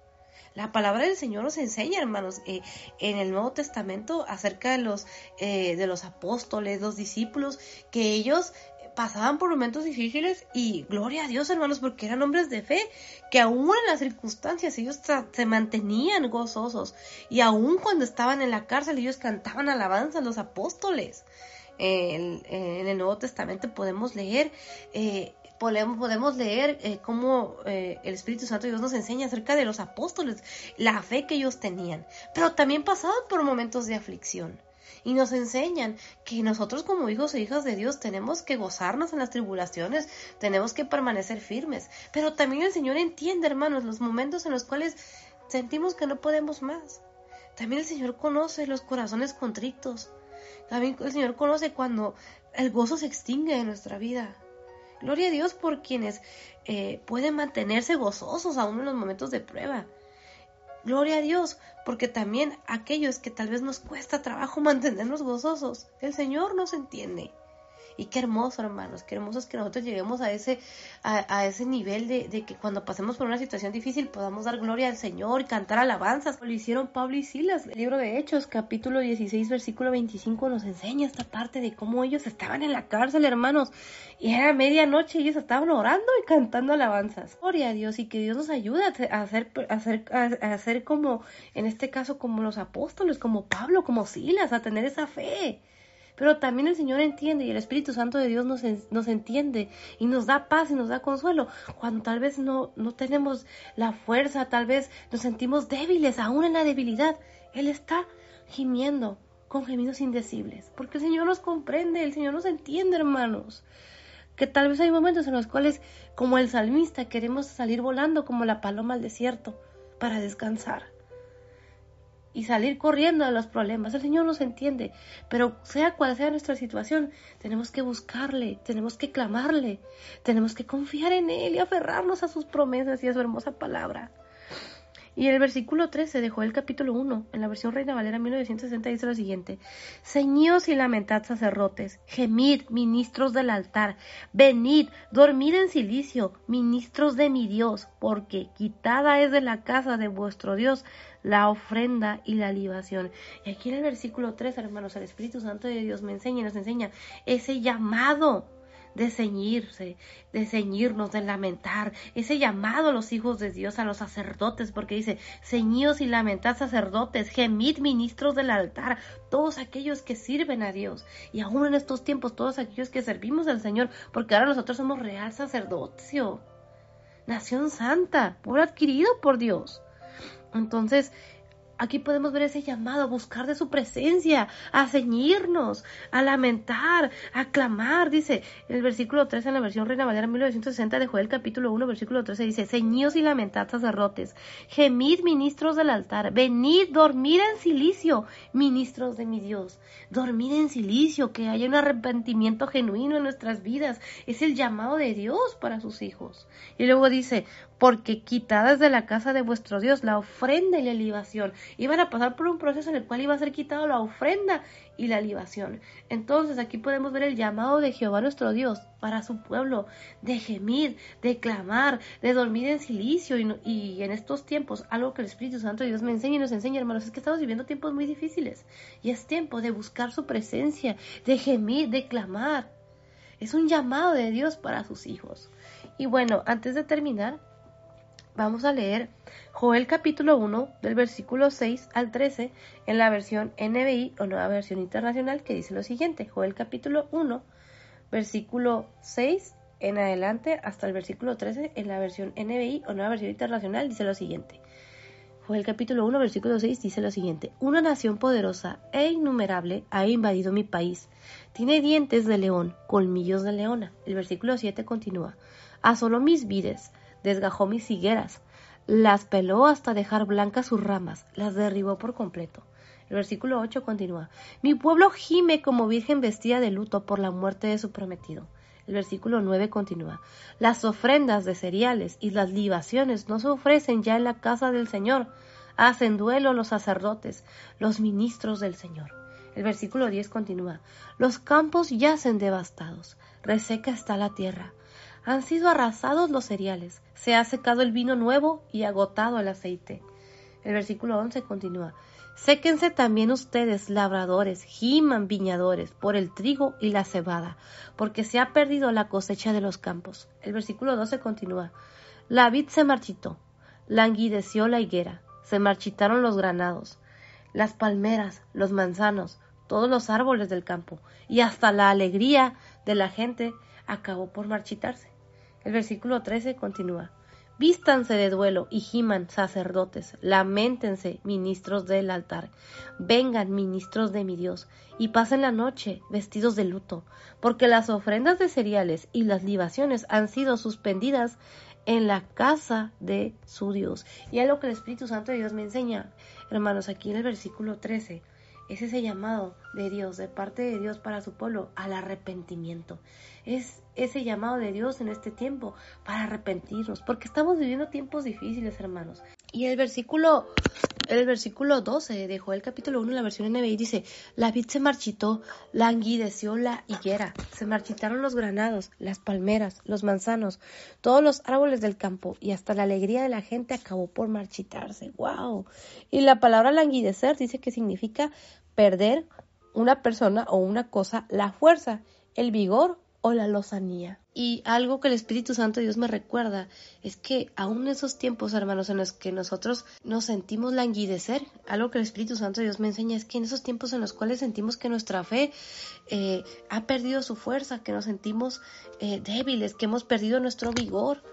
La palabra del Señor nos enseña, hermanos, eh, en el Nuevo Testamento acerca de los, eh, de los apóstoles, los discípulos, que ellos pasaban por momentos difíciles y gloria a Dios, hermanos, porque eran hombres de fe, que aún en las circunstancias ellos se mantenían gozosos y aún cuando estaban en la cárcel ellos cantaban alabanza a los apóstoles. en el Nuevo Testamento podemos leer eh, podemos, leer eh, cómo eh, el Espíritu Santo Dios nos enseña acerca de los apóstoles, la fe que ellos tenían, pero también pasaban por momentos de aflicción. Y nos enseñan que nosotros como hijos e hijas de Dios tenemos que gozarnos en las tribulaciones, tenemos que permanecer firmes. Pero también el Señor entiende, hermanos, los momentos en los cuales sentimos que no podemos más. También el Señor conoce los corazones contritos. También el Señor conoce cuando el gozo se extingue en nuestra vida. Gloria a Dios por quienes eh, pueden mantenerse gozosos aún en los momentos de prueba. Gloria a Dios, porque también aquellos que tal vez nos cuesta trabajo mantenernos gozosos, el Señor nos entiende. Y qué hermoso, hermanos, qué hermoso es que nosotros lleguemos a ese, a, ese nivel de, que cuando pasemos por una situación difícil podamos dar gloria al Señor y cantar alabanzas. Lo hicieron Pablo y Silas. El libro de Hechos, capítulo 16, versículo 25, nos enseña esta parte de cómo ellos estaban en la cárcel, hermanos. Y era medianoche y ellos estaban orando y cantando alabanzas. Gloria a Dios y que Dios nos ayude a hacer, a hacer, a hacer como, en este caso, como los apóstoles, como Pablo, como Silas, a tener esa fe. Pero también el Señor entiende y el Espíritu Santo de Dios nos, nos entiende y nos da paz y nos da consuelo cuando tal vez no, no tenemos la fuerza, tal vez nos sentimos débiles, aún en la debilidad. Él está gimiendo con gemidos indecibles, porque el Señor nos comprende, el Señor nos entiende, hermanos. Que tal vez hay momentos en los cuales, como el salmista, queremos salir volando como la paloma al desierto para descansar y salir corriendo de los problemas. El Señor nos entiende, pero sea cual sea nuestra situación, tenemos que buscarle, tenemos que clamarle, tenemos que confiar en Él y aferrarnos a sus promesas y a su hermosa palabra. Y el versículo 13 dejó el capítulo 1, en la versión Reina Valera 1960, dice lo siguiente: Ceñíos y lamentad sacerdotes, gemid, ministros del altar, venid, dormid en silicio, ministros de mi Dios, porque quitada es de la casa de vuestro Dios la ofrenda y la libación. Y aquí en el versículo 3, hermanos, el Espíritu Santo de Dios me enseña y nos enseña ese llamado de ceñirse, de ceñirnos, de lamentar, ese llamado a los hijos de Dios, a los sacerdotes, porque dice, ceñidos y lamentad sacerdotes, gemid ministros del altar, todos aquellos que sirven a Dios, y aún en estos tiempos todos aquellos que servimos al Señor, porque ahora nosotros somos real sacerdocio, nación santa, pueblo adquirido por Dios. Entonces, Aquí podemos ver ese llamado a buscar de su presencia, a ceñirnos, a lamentar, a clamar. Dice el versículo 13 en la versión Reina Valera 1960 de Joel capítulo 1, versículo 13 dice, ceñíos y lamentad sacerdotes, gemid ministros del altar, venid, dormid en silicio, ministros de mi Dios, dormid en silicio, que haya un arrepentimiento genuino en nuestras vidas. Es el llamado de Dios para sus hijos. Y luego dice, porque quitadas de la casa de vuestro Dios la ofrenda y la libación. Iban a pasar por un proceso en el cual iba a ser quitado la ofrenda y la libación. Entonces aquí podemos ver el llamado de Jehová nuestro Dios para su pueblo, de gemir, de clamar, de dormir en silicio y, y en estos tiempos, algo que el Espíritu Santo de Dios me enseña y nos enseña, hermanos, es que estamos viviendo tiempos muy difíciles y es tiempo de buscar su presencia, de gemir, de clamar. Es un llamado de Dios para sus hijos. Y bueno, antes de terminar, Vamos a leer Joel capítulo 1 del versículo 6 al 13 en la versión NBI o nueva versión internacional que dice lo siguiente. Joel capítulo 1 versículo 6 en adelante hasta el versículo 13 en la versión NBI o nueva versión internacional dice lo siguiente. Joel capítulo 1 versículo 6 dice lo siguiente. Una nación poderosa e innumerable ha invadido mi país. Tiene dientes de león, colmillos de leona. El versículo 7 continúa. Asoló mis vides desgajó mis higueras, las peló hasta dejar blancas sus ramas, las derribó por completo. El versículo 8 continúa, mi pueblo gime como virgen vestida de luto por la muerte de su prometido. El versículo 9 continúa, las ofrendas de cereales y las libaciones no se ofrecen ya en la casa del Señor, hacen duelo los sacerdotes, los ministros del Señor. El versículo 10 continúa, los campos yacen devastados, reseca está la tierra, han sido arrasados los cereales, se ha secado el vino nuevo y agotado el aceite. El versículo 11 continúa. Séquense también ustedes, labradores, giman viñadores, por el trigo y la cebada, porque se ha perdido la cosecha de los campos. El versículo 12 continúa. La vid se marchitó, languideció la higuera, se marchitaron los granados, las palmeras, los manzanos, todos los árboles del campo, y hasta la alegría de la gente acabó por marchitarse. El versículo 13 continúa. Vístanse de duelo y giman sacerdotes, lamentense ministros del altar, vengan ministros de mi Dios, y pasen la noche vestidos de luto, porque las ofrendas de cereales y las libaciones han sido suspendidas en la casa de su Dios. Y es lo que el Espíritu Santo de Dios me enseña, hermanos, aquí en el versículo 13 es ese llamado de Dios, de parte de Dios para su pueblo, al arrepentimiento. Es ese llamado de Dios en este tiempo para arrepentirnos, porque estamos viviendo tiempos difíciles, hermanos. Y el versículo, el versículo 12 de Joel capítulo 1, la versión NBI dice, la vid se marchitó, languideció la higuera, se marchitaron los granados, las palmeras, los manzanos, todos los árboles del campo, y hasta la alegría de la gente acabó por marchitarse. ¡Wow! Y la palabra languidecer dice que significa perder una persona o una cosa la fuerza, el vigor o la lozanía. Y algo que el Espíritu Santo de Dios me recuerda es que aún en esos tiempos, hermanos, en los que nosotros nos sentimos languidecer, algo que el Espíritu Santo de Dios me enseña es que en esos tiempos en los cuales sentimos que nuestra fe eh, ha perdido su fuerza, que nos sentimos eh, débiles, que hemos perdido nuestro vigor,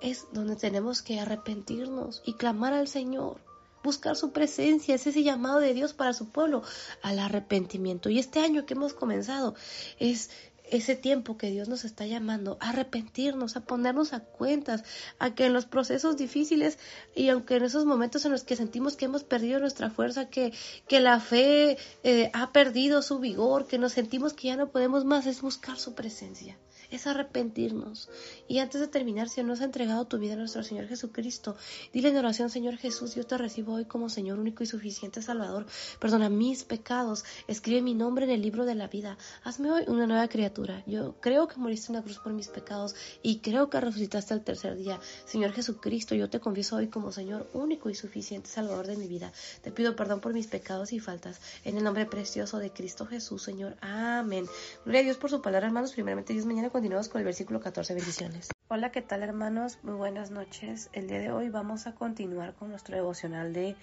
es donde tenemos que arrepentirnos y clamar al Señor buscar su presencia, es ese llamado de Dios para su pueblo al arrepentimiento. Y este año que hemos comenzado es ese tiempo que Dios nos está llamando a arrepentirnos, a ponernos a cuentas, a que en los procesos difíciles y aunque en esos momentos en los que sentimos que hemos perdido nuestra fuerza, que, que la fe eh, ha perdido su vigor, que nos sentimos que ya no podemos más, es buscar su presencia es arrepentirnos. Y antes de terminar, si no has entregado tu vida a nuestro Señor Jesucristo, dile en oración, Señor Jesús, yo te recibo hoy como Señor único y suficiente Salvador. Perdona mis pecados, escribe mi nombre en el libro de la vida. Hazme hoy una nueva criatura. Yo creo que moriste en la cruz por mis pecados y creo que resucitaste al tercer día. Señor Jesucristo, yo te confieso hoy como Señor único y suficiente Salvador de mi vida. Te pido perdón por mis pecados y faltas. En el nombre precioso de Cristo Jesús, Señor. Amén. Gloria a Dios por su palabra, hermanos. Primeramente, Dios mañana continuamos con el versículo 14, bendiciones. Hola, ¿qué tal hermanos? Muy buenas noches. El día de hoy vamos a continuar con nuestro devocional de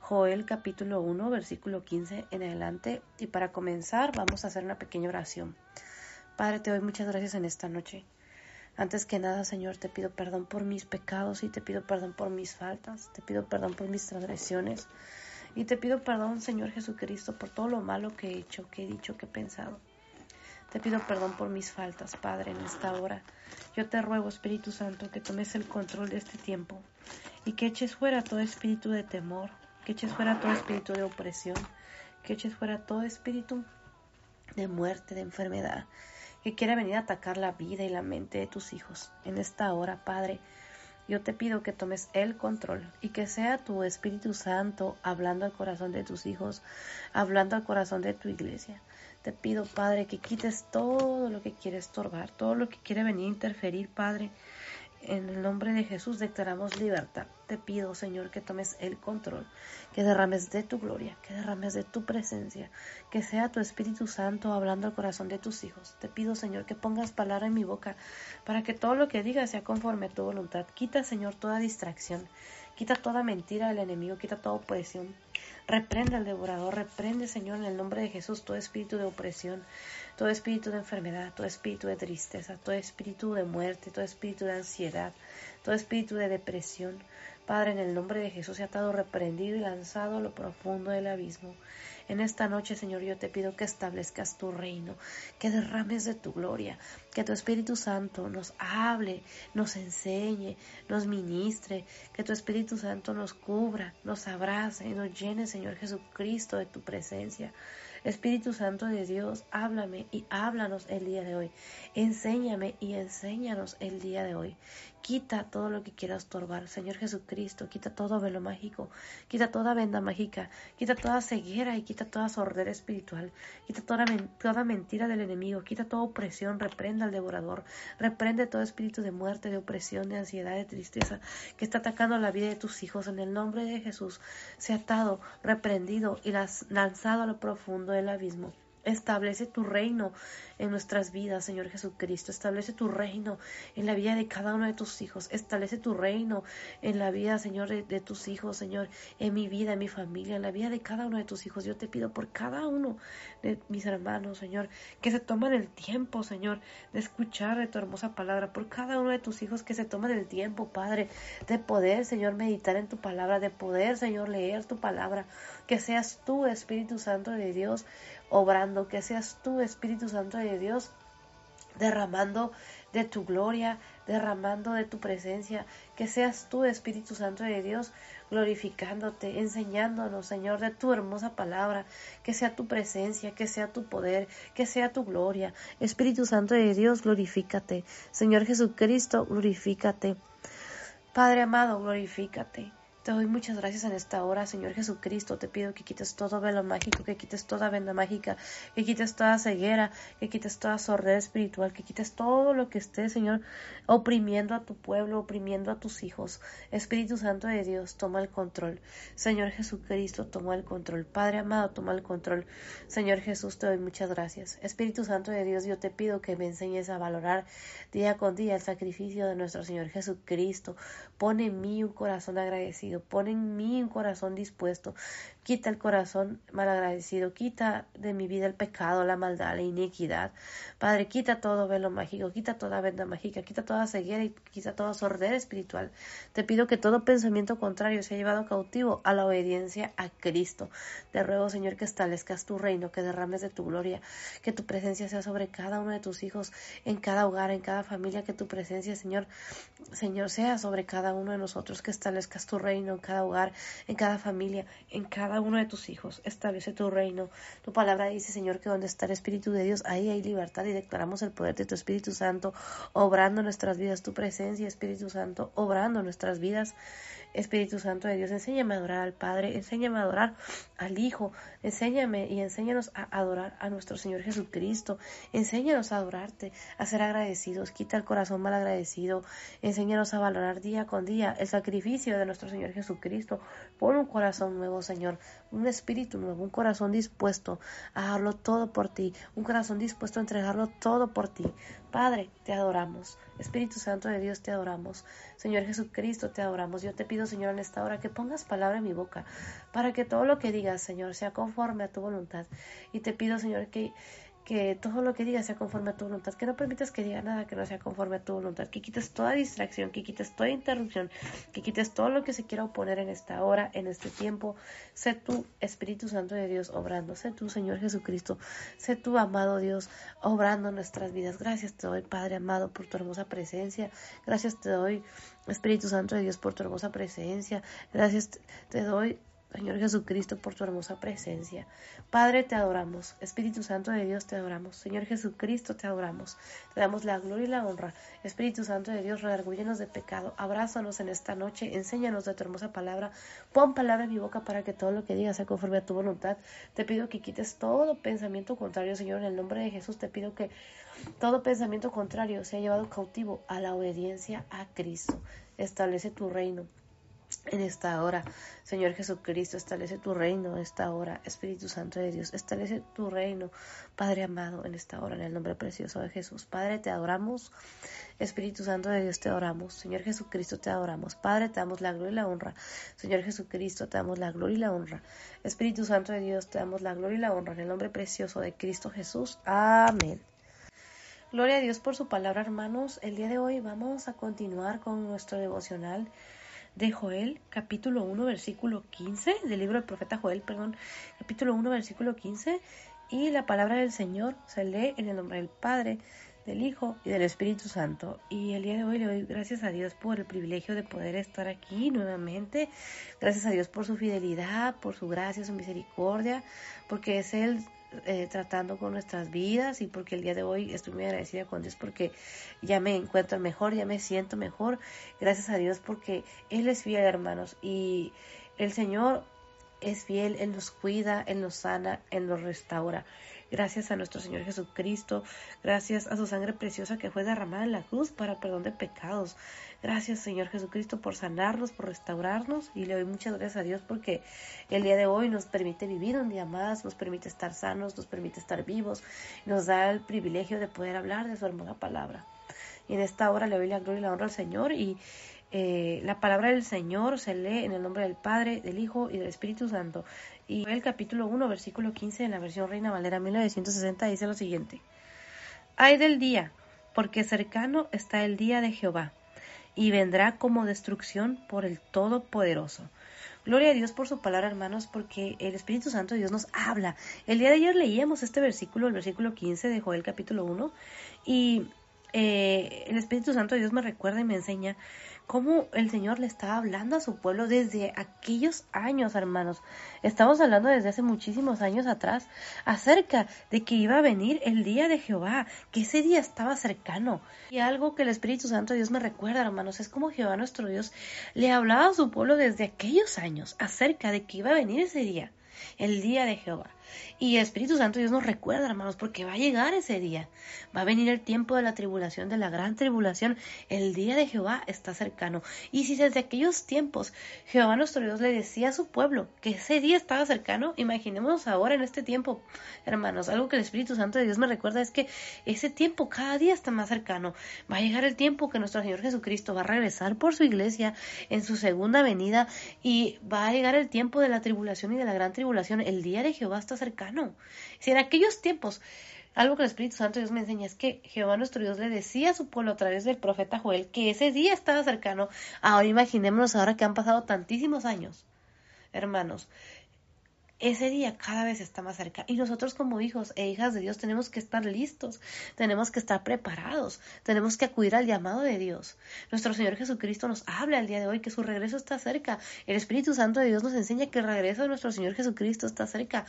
Joel capítulo 1, versículo 15 en adelante. Y para comenzar vamos a hacer una pequeña oración. Padre, te doy muchas gracias en esta noche. Antes que nada, Señor, te pido perdón por mis pecados y te pido perdón por mis faltas, te pido perdón por mis transgresiones y te pido perdón, Señor Jesucristo, por todo lo malo que he hecho, que he dicho, que he pensado. Te pido perdón por mis faltas, Padre, en esta hora. Yo te ruego, Espíritu Santo, que tomes el control de este tiempo y que eches fuera todo espíritu de temor, que eches fuera todo espíritu de opresión, que eches fuera todo espíritu de muerte, de enfermedad, que quiera venir a atacar la vida y la mente de tus hijos. En esta hora, Padre, yo te pido que tomes el control y que sea tu Espíritu Santo hablando al corazón de tus hijos, hablando al corazón de tu iglesia. Te pido, Padre, que quites todo lo que quiere estorbar, todo lo que quiere venir a interferir, Padre. En el nombre de Jesús declaramos libertad. Te pido, Señor, que tomes el control, que derrames de tu gloria, que derrames de tu presencia, que sea tu Espíritu Santo hablando al corazón de tus hijos. Te pido, Señor, que pongas palabra en mi boca para que todo lo que diga sea conforme a tu voluntad. Quita, Señor, toda distracción, quita toda mentira del enemigo, quita toda opresión. Reprende al devorador, reprende, Señor, en el nombre de Jesús, todo espíritu de opresión, todo espíritu de enfermedad, todo espíritu de tristeza, todo espíritu de muerte, todo espíritu de ansiedad, todo espíritu de depresión. Padre, en el nombre de Jesús, se ha estado reprendido y lanzado a lo profundo del abismo. En esta noche, Señor, yo te pido que establezcas tu reino, que derrames de tu gloria, que tu Espíritu Santo nos hable, nos enseñe, nos ministre, que tu Espíritu Santo nos cubra, nos abrace y nos llene, Señor Jesucristo, de tu presencia. Espíritu Santo de Dios, háblame y háblanos el día de hoy. Enséñame y enséñanos el día de hoy. Quita todo lo que quieras estorbar, Señor Jesucristo. Quita todo velo mágico, quita toda venda mágica, quita toda ceguera y quita toda sordera espiritual. Quita toda, mentira del enemigo, quita toda opresión, reprenda al devorador, reprende todo espíritu de muerte, de opresión, de ansiedad, de tristeza que está atacando la vida de tus hijos. En el nombre de Jesús, ha atado, reprendido y lanzado a lo profundo del abismo. Establece tu reino en nuestras vidas, Señor Jesucristo. Establece tu reino en la vida de cada uno de tus hijos. Establece tu reino en la vida, Señor, de, tus hijos, Señor, en mi vida, en mi familia, en la vida de cada uno de tus hijos. Yo te pido por cada uno de mis hermanos, Señor, que se tomen el tiempo, Señor, de escuchar de tu hermosa palabra. Por cada uno de tus hijos que se tomen el tiempo, Padre, de poder, Señor, meditar en tu palabra, de poder, Señor, leer tu palabra. Que seas tú, Espíritu Santo de Dios, obrando, que seas tú, Espíritu Santo de Dios, derramando de tu gloria, derramando de tu presencia, que seas tú, Espíritu Santo de Dios, glorificándote, enseñándonos, Señor, de tu hermosa palabra, que sea tu presencia, que sea tu poder, que sea tu gloria. Espíritu Santo de Dios, glorifícate. Señor Jesucristo, glorifícate. Padre amado, glorifícate. Te doy muchas gracias en esta hora, Señor Jesucristo. Te pido que quites todo velo mágico, que quites toda venda mágica, que quites toda ceguera, que quites toda sordera espiritual, que quites todo lo que esté, Señor, oprimiendo a tu pueblo, oprimiendo a tus hijos. Espíritu Santo de Dios, toma el control. Señor Jesucristo, toma el control. Padre amado, toma el control. Señor Jesús, te doy muchas gracias. Espíritu Santo de Dios, yo te pido que me enseñes a valorar día con día el sacrificio de nuestro Señor Jesucristo. Pone en mí un corazón agradecido Pon en mí un corazón dispuesto. Quita el corazón malagradecido. Quita de mi vida el pecado, la maldad, la iniquidad. Padre, quita todo velo mágico. Quita toda venda mágica. Quita toda ceguera y quita toda sordera espiritual. Te pido que todo pensamiento contrario sea llevado cautivo a la obediencia a Cristo. Te ruego, Señor, que establezcas tu reino, que derrames de tu gloria, que tu presencia sea sobre cada uno de tus hijos, en cada hogar, en cada familia, que tu presencia, Señor, Señor, sea sobre cada uno de nosotros, que establezcas tu reino en cada hogar, en cada familia, en cada uno de tus hijos. Establece tu reino. Tu palabra dice, Señor, que donde está el Espíritu de Dios, ahí hay libertad y declaramos el poder de tu Espíritu Santo, obrando nuestras vidas, tu presencia, Espíritu Santo, obrando nuestras vidas. Espíritu Santo de Dios, enséñame a adorar al Padre, enséñame a adorar al Hijo, enséñame y enséñanos a adorar a nuestro Señor Jesucristo, enséñanos a adorarte, a ser agradecidos, quita el corazón mal agradecido, enséñanos a valorar día con día el sacrificio de nuestro Señor Jesucristo, pon un corazón nuevo, Señor, un espíritu nuevo, un corazón dispuesto a darlo todo por ti, un corazón dispuesto a entregarlo todo por ti. Padre, te adoramos. Espíritu Santo de Dios, te adoramos. Señor Jesucristo, te adoramos. Yo te pido, Señor, en esta hora que pongas palabra en mi boca para que todo lo que digas, Señor, sea conforme a tu voluntad. Y te pido, Señor, que que todo lo que digas sea conforme a tu voluntad, que no permitas que diga nada que no sea conforme a tu voluntad, que quites toda distracción, que quites toda interrupción, que quites todo lo que se quiera oponer en esta hora, en este tiempo. Sé tú, Espíritu Santo de Dios, obrando. Sé tú, Señor Jesucristo. Sé tú, amado Dios, obrando nuestras vidas. Gracias te doy, Padre amado, por tu hermosa presencia. Gracias te doy, Espíritu Santo de Dios, por tu hermosa presencia. Gracias te doy, Señor Jesucristo, por tu hermosa presencia. Padre, te adoramos. Espíritu Santo de Dios, te adoramos. Señor Jesucristo, te adoramos. Te damos la gloria y la honra. Espíritu Santo de Dios, redargúyenos de pecado. Abrázanos en esta noche. Enséñanos de tu hermosa palabra. Pon palabra en mi boca para que todo lo que diga sea conforme a tu voluntad. Te pido que quites todo pensamiento contrario, Señor. En el nombre de Jesús te pido que todo pensamiento contrario sea llevado cautivo a la obediencia a Cristo. Establece tu reino en esta hora. Señor Jesucristo, establece tu reino en esta hora. Espíritu Santo de Dios, establece tu reino, Padre amado, en esta hora, en el nombre precioso de Jesús. Padre, te adoramos. Espíritu Santo de Dios, te adoramos. Señor Jesucristo, te adoramos. Padre, te damos la gloria y la honra. Señor Jesucristo, te damos la gloria y la honra. Espíritu Santo de Dios, te damos la gloria y la honra en el nombre precioso de Cristo Jesús. Amén. Gloria a Dios por su palabra, hermanos. El día de hoy vamos a continuar con nuestro devocional de Joel, capítulo 1, versículo 15, del libro del profeta Joel, perdón, capítulo 1, versículo 15, y la palabra del Señor se lee en el nombre del Padre, del Hijo y del Espíritu Santo. Y el día de hoy le doy gracias a Dios por el privilegio de poder estar aquí nuevamente. Gracias a Dios por su fidelidad, por su gracia, su misericordia, porque es Él eh, tratando con nuestras vidas y porque el día de hoy estoy muy agradecida con Dios porque ya me encuentro mejor, ya me siento mejor. Gracias a Dios porque Él es fiel, hermanos, y el Señor es fiel, Él nos cuida, Él nos sana, Él nos restaura. Gracias a nuestro Señor Jesucristo, gracias a su sangre preciosa que fue derramada en la cruz para perdón de pecados. Gracias Señor Jesucristo por sanarnos, por restaurarnos y le doy muchas gracias a Dios porque el día de hoy nos permite vivir un día más, nos permite estar sanos, nos permite estar vivos, nos da el privilegio de poder hablar de su hermosa palabra. Y en esta hora le doy la gloria y la honra al Señor y eh, la palabra del Señor se lee en el nombre del Padre, del Hijo y del Espíritu Santo. Y el capítulo 1, versículo 15 en la versión Reina Valera 1960 dice lo siguiente. Ay del día, porque cercano está el día de Jehová, y vendrá como destrucción por el Todopoderoso. Gloria a Dios por su palabra, hermanos, porque el Espíritu Santo de Dios nos habla. El día de ayer leíamos este versículo, el versículo 15 de Joel capítulo 1, y eh, el Espíritu Santo de Dios me recuerda y me enseña cómo el Señor le estaba hablando a su pueblo desde aquellos años, hermanos. Estamos hablando desde hace muchísimos años atrás acerca de que iba a venir el día de Jehová, que ese día estaba cercano. Y algo que el Espíritu Santo de Dios me recuerda, hermanos, es como Jehová nuestro Dios le hablaba a su pueblo desde aquellos años acerca de que iba a venir ese día, el día de Jehová. Y Espíritu Santo Dios nos recuerda, hermanos, porque va a llegar ese día. Va a venir el tiempo de la tribulación, de la gran tribulación. El día de Jehová está cercano. Y si desde aquellos tiempos Jehová nuestro Dios le decía a su pueblo que ese día estaba cercano, imaginémonos ahora en este tiempo, hermanos. Algo que el Espíritu Santo de Dios me recuerda es que ese tiempo cada día está más cercano. Va a llegar el tiempo que nuestro Señor Jesucristo va a regresar por su iglesia en su segunda venida y va a llegar el tiempo de la tribulación y de la gran tribulación. El día de Jehová está cercano. Si en aquellos tiempos, algo que el Espíritu Santo Dios me enseña es que Jehová nuestro Dios le decía a su pueblo a través del profeta Joel que ese día estaba cercano. Ahora imaginémonos ahora que han pasado tantísimos años, hermanos, ese día cada vez está más cerca. Y nosotros como hijos e hijas de Dios tenemos que estar listos, tenemos que estar preparados, tenemos que acudir al llamado de Dios. Nuestro Señor Jesucristo nos habla el día de hoy que su regreso está cerca. El Espíritu Santo de Dios nos enseña que el regreso de nuestro Señor Jesucristo está cerca.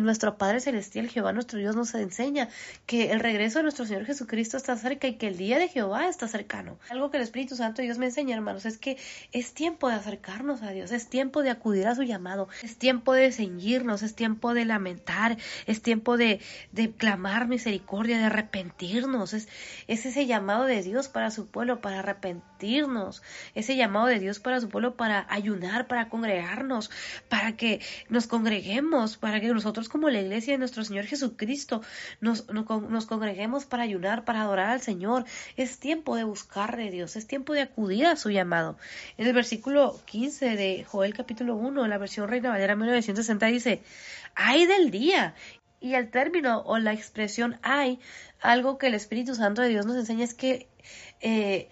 Nuestro Padre Celestial, Jehová nuestro Dios, nos enseña que el regreso de nuestro Señor Jesucristo está cerca y que el día de Jehová está cercano. Algo que el Espíritu Santo de Dios me enseña, hermanos, es que es tiempo de acercarnos a Dios, es tiempo de acudir a su llamado, es tiempo de es tiempo de lamentar, es tiempo de, de clamar misericordia, de arrepentirnos. Es, es ese llamado de Dios para su pueblo, para arrepentirnos. Ese llamado de Dios para su pueblo, para ayunar, para congregarnos, para que nos congreguemos, para que nosotros como la iglesia de nuestro Señor Jesucristo nos, congreguemos para ayunar, para adorar al Señor. Es tiempo de buscar de Dios, es tiempo de acudir a su llamado. En el versículo 15 de Joel capítulo 1, en la versión Reina Valera 1960 dice, ay del día Y el término o la expresión hay, algo que el Espíritu Santo de Dios nos enseña es que eh,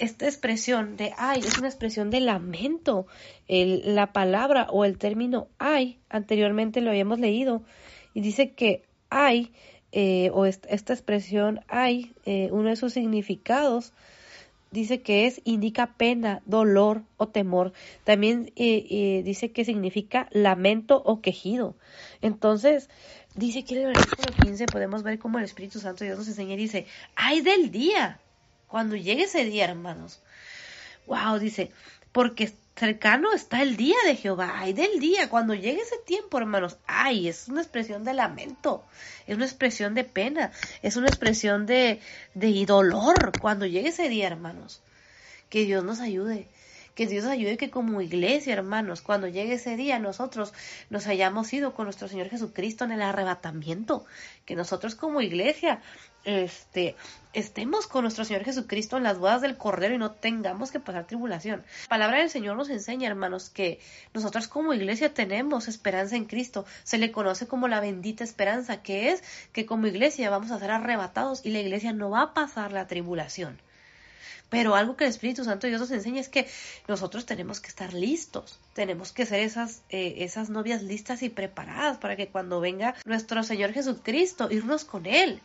esta expresión de ay es una expresión de lamento. la palabra o el término ay, anteriormente lo habíamos leído, y dice que ay, eh, o esta, expresión ay, eh, uno de sus significados, dice que es, indica pena, dolor o temor. También dice que significa lamento o quejido. Entonces, Dice que en el versículo 15 podemos ver cómo el Espíritu Santo Dios nos enseña y dice, ay del día, cuando llegue ese día, hermanos. Wow, dice, porque cercano está el día de Jehová, ay del día, cuando llegue ese tiempo, hermanos, ay, es una expresión de lamento, es una expresión de pena, es una expresión de, de dolor, cuando llegue ese día, hermanos. Que Dios nos ayude, que Dios ayude que como iglesia, hermanos, cuando llegue ese día, nosotros nos hayamos ido con nuestro Señor Jesucristo en el arrebatamiento. Que nosotros como iglesia este, estemos con nuestro Señor Jesucristo en las bodas del Cordero y no tengamos que pasar tribulación. La palabra del Señor nos enseña, hermanos, que nosotros como iglesia tenemos esperanza en Cristo. Se le conoce como la bendita esperanza, que es que como iglesia vamos a ser arrebatados y la iglesia no va a pasar la tribulación. Pero algo que el Espíritu Santo de Dios nos enseña es que nosotros tenemos que estar listos, tenemos que ser esas, eh, esas novias listas y preparadas para que cuando venga nuestro Señor Jesucristo, irnos con Él.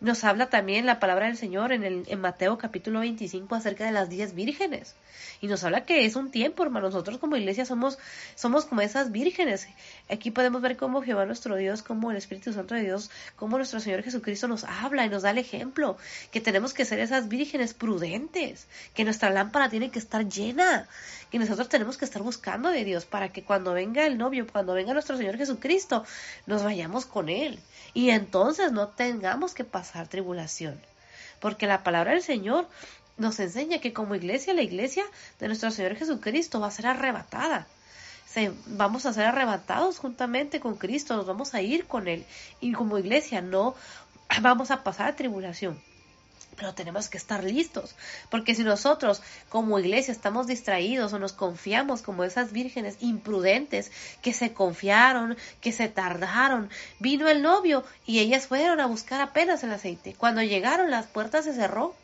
Nos habla también la palabra del Señor en, el, en Mateo capítulo 25 acerca de las diez vírgenes. Y nos habla que es un tiempo, hermano. Nosotros como iglesia somos, somos como esas vírgenes. Aquí podemos ver cómo Jehová nuestro Dios, como el Espíritu Santo de Dios, como nuestro Señor Jesucristo nos habla y nos da el ejemplo. Que tenemos que ser esas vírgenes prudentes. Que nuestra lámpara tiene que estar llena. Que nosotros tenemos que estar buscando de Dios para que cuando venga el novio, cuando venga nuestro Señor Jesucristo, nos vayamos con Él. Y entonces no tengamos que pasar tribulación. Porque la palabra del Señor nos enseña que como iglesia, la iglesia de nuestro Señor Jesucristo va a ser arrebatada. Se, vamos a ser arrebatados juntamente con Cristo, nos vamos a ir con Él. Y como iglesia no vamos a pasar tribulación. Pero tenemos que estar listos, porque si nosotros como iglesia estamos distraídos o nos confiamos como esas vírgenes imprudentes que se confiaron, que se tardaron, vino el novio y ellas fueron a buscar apenas el aceite. Cuando llegaron las puertas se cerró.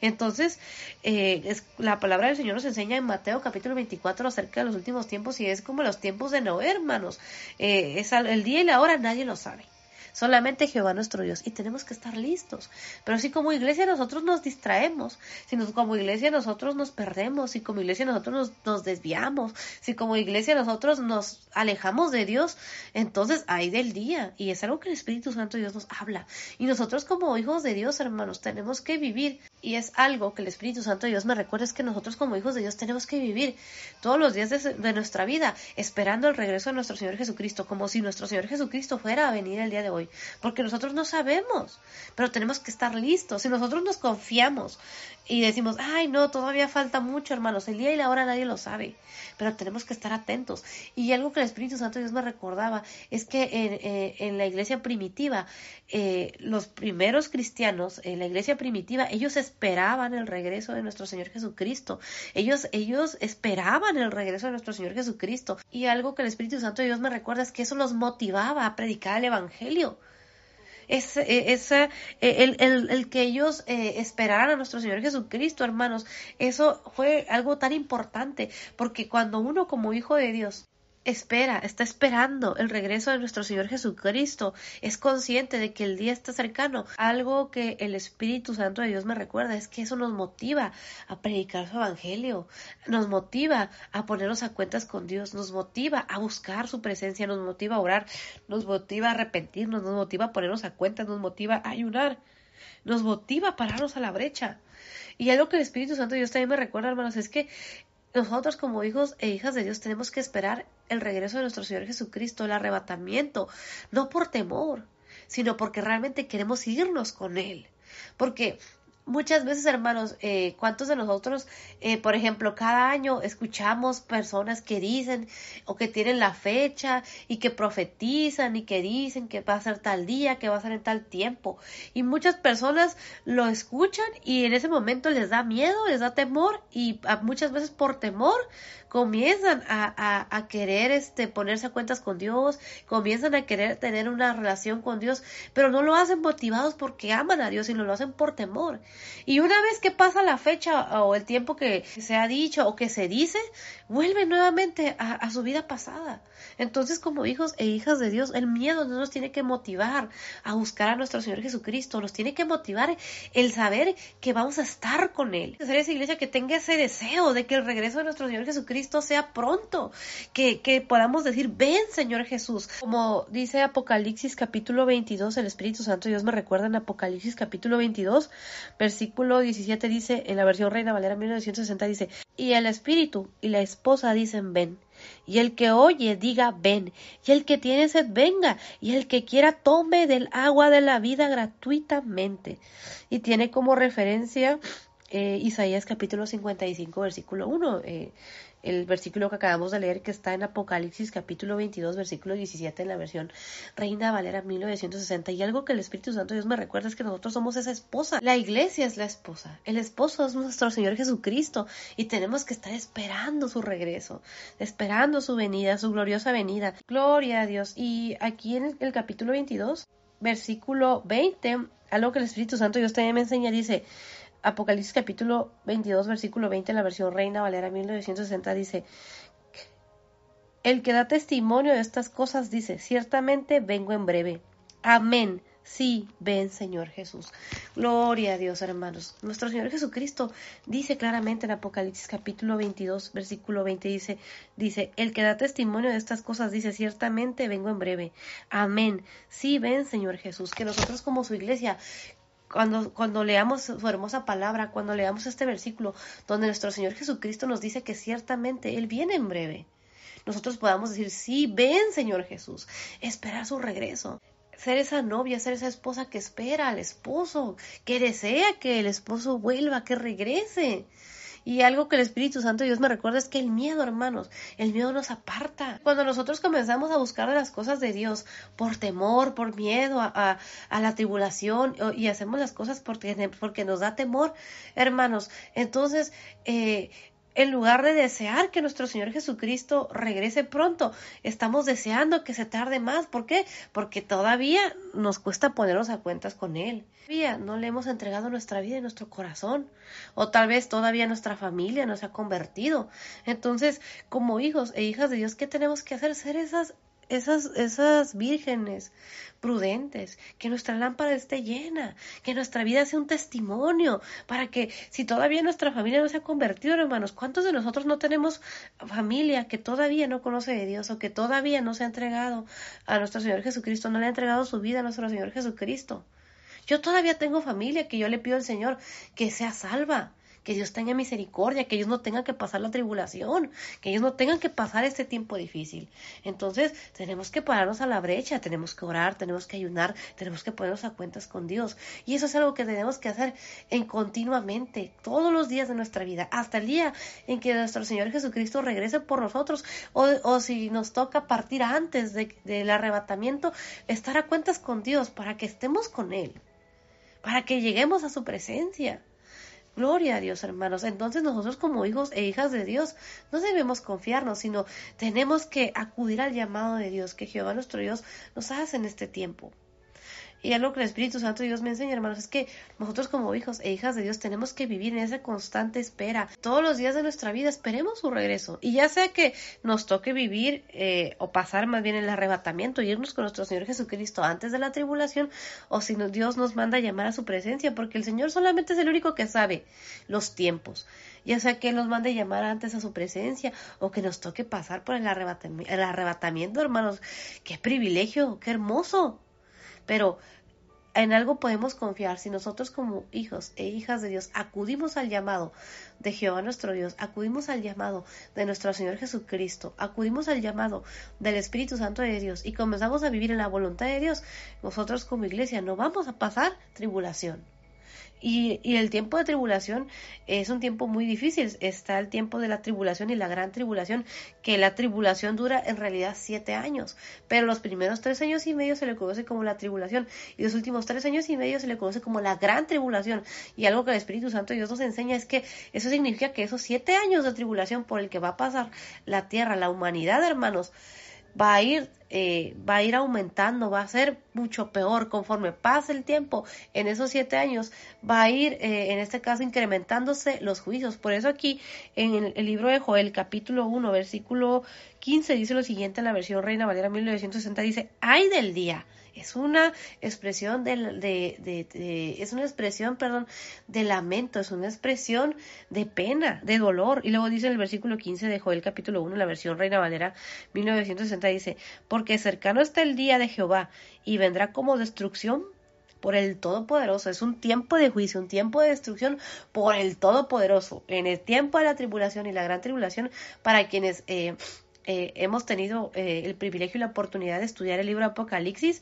Entonces, eh, la palabra del Señor nos enseña en Mateo capítulo 24 acerca de los últimos tiempos y es como los tiempos de Noé, hermanos. Eh, es el día y la hora nadie lo sabe solamente Jehová nuestro Dios. Y tenemos que estar listos. Pero si como iglesia nosotros nos distraemos, si como iglesia nosotros nos perdemos, si como iglesia nosotros nos, desviamos, si como iglesia nosotros nos alejamos de Dios, entonces hay del día. Y es algo que el Espíritu Santo Dios nos habla. Y nosotros como hijos de Dios, hermanos, tenemos que vivir y es algo que el Espíritu Santo de Dios me recuerda es que nosotros como hijos de Dios tenemos que vivir todos los días de, de, nuestra vida esperando el regreso de nuestro Señor Jesucristo, como si nuestro Señor Jesucristo fuera a venir el día de hoy porque nosotros no sabemos, pero tenemos que estar listos. Si nosotros nos confiamos y decimos, ay, no, todavía falta mucho, hermanos, el día y la hora nadie lo sabe, pero tenemos que estar atentos. Y algo que el Espíritu Santo Dios me recordaba es que en, eh, la iglesia primitiva, eh, los primeros cristianos, en la iglesia primitiva, ellos esperaban el regreso de nuestro Señor Jesucristo. Ellos, ellos esperaban el regreso de nuestro Señor Jesucristo. Y algo que el Espíritu Santo Dios me recuerda es que eso los motivaba a predicar el Evangelio es, e, esa, e, el, el, el, que ellos eh, esperaran a nuestro Señor Jesucristo, hermanos, eso fue algo tan importante, porque cuando uno como hijo de Dios espera, está esperando el regreso de nuestro Señor Jesucristo, es consciente de que el día está cercano. Algo que el Espíritu Santo de Dios me recuerda es que eso nos motiva a predicar su evangelio, nos motiva a ponernos a cuentas con Dios, nos motiva a buscar su presencia, nos motiva a orar, nos motiva a arrepentirnos, nos motiva a ponernos a cuentas, nos motiva a ayunar, nos motiva a pararnos a la brecha. Y algo que el Espíritu Santo de Dios también me recuerda, hermanos, es que nosotros como hijos e hijas de Dios tenemos que esperar el regreso de nuestro Señor Jesucristo, el arrebatamiento, no por temor, sino porque realmente queremos irnos con Él. Porque Muchas veces, hermanos, eh, ¿cuántos de nosotros, eh, por ejemplo, cada año escuchamos personas que dicen o que tienen la fecha y que profetizan y que dicen que va a ser tal día, que va a ser en tal tiempo? Y muchas personas lo escuchan y en ese momento les da miedo, les da temor y muchas veces por temor comienzan a, a, querer este, ponerse a cuentas con Dios, comienzan a querer tener una relación con Dios, pero no lo hacen motivados porque aman a Dios, sino lo hacen por temor. Y una vez que pasa la fecha o el tiempo que se ha dicho o que se dice, vuelven nuevamente a, su vida pasada. Entonces, como hijos e hijas de Dios, el miedo no nos tiene que motivar a buscar a nuestro Señor Jesucristo, nos tiene que motivar el saber que vamos a estar con Él. Ser esa iglesia que tenga ese deseo de que el regreso de nuestro Señor Jesucristo sea pronto, que, que podamos decir, ven Señor Jesús. Como dice Apocalipsis capítulo 22, el Espíritu Santo Dios me recuerda en Apocalipsis capítulo 22, versículo 17 dice, en la versión Reina Valera 1960 dice, y el Espíritu y la esposa dicen, ven. Y el que oye diga ven, y el que tiene sed venga, y el que quiera tome del agua de la vida gratuitamente. Y tiene como referencia eh, Isaías capítulo 55 versículo 1. Eh, el versículo que acabamos de leer que está en Apocalipsis capítulo 22 versículo 17 en la versión Reina Valera 1960 y algo que el Espíritu Santo Dios me recuerda es que nosotros somos esa esposa. La iglesia es la esposa. El esposo es nuestro Señor Jesucristo y tenemos que estar esperando su regreso esperando su venida su gloriosa venida. Gloria a Dios. Y aquí en el, capítulo 22 versículo 20 algo que el Espíritu Santo Dios también me enseña dice Apocalipsis capítulo 22, versículo 20 en la versión Reina Valera 1960 dice, el que da testimonio de estas cosas dice, ciertamente vengo en breve. Amén. Sí, ven Señor Jesús. Gloria a Dios, hermanos. Nuestro Señor Jesucristo dice claramente en Apocalipsis capítulo 22, versículo 20, dice, dice, el que da testimonio de estas cosas dice, ciertamente vengo en breve. Amén. Sí, ven Señor Jesús. Que nosotros como su iglesia cuando, cuando leamos su hermosa palabra, cuando leamos este versículo, donde nuestro Señor Jesucristo nos dice que ciertamente Él viene en breve, nosotros podamos decir, sí, ven Señor Jesús, esperar su regreso. Ser esa novia, ser esa esposa que espera al esposo, que desea que el esposo vuelva, que regrese. Y algo que el Espíritu Santo Dios me recuerda es que el miedo, hermanos, el miedo nos aparta. Cuando nosotros comenzamos a buscar las cosas de Dios por temor, por miedo a, la tribulación y hacemos las cosas porque, porque nos da temor, hermanos, entonces eh, en lugar de desear que nuestro Señor Jesucristo regrese pronto, estamos deseando que se tarde más. ¿Por qué? Porque todavía nos cuesta ponernos a cuentas con Él. Todavía no le hemos entregado nuestra vida y nuestro corazón. O tal vez todavía nuestra familia no se ha convertido. Entonces, como hijos e hijas de Dios, ¿qué tenemos que hacer? Ser esas esas, esas vírgenes prudentes, que nuestra lámpara esté llena, que nuestra vida sea un testimonio, para que si todavía nuestra familia no se ha convertido, hermanos, ¿cuántos de nosotros no tenemos familia que todavía no conoce de Dios o que todavía no se ha entregado a nuestro Señor Jesucristo, no le ha entregado su vida a nuestro Señor Jesucristo? Yo todavía tengo familia que yo le pido al Señor que sea salva, que Dios tenga misericordia, que ellos no tengan que pasar la tribulación, que ellos no tengan que pasar este tiempo difícil. Entonces tenemos que pararnos a la brecha, tenemos que orar, tenemos que ayunar, tenemos que ponernos a cuentas con Dios. Y eso es algo que tenemos que hacer en continuamente, todos los días de nuestra vida, hasta el día en que nuestro Señor Jesucristo regrese por nosotros, o, si nos toca partir antes del arrebatamiento, estar a cuentas con Dios para que estemos con Él, para que lleguemos a su presencia. Gloria a Dios, hermanos. Entonces nosotros como hijos e hijas de Dios no debemos confiarnos, sino tenemos que acudir al llamado de Dios que Jehová nuestro Dios nos hace en este tiempo. Y algo que el Espíritu Santo Dios me enseña, hermanos, es que nosotros como hijos e hijas de Dios tenemos que vivir en esa constante espera. Todos los días de nuestra vida esperemos su regreso. Y ya sea que nos toque vivir eh, o pasar más bien el arrebatamiento, irnos con nuestro Señor Jesucristo antes de la tribulación, o si Dios nos manda a llamar a su presencia, porque el Señor solamente es el único que sabe los tiempos ya sea que Él nos mande llamar antes a su presencia o que nos toque pasar por el el arrebatamiento hermanos. Qué privilegio, qué hermoso. Pero en algo podemos confiar si nosotros como hijos e hijas de Dios acudimos al llamado de Jehová nuestro Dios, acudimos al llamado de nuestro Señor Jesucristo, acudimos al llamado del Espíritu Santo de Dios y comenzamos a vivir en la voluntad de Dios, nosotros como iglesia no vamos a pasar tribulación. Y, y, el tiempo de tribulación es un tiempo muy difícil. Está el tiempo de la tribulación y la gran tribulación, que la tribulación dura en realidad siete años. Pero los primeros tres años y medio se le conoce como la tribulación. Y los últimos tres años y medio se le conoce como la gran tribulación. Y algo que el Espíritu Santo Dios nos enseña es que eso significa que esos siete años de tribulación por el que va a pasar la tierra, la humanidad, hermanos, va a ir eh, va a ir aumentando, va a ser mucho peor conforme pase el tiempo. En esos siete años va a ir, eh, en este caso, incrementándose los juicios. Por eso aquí en el, libro de Joel, capítulo 1, versículo 15, dice lo siguiente en la versión Reina Valera 1960, dice, ay del día es una expresión de, es una expresión, perdón, de lamento, es una expresión de pena, de dolor. Y luego dice en el versículo 15 de Joel capítulo 1, la versión Reina Valera 1960, dice, porque cercano está el día de Jehová y vendrá como destrucción por el Todopoderoso. Es un tiempo de juicio, un tiempo de destrucción por el Todopoderoso. En el tiempo de la tribulación y la gran tribulación, para quienes eh, eh, hemos tenido eh, el privilegio y la oportunidad de estudiar el libro Apocalipsis,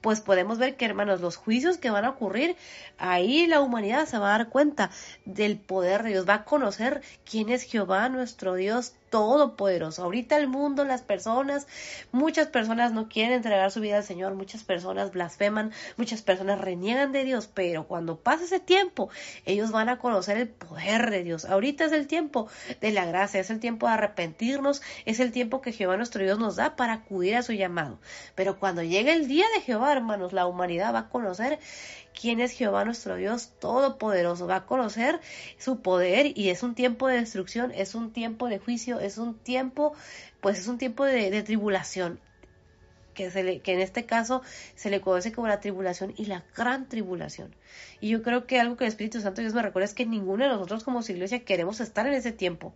pues podemos ver que, hermanos, los juicios que van a ocurrir, ahí la humanidad se va a dar cuenta del poder de Dios, va a conocer quién es Jehová, nuestro Dios todopoderoso. Ahorita el mundo, las personas, muchas personas no quieren entregar su vida al Señor, muchas personas blasfeman, muchas personas reniegan de Dios, pero cuando pase ese tiempo, ellos van a conocer el poder de Dios. Ahorita es el tiempo de la gracia, es el tiempo de arrepentirnos, es el tiempo que Jehová nuestro Dios nos da para acudir a su llamado. Pero cuando llegue el día de Jehová, hermanos, la humanidad va a conocer quién es Jehová nuestro Dios todopoderoso, va a conocer su poder y es un tiempo de destrucción, es un tiempo de juicio, es un tiempo, pues es un tiempo de, tribulación. Que, se le, que en este caso se le conoce como la tribulación y la gran tribulación. Y yo creo que algo que el Espíritu Santo Dios me recuerda es que ninguno de nosotros como iglesia queremos estar en ese tiempo.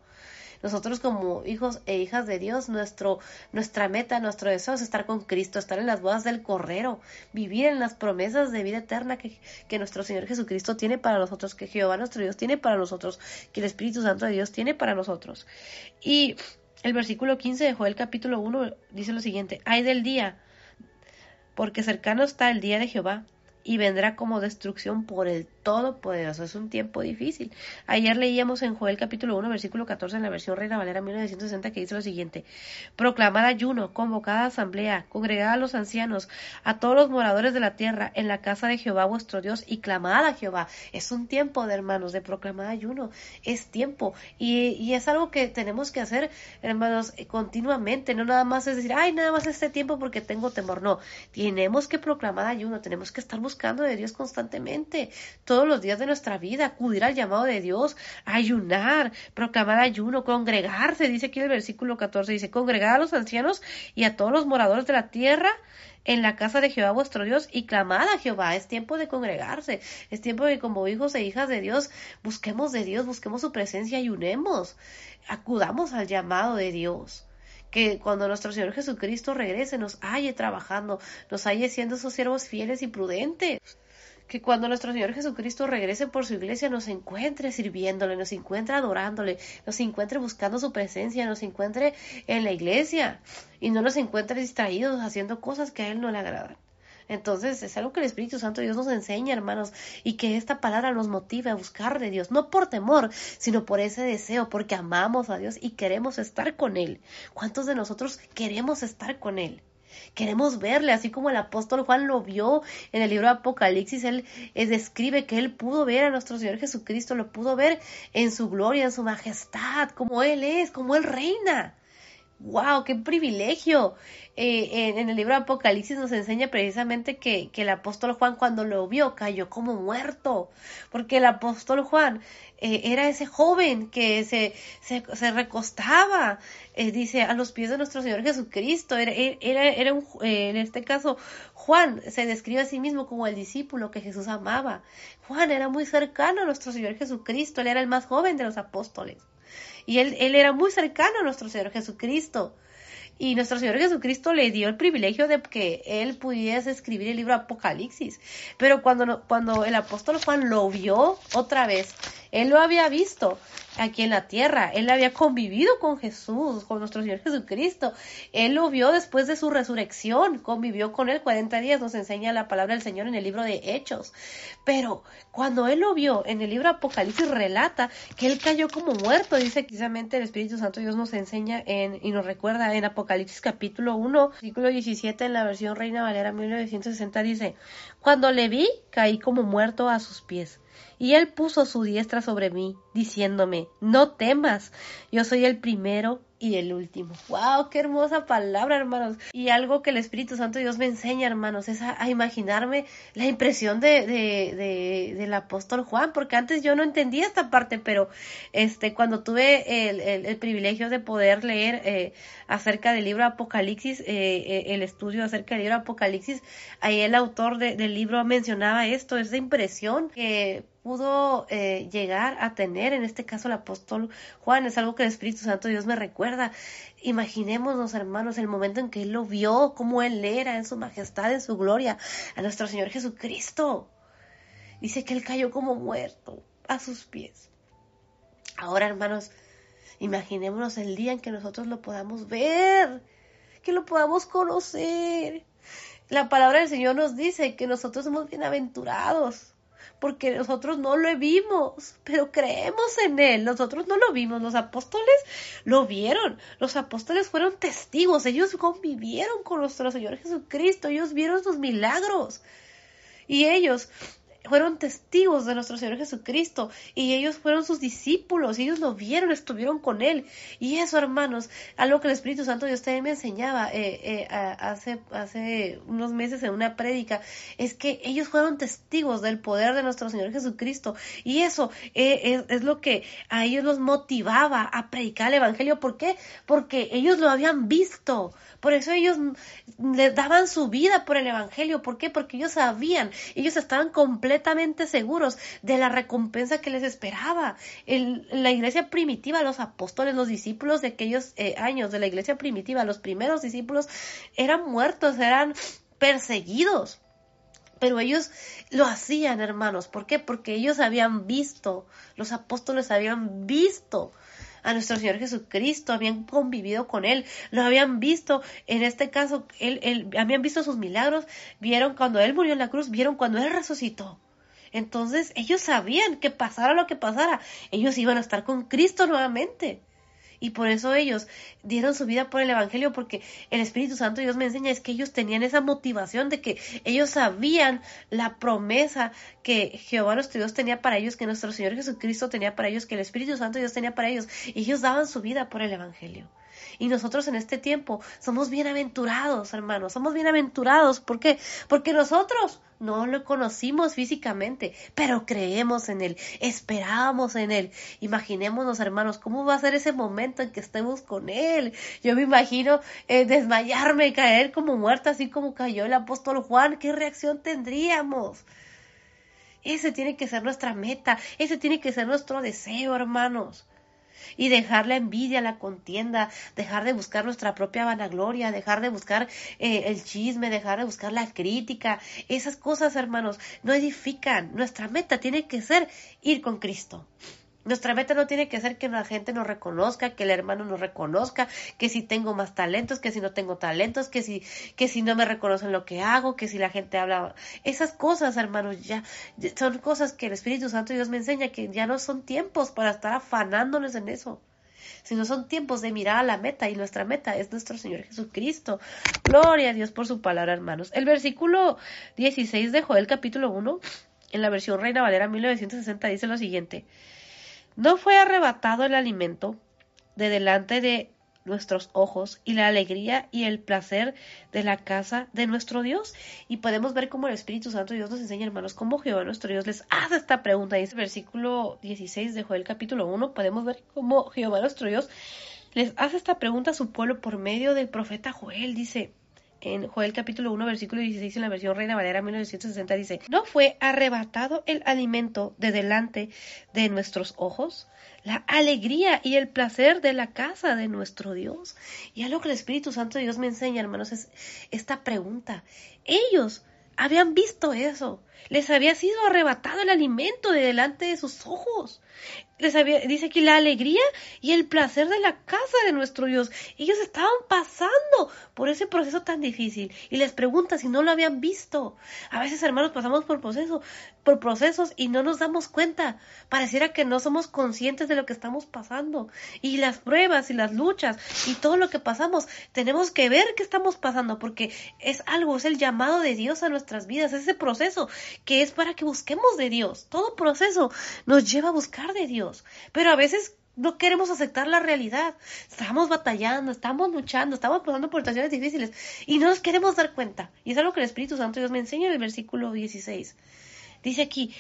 Nosotros como hijos e hijas de Dios, nuestro, nuestra meta, nuestro deseo es estar con Cristo, estar en las bodas del correro, vivir en las promesas de vida eterna que, que nuestro Señor Jesucristo tiene para nosotros, que Jehová nuestro Dios tiene para nosotros, que el Espíritu Santo de Dios tiene para nosotros. Y el versículo 15 de Joel capítulo 1 dice lo siguiente, hay del día, porque cercano está el día de Jehová, y vendrá como destrucción por el Todopoderoso. Es un tiempo difícil. Ayer leíamos en Joel capítulo 1, versículo 14 en la versión Reina Valera 1960 que dice lo siguiente: Proclamad ayuno, convocada asamblea, congregad a los ancianos, a todos los moradores de la tierra en la casa de Jehová vuestro Dios y clamad a Jehová. Es un tiempo de hermanos de proclamar ayuno. Es tiempo y, y es algo que tenemos que hacer, hermanos, continuamente. No nada más es decir, ay, nada más este tiempo porque tengo temor. No, tenemos que proclamar ayuno, tenemos que estar buscando de Dios constantemente todos los días de nuestra vida, acudir al llamado de Dios, ayunar, proclamar ayuno, congregarse, dice aquí el versículo 14, dice, congregar a los ancianos y a todos los moradores de la tierra en la casa de Jehová vuestro Dios y clamad a Jehová. Es tiempo de congregarse, es tiempo de como hijos e hijas de Dios busquemos de Dios, busquemos su presencia, ayunemos, acudamos al llamado de Dios que cuando nuestro Señor Jesucristo regrese nos halle trabajando, nos halle siendo sus siervos fieles y prudentes que cuando nuestro Señor Jesucristo regrese por su iglesia nos encuentre sirviéndole, nos encuentre adorándole, nos encuentre buscando su presencia, nos encuentre en la iglesia y no nos encuentre distraídos haciendo cosas que a Él no le agradan. Entonces es algo que el Espíritu Santo Dios nos enseña, hermanos, y que esta palabra nos motive a buscar de Dios, no por temor, sino por ese deseo, porque amamos a Dios y queremos estar con Él. ¿Cuántos de nosotros queremos estar con Él? Queremos verle, así como el apóstol Juan lo vio en el libro de Apocalipsis, él, describe que él pudo ver a nuestro Señor Jesucristo, lo pudo ver en su gloria, en su majestad, como Él es, como Él reina. ¡Wow! ¡Qué privilegio! Eh, en, el libro de Apocalipsis nos enseña precisamente que, el apóstol Juan cuando lo vio cayó como muerto, porque el apóstol Juan eh, era ese joven que se, se, se recostaba, eh, dice, a los pies de nuestro Señor Jesucristo. Era, era, era un, en este caso, Juan se describe a sí mismo como el discípulo que Jesús amaba. Juan era muy cercano a nuestro Señor Jesucristo, él era el más joven de los apóstoles. Y él, él era muy cercano a nuestro Señor Jesucristo. Y nuestro Señor Jesucristo le dio el privilegio de que él pudiese escribir el libro Apocalipsis. Pero cuando, cuando el apóstol Juan lo vio otra vez, él lo había visto aquí en la tierra. Él había convivido con Jesús, con nuestro Señor Jesucristo. Él lo vio después de su resurrección, convivió con él 40 días, nos enseña la palabra del Señor en el libro de Hechos. Pero cuando él lo vio en el libro Apocalipsis relata que él cayó como muerto, dice precisamente el Espíritu Santo Dios nos enseña en, y nos recuerda en Apocalipsis capítulo 1, versículo 17 en la versión Reina Valera 1960 dice, cuando le vi, caí como muerto a sus pies. Y él puso su diestra sobre mí, diciéndome, no temas, yo soy el primero y el último. ¡Wow! ¡Qué hermosa palabra, hermanos! Y algo que el Espíritu Santo Dios me enseña, hermanos, es a, imaginarme la impresión de, de, del apóstol Juan, porque antes yo no entendía esta parte, pero este, cuando tuve el, el, privilegio de poder leer eh, acerca del libro Apocalipsis, eh, eh, el estudio acerca del libro Apocalipsis, ahí el autor del libro mencionaba esto, esa impresión que pudo eh, llegar a tener, en este caso el apóstol Juan, es algo que el Espíritu Santo Dios me recuerda. Imaginémonos, hermanos, el momento en que él lo vio, cómo él era en su majestad, en su gloria, a nuestro Señor Jesucristo. Dice que él cayó como muerto a sus pies. Ahora, hermanos, imaginémonos el día en que nosotros lo podamos ver, que lo podamos conocer. La palabra del Señor nos dice que nosotros somos bienaventurados porque nosotros no lo vimos, pero creemos en Él. Nosotros no lo vimos, los apóstoles lo vieron. Los apóstoles fueron testigos, ellos convivieron con nuestro Señor Jesucristo, ellos vieron sus milagros. Y ellos fueron testigos de nuestro Señor Jesucristo y ellos fueron sus discípulos, ellos lo vieron, estuvieron con Él. Y eso, hermanos, algo que el Espíritu Santo Dios también me enseñaba eh, eh, hace, hace unos meses en una prédica, es que ellos fueron testigos del poder de nuestro Señor Jesucristo. Y eso eh, es, es, lo que a ellos los motivaba a predicar el Evangelio. ¿Por qué? Porque ellos lo habían visto. Por eso ellos les daban su vida por el Evangelio. ¿Por qué? Porque ellos sabían, ellos estaban completamente seguros de la recompensa que les esperaba. la iglesia primitiva, los apóstoles, los discípulos de aquellos eh, años de la iglesia primitiva, los primeros discípulos eran muertos, eran perseguidos. Pero ellos lo hacían, hermanos. ¿Por qué? Porque ellos habían visto, los apóstoles habían visto a nuestro Señor Jesucristo, habían convivido con Él, lo habían visto, en este caso, él, él, habían visto sus milagros, vieron cuando Él murió en la cruz, vieron cuando Él resucitó. Entonces ellos sabían que pasara lo que pasara, ellos iban a estar con Cristo nuevamente. Y por eso ellos dieron su vida por el Evangelio, porque el Espíritu Santo Dios me enseña es que ellos tenían esa motivación de que ellos sabían la promesa que Jehová nuestro Dios tenía para ellos, que nuestro Señor Jesucristo tenía para ellos, que el Espíritu Santo Dios tenía para ellos. Y ellos daban su vida por el Evangelio. Y nosotros en este tiempo somos bienaventurados, hermanos, somos bienaventurados. ¿Por qué? Porque nosotros no lo conocimos físicamente, pero creemos en Él, esperamos en Él. Imaginémonos, hermanos, cómo va a ser ese momento en que estemos con Él. Yo me imagino eh, desmayarme, caer como muerta, así como cayó el apóstol Juan. ¿Qué reacción tendríamos? Ese tiene que ser nuestra meta, ese tiene que ser nuestro deseo, hermanos y dejar la envidia, la contienda, dejar de buscar nuestra propia vanagloria, dejar de buscar eh, el chisme, dejar de buscar la crítica. Esas cosas, hermanos, no edifican. Nuestra meta tiene que ser ir con Cristo. Nuestra meta no tiene que ser que la gente nos reconozca, que el hermano nos reconozca, que si tengo más talentos, que si no tengo talentos, que si, que si no me reconocen lo que hago, que si la gente habla. Esas cosas, hermanos, ya son cosas que el Espíritu Santo Dios me enseña que ya no son tiempos para estar afanándonos en eso sino son tiempos de mirar a la meta y nuestra meta es nuestro Señor Jesucristo. Gloria a Dios por su palabra, hermanos. El versículo 16 de Joel capítulo 1, en la versión Reina Valera 1960, dice lo siguiente. No fue arrebatado el alimento de delante de nuestros ojos y la alegría y el placer de la casa de nuestro Dios. Y podemos ver cómo el Espíritu Santo Dios nos enseña, hermanos, cómo Jehová nuestro Dios les hace esta pregunta. Ese versículo 16 de Joel capítulo 1 podemos ver cómo Jehová nuestro Dios les hace esta pregunta a su pueblo por medio del profeta Joel. Dice, en Joel capítulo 1, versículo 16 en la versión Reina Valera 1960 dice, ¿no fue arrebatado el alimento de delante de nuestros ojos? La alegría y el placer de la casa de nuestro Dios. Y algo que el Espíritu Santo de Dios me enseña, hermanos, es esta pregunta. Ellos habían visto eso. Les había sido arrebatado el alimento de delante de sus ojos les había, dice aquí la alegría y el placer de la casa de nuestro Dios. Ellos estaban pasando por ese proceso tan difícil y les pregunta si no lo habían visto. A veces, hermanos, pasamos por proceso, por procesos y no nos damos cuenta. Pareciera que no somos conscientes de lo que estamos pasando. Y las pruebas y las luchas y todo lo que pasamos, tenemos que ver qué estamos pasando porque es algo, es el llamado de Dios a nuestras vidas, ese proceso que es para que busquemos de Dios. Todo proceso nos lleva a buscar de Dios. Pero a veces no queremos aceptar la realidad. Estamos batallando, estamos luchando, estamos pasando por situaciones difíciles y no nos queremos dar cuenta. Y es algo que el Espíritu Santo Dios me enseña en el versículo 16. Dice aquí,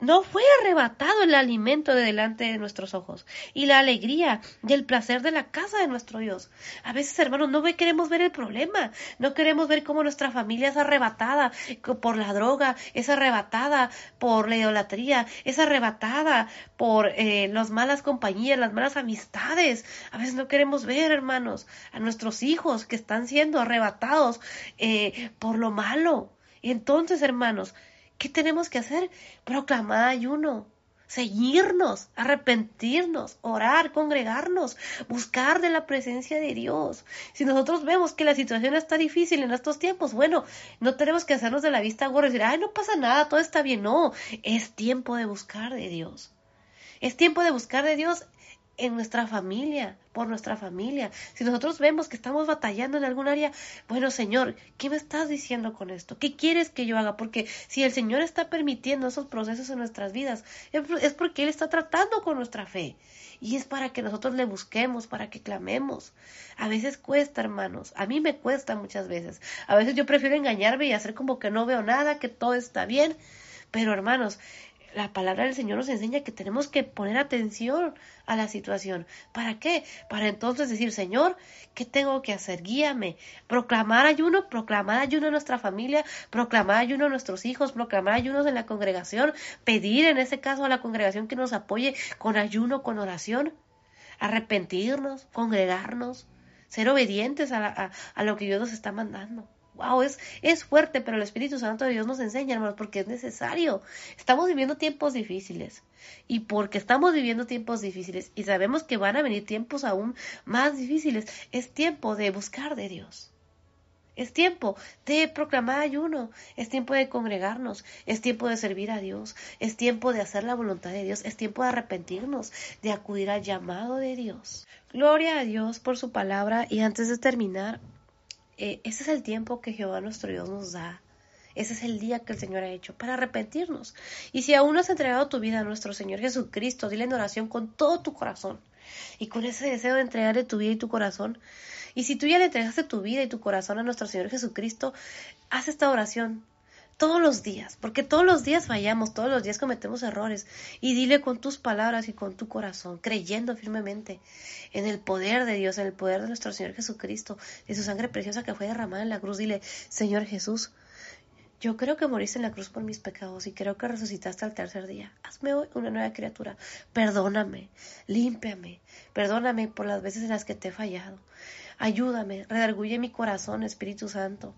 no fue arrebatado el alimento de delante de nuestros ojos y la alegría y el placer de la casa de nuestro Dios. A veces, hermanos, no queremos ver el problema, no queremos ver cómo nuestra familia es arrebatada por la droga, es arrebatada por la idolatría, es arrebatada por eh, las malas compañías, las malas amistades. A veces no queremos ver, hermanos, a nuestros hijos que están siendo arrebatados eh, por lo malo. Entonces, hermanos, ¿Qué tenemos que hacer? Proclamar ayuno, seguirnos, arrepentirnos, orar, congregarnos, buscar de la presencia de Dios. Si nosotros vemos que la situación está difícil en estos tiempos, bueno, no tenemos que hacernos de la vista gorda y decir, ay, no pasa nada, todo está bien. No, es tiempo de buscar de Dios. Es tiempo de buscar de Dios en nuestra familia, por nuestra familia. Si nosotros vemos que estamos batallando en algún área, bueno, Señor, ¿qué me estás diciendo con esto? ¿Qué quieres que yo haga? Porque si el Señor está permitiendo esos procesos en nuestras vidas, es porque Él está tratando con nuestra fe. Y es para que nosotros le busquemos, para que clamemos. A veces cuesta, hermanos. A mí me cuesta muchas veces. A veces yo prefiero engañarme y hacer como que no veo nada, que todo está bien. Pero, hermanos, la palabra del Señor nos enseña que tenemos que poner atención a la situación. ¿Para qué? Para entonces decir, Señor, ¿qué tengo que hacer? Guíame. Proclamar ayuno, proclamar ayuno en nuestra familia, proclamar ayuno a nuestros hijos, proclamar ayunos en la congregación, pedir en ese caso a la congregación que nos apoye con ayuno, con oración, arrepentirnos, congregarnos, ser obedientes a, a lo que Dios nos está mandando wow, es, es fuerte, pero el Espíritu Santo de Dios nos enseña, hermanos, porque es necesario. Estamos viviendo tiempos difíciles. Y porque estamos viviendo tiempos difíciles y sabemos que van a venir tiempos aún más difíciles, es tiempo de buscar de Dios. Es tiempo de proclamar ayuno, es tiempo de congregarnos, es tiempo de servir a Dios, es tiempo de hacer la voluntad de Dios, es tiempo de arrepentirnos, de acudir al llamado de Dios. Gloria a Dios por su palabra y antes de terminar, eh, ese es el tiempo que Jehová nuestro Dios nos da. Ese es el día que el Señor ha hecho para arrepentirnos. Y si aún no has entregado tu vida a nuestro Señor Jesucristo, dile en oración con todo tu corazón y con ese deseo de entregarle tu vida y tu corazón. Y si tú ya le entregaste tu vida y tu corazón a nuestro Señor Jesucristo, haz esta oración todos los días, porque todos los días fallamos, todos los días cometemos errores. Y dile con tus palabras y con tu corazón, creyendo firmemente en el poder de Dios, en el poder de nuestro Señor Jesucristo, de su sangre preciosa que fue derramada en la cruz. Dile, Señor Jesús, yo creo que moriste en la cruz por mis pecados y creo que resucitaste al tercer día. Hazme hoy una nueva criatura. Perdóname, límpiame, perdóname por las veces en las que te he fallado. Ayúdame, redarguye mi corazón, Espíritu Santo.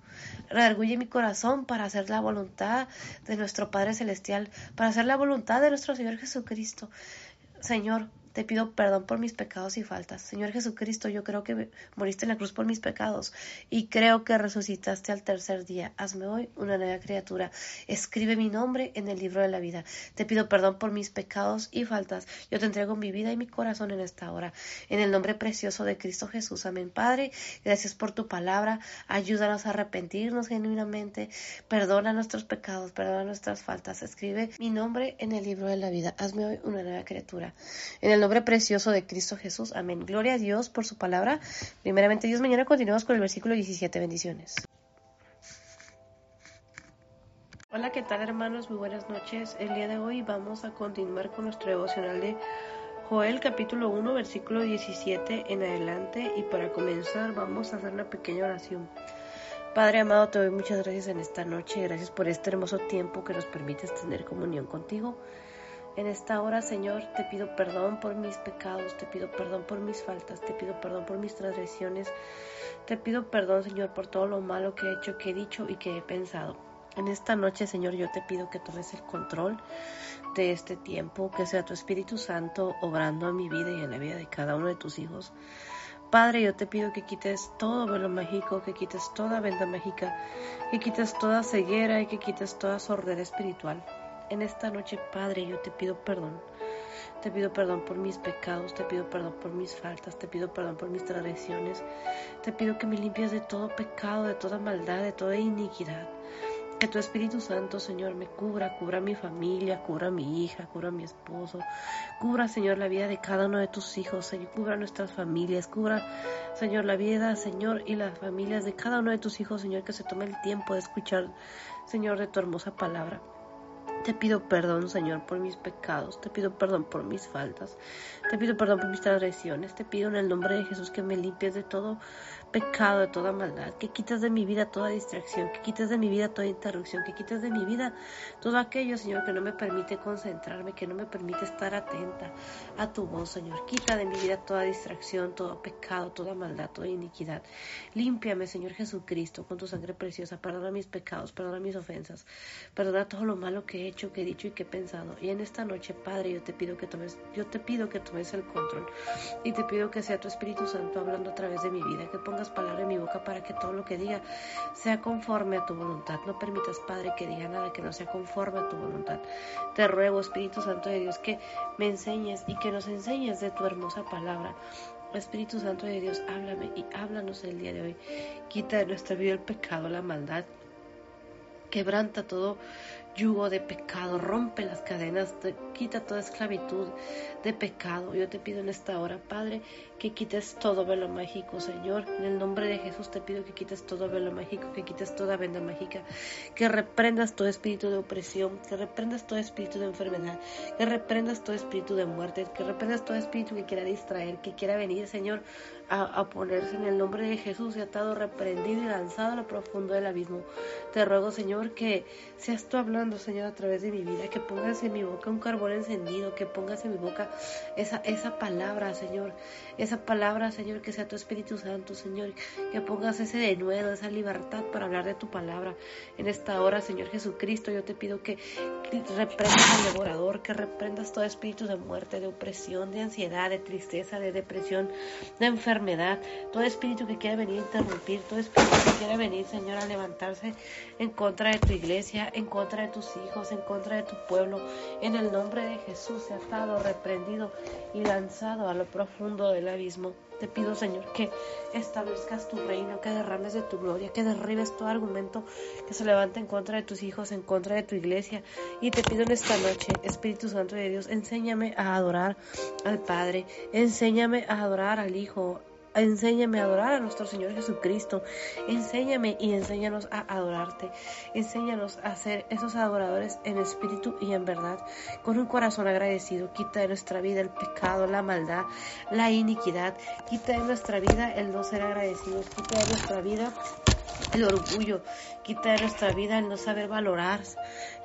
Redarguye mi corazón para hacer la voluntad de nuestro Padre Celestial, para hacer la voluntad de nuestro Señor Jesucristo. Señor, te pido perdón por mis pecados y faltas. Señor Jesucristo, yo creo que moriste en la cruz por mis pecados y creo que resucitaste al tercer día. Hazme hoy una nueva criatura. Escribe mi nombre en el libro de la vida. Te pido perdón por mis pecados y faltas. Yo te entrego mi vida y mi corazón en esta hora. En el nombre precioso de Cristo Jesús. Amén. Padre, gracias por tu palabra. Ayúdanos a arrepentirnos genuinamente. Perdona nuestros pecados, perdona nuestras faltas. Escribe mi nombre en el libro de la vida. Hazme hoy una nueva criatura. En el nombre precioso de Cristo Jesús. Amén. Gloria a Dios por su palabra. Primeramente Dios, mañana continuamos con el versículo 17. Bendiciones. Hola, ¿qué tal hermanos? Muy buenas noches. El día de hoy vamos a continuar con nuestro devocional de Joel capítulo 1 versículo 17 en adelante y para comenzar vamos a hacer una pequeña oración. Padre amado, te doy muchas gracias en esta noche. Gracias por este hermoso tiempo que nos permites tener comunión contigo. En esta hora, Señor, te pido perdón por mis pecados, te pido perdón por mis faltas, te pido perdón por mis transgresiones, te pido perdón, Señor, por todo lo malo que he hecho, que he dicho y que he pensado. En esta noche, Señor, yo te pido que tomes el control de este tiempo, que sea tu Espíritu Santo obrando en mi vida y en la vida de cada uno de tus hijos. Padre, yo te pido que quites todo velo mágico, que quites toda venda mágica, que quites toda ceguera y que quites toda sordera espiritual. En esta noche, Padre, yo te pido perdón. Te pido perdón por mis pecados, te pido perdón por mis faltas, te pido perdón por mis tradiciones. Te pido que me limpies de todo pecado, de toda maldad, de toda iniquidad. Que tu Espíritu Santo, Señor, me cubra, cubra mi familia, cubra a mi hija, cubra a mi esposo, cubra, Señor, la vida de cada uno de tus hijos, Señor, cubra nuestras familias, cubra, Señor, la vida, Señor, y las familias de cada uno de tus hijos, Señor, que se tome el tiempo de escuchar, Señor, de tu hermosa palabra. Te pido perdón, Señor, por mis pecados. Te pido perdón por mis faltas. Te pido perdón por mis transgresiones. Te pido en el nombre de Jesús que me limpies de todo pecado, de toda maldad. Que quites de mi vida toda distracción. Que quites de mi vida toda interrupción. Que quites de mi vida todo aquello, Señor, que no me permite concentrarme, que no me permite estar atenta a tu voz, Señor. Quita de mi vida toda distracción, todo pecado, toda maldad, toda iniquidad. Límpiame, Señor Jesucristo, con tu sangre preciosa. Perdona mis pecados, perdona mis ofensas. Perdona todo lo malo que he hecho que he dicho y que he pensado. Y en esta noche, Padre, yo te pido que tomes, yo te pido que tomes el control y te pido que sea tu Espíritu Santo hablando a través de mi vida, que pongas en mi boca para que todo lo que diga sea conforme a tu voluntad. No permitas, Padre, que diga nada que no sea conforme a tu voluntad. Te ruego, Espíritu Santo de Dios, que me enseñes y que nos enseñes de tu hermosa palabra. Espíritu Santo de Dios, háblame y háblanos el día de hoy. Quita de nuestra vida el pecado, la maldad. Quebranta todo yugo de pecado, rompe las cadenas, quita toda esclavitud de pecado. Yo te pido en esta hora, Padre, que quites todo velo mágico, Señor. En el nombre de Jesús te pido que quites todo velo mágico, que quites toda venda mágica, que reprendas todo espíritu de opresión, que reprendas todo espíritu de enfermedad, que reprendas todo espíritu de muerte, que reprendas todo espíritu que quiera distraer, que quiera venir, Señor, a, ponerse en el nombre de Jesús y atado, reprendido y lanzado a lo profundo del abismo. Te ruego, Señor, que seas tú hablando, Señor, a través de mi vida, que pongas en mi boca un carbón encendido, que pongas en mi boca esa, esa palabra, Señor, palabra, Señor, que sea tu Espíritu Santo, Señor, que pongas ese denuedo, esa libertad para hablar de tu palabra en esta hora, Señor Jesucristo. Yo te pido que reprendas al devorador, que reprendas todo espíritu de muerte, de opresión, de ansiedad, de tristeza, de depresión, de enfermedad, todo espíritu que quiera venir a interrumpir, todo espíritu que quiera venir, Señor, a levantarse en contra de tu iglesia, en contra de tus hijos, en contra de tu pueblo. En el nombre de Jesús estado reprendido y lanzado a lo profundo del Te pido, Señor, que establezcas tu reino, que derrames de tu gloria, que derribes todo argumento que se levante en contra de tus hijos, en contra de tu iglesia. Y te pido en esta noche, Espíritu Santo de Dios, enséñame a adorar al Padre, enséñame a adorar al Hijo, Enséñame a adorar a nuestro Señor Jesucristo. Enséñame y enséñanos a adorarte. Enséñanos a ser esos adoradores en espíritu y en verdad, con un corazón agradecido. Quita de nuestra vida el pecado, la maldad, la iniquidad. Quita de nuestra vida el no ser agradecidos. Quita de nuestra vida el orgullo, quita de nuestra vida el no saber valorar,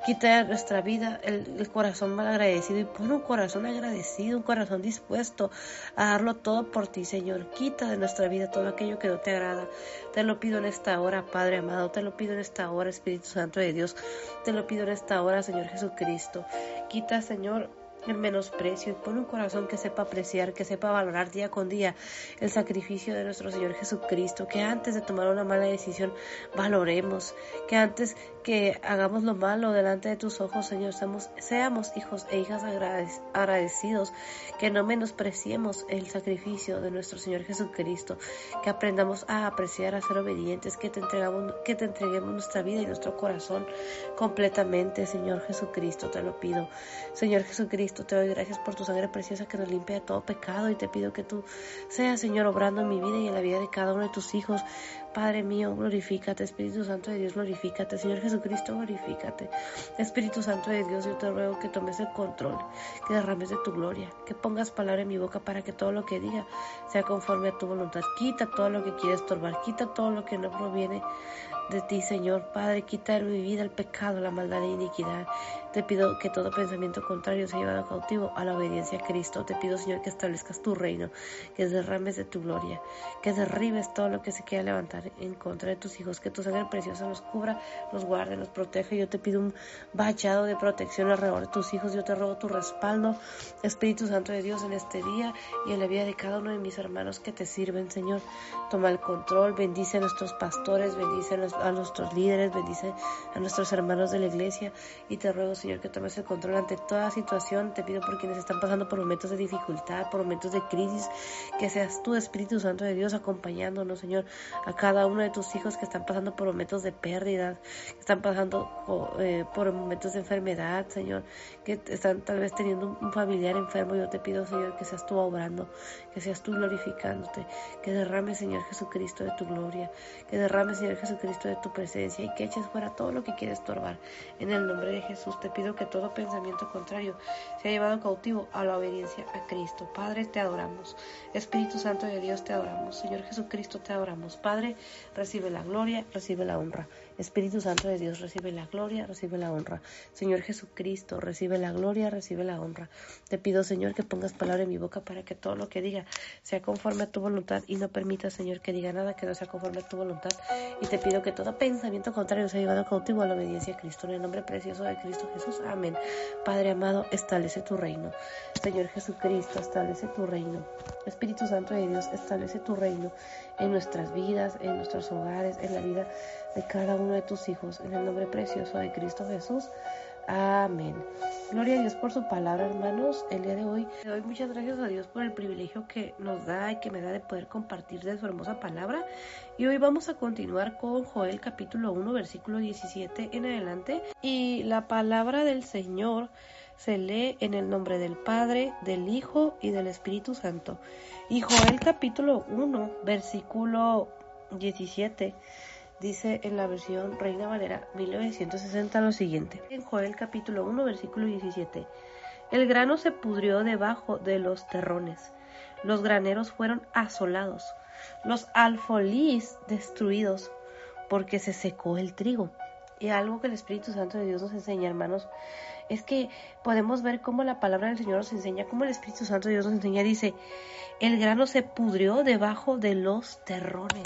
quita de nuestra vida el, corazón mal agradecido y pon un corazón agradecido, un corazón dispuesto a darlo todo por ti, Señor. Quita de nuestra vida todo aquello que no te agrada. Te lo pido en esta hora, Padre amado, te lo pido en esta hora, Espíritu Santo de Dios, te lo pido en esta hora, Señor Jesucristo. Quita, Señor, el menosprecio y pon un corazón que sepa apreciar, que sepa valorar día con día el sacrificio de nuestro Señor Jesucristo, que antes de tomar una mala decisión valoremos, que antes que hagamos lo malo delante de tus ojos, Señor, seamos, seamos hijos e hijas agradecidos, que no menospreciemos el sacrificio de nuestro Señor Jesucristo, que aprendamos a apreciar, a ser obedientes, que te, entregamos, que te entreguemos nuestra vida y nuestro corazón completamente, Señor Jesucristo, te lo pido. Señor Jesucristo, te doy gracias por tu sangre preciosa que nos limpia de todo pecado y te pido que tú seas, Señor, obrando en mi vida y en la vida de cada uno de tus hijos Padre mío, glorifícate. Espíritu Santo de Dios, glorifícate. Señor Jesucristo, glorifícate. Espíritu Santo de Dios, yo te ruego que tomes el control, que derrames de tu gloria, que pongas palabra en mi boca para que todo lo que diga sea conforme a tu voluntad. Quita todo lo que quieres estorbar, quita todo lo que no proviene de ti, Señor. Padre, quita de mi vida el pecado, la maldad e iniquidad. Te pido que todo pensamiento contrario sea llevado cautivo a la obediencia a Cristo. Te pido, Señor, que establezcas tu reino, que derrames de tu gloria, que derribes todo lo que se quiera levantar en contra de tus hijos, que tu sangre preciosa los cubra, los guarde, los protege. Yo te pido un bachado de protección alrededor de tus hijos. Yo te robo tu respaldo, Espíritu Santo de Dios, en este día y en la vida de cada uno de mis hermanos que te sirven, Señor. Toma el control, bendice a nuestros pastores, bendice a nuestros líderes, bendice a nuestros hermanos de la iglesia y te ruego, Señor, que tomes el control ante toda situación. Te pido por quienes están pasando por momentos de dificultad, por momentos de crisis, que seas tú, Espíritu Santo de Dios, acompañándonos, Señor, a cada uno de tus hijos que están pasando por momentos de pérdida, que están pasando eh, por momentos de enfermedad, Señor, que están tal vez teniendo un familiar enfermo. Yo te pido, Señor, que seas tú obrando, que seas tú glorificándote, que derrame, Señor Jesucristo, de tu gloria, que derrame, Señor Jesucristo, de tu presencia y que eches fuera todo lo que quiere estorbar. En el nombre de Jesús te pido que todo pensamiento contrario sea llevado cautivo a la obediencia a Cristo. Padre, te adoramos. Espíritu Santo de Dios, te adoramos. Señor Jesucristo, te adoramos. Padre, recibe la gloria, recibe la honra. Espíritu Santo de Dios, recibe la gloria, recibe la honra. Señor Jesucristo, recibe la gloria, recibe la honra. Te pido, Señor, que pongas palabra en mi boca para que todo lo que diga sea conforme a tu voluntad y no permita, Señor, que diga nada que no sea conforme a tu voluntad. Y te pido que todo pensamiento contrario sea llevado cautivo a la obediencia a Cristo. En el nombre precioso de Cristo Jesús. Amén. Padre amado, establece tu reino. Señor Jesucristo, establece tu reino. Espíritu Santo de Dios, establece tu reino en nuestras vidas, en nuestros hogares, en la vida de cada uno de tus hijos. En el nombre precioso de Cristo Jesús. Amén. Gloria a Dios por su palabra, hermanos. El día de hoy le doy muchas gracias a Dios por el privilegio que nos da y que me da de poder compartir de su hermosa palabra. Y hoy vamos a continuar con Joel capítulo 1, versículo 17 en adelante. Y la palabra del Señor se lee en el nombre del Padre, del Hijo y del Espíritu Santo. Y Joel capítulo 1, versículo 17 dice en la versión Reina Valera 1960 lo siguiente. En Joel capítulo 1 versículo 17. El grano se pudrió debajo de los terrones. Los graneros fueron asolados. Los alfolís destruidos porque se secó el trigo. Y algo que el Espíritu Santo de Dios nos enseña, hermanos, es que podemos ver cómo la palabra del Señor nos enseña, cómo el Espíritu Santo de Dios nos enseña, dice, el grano se pudrió debajo de los terrones.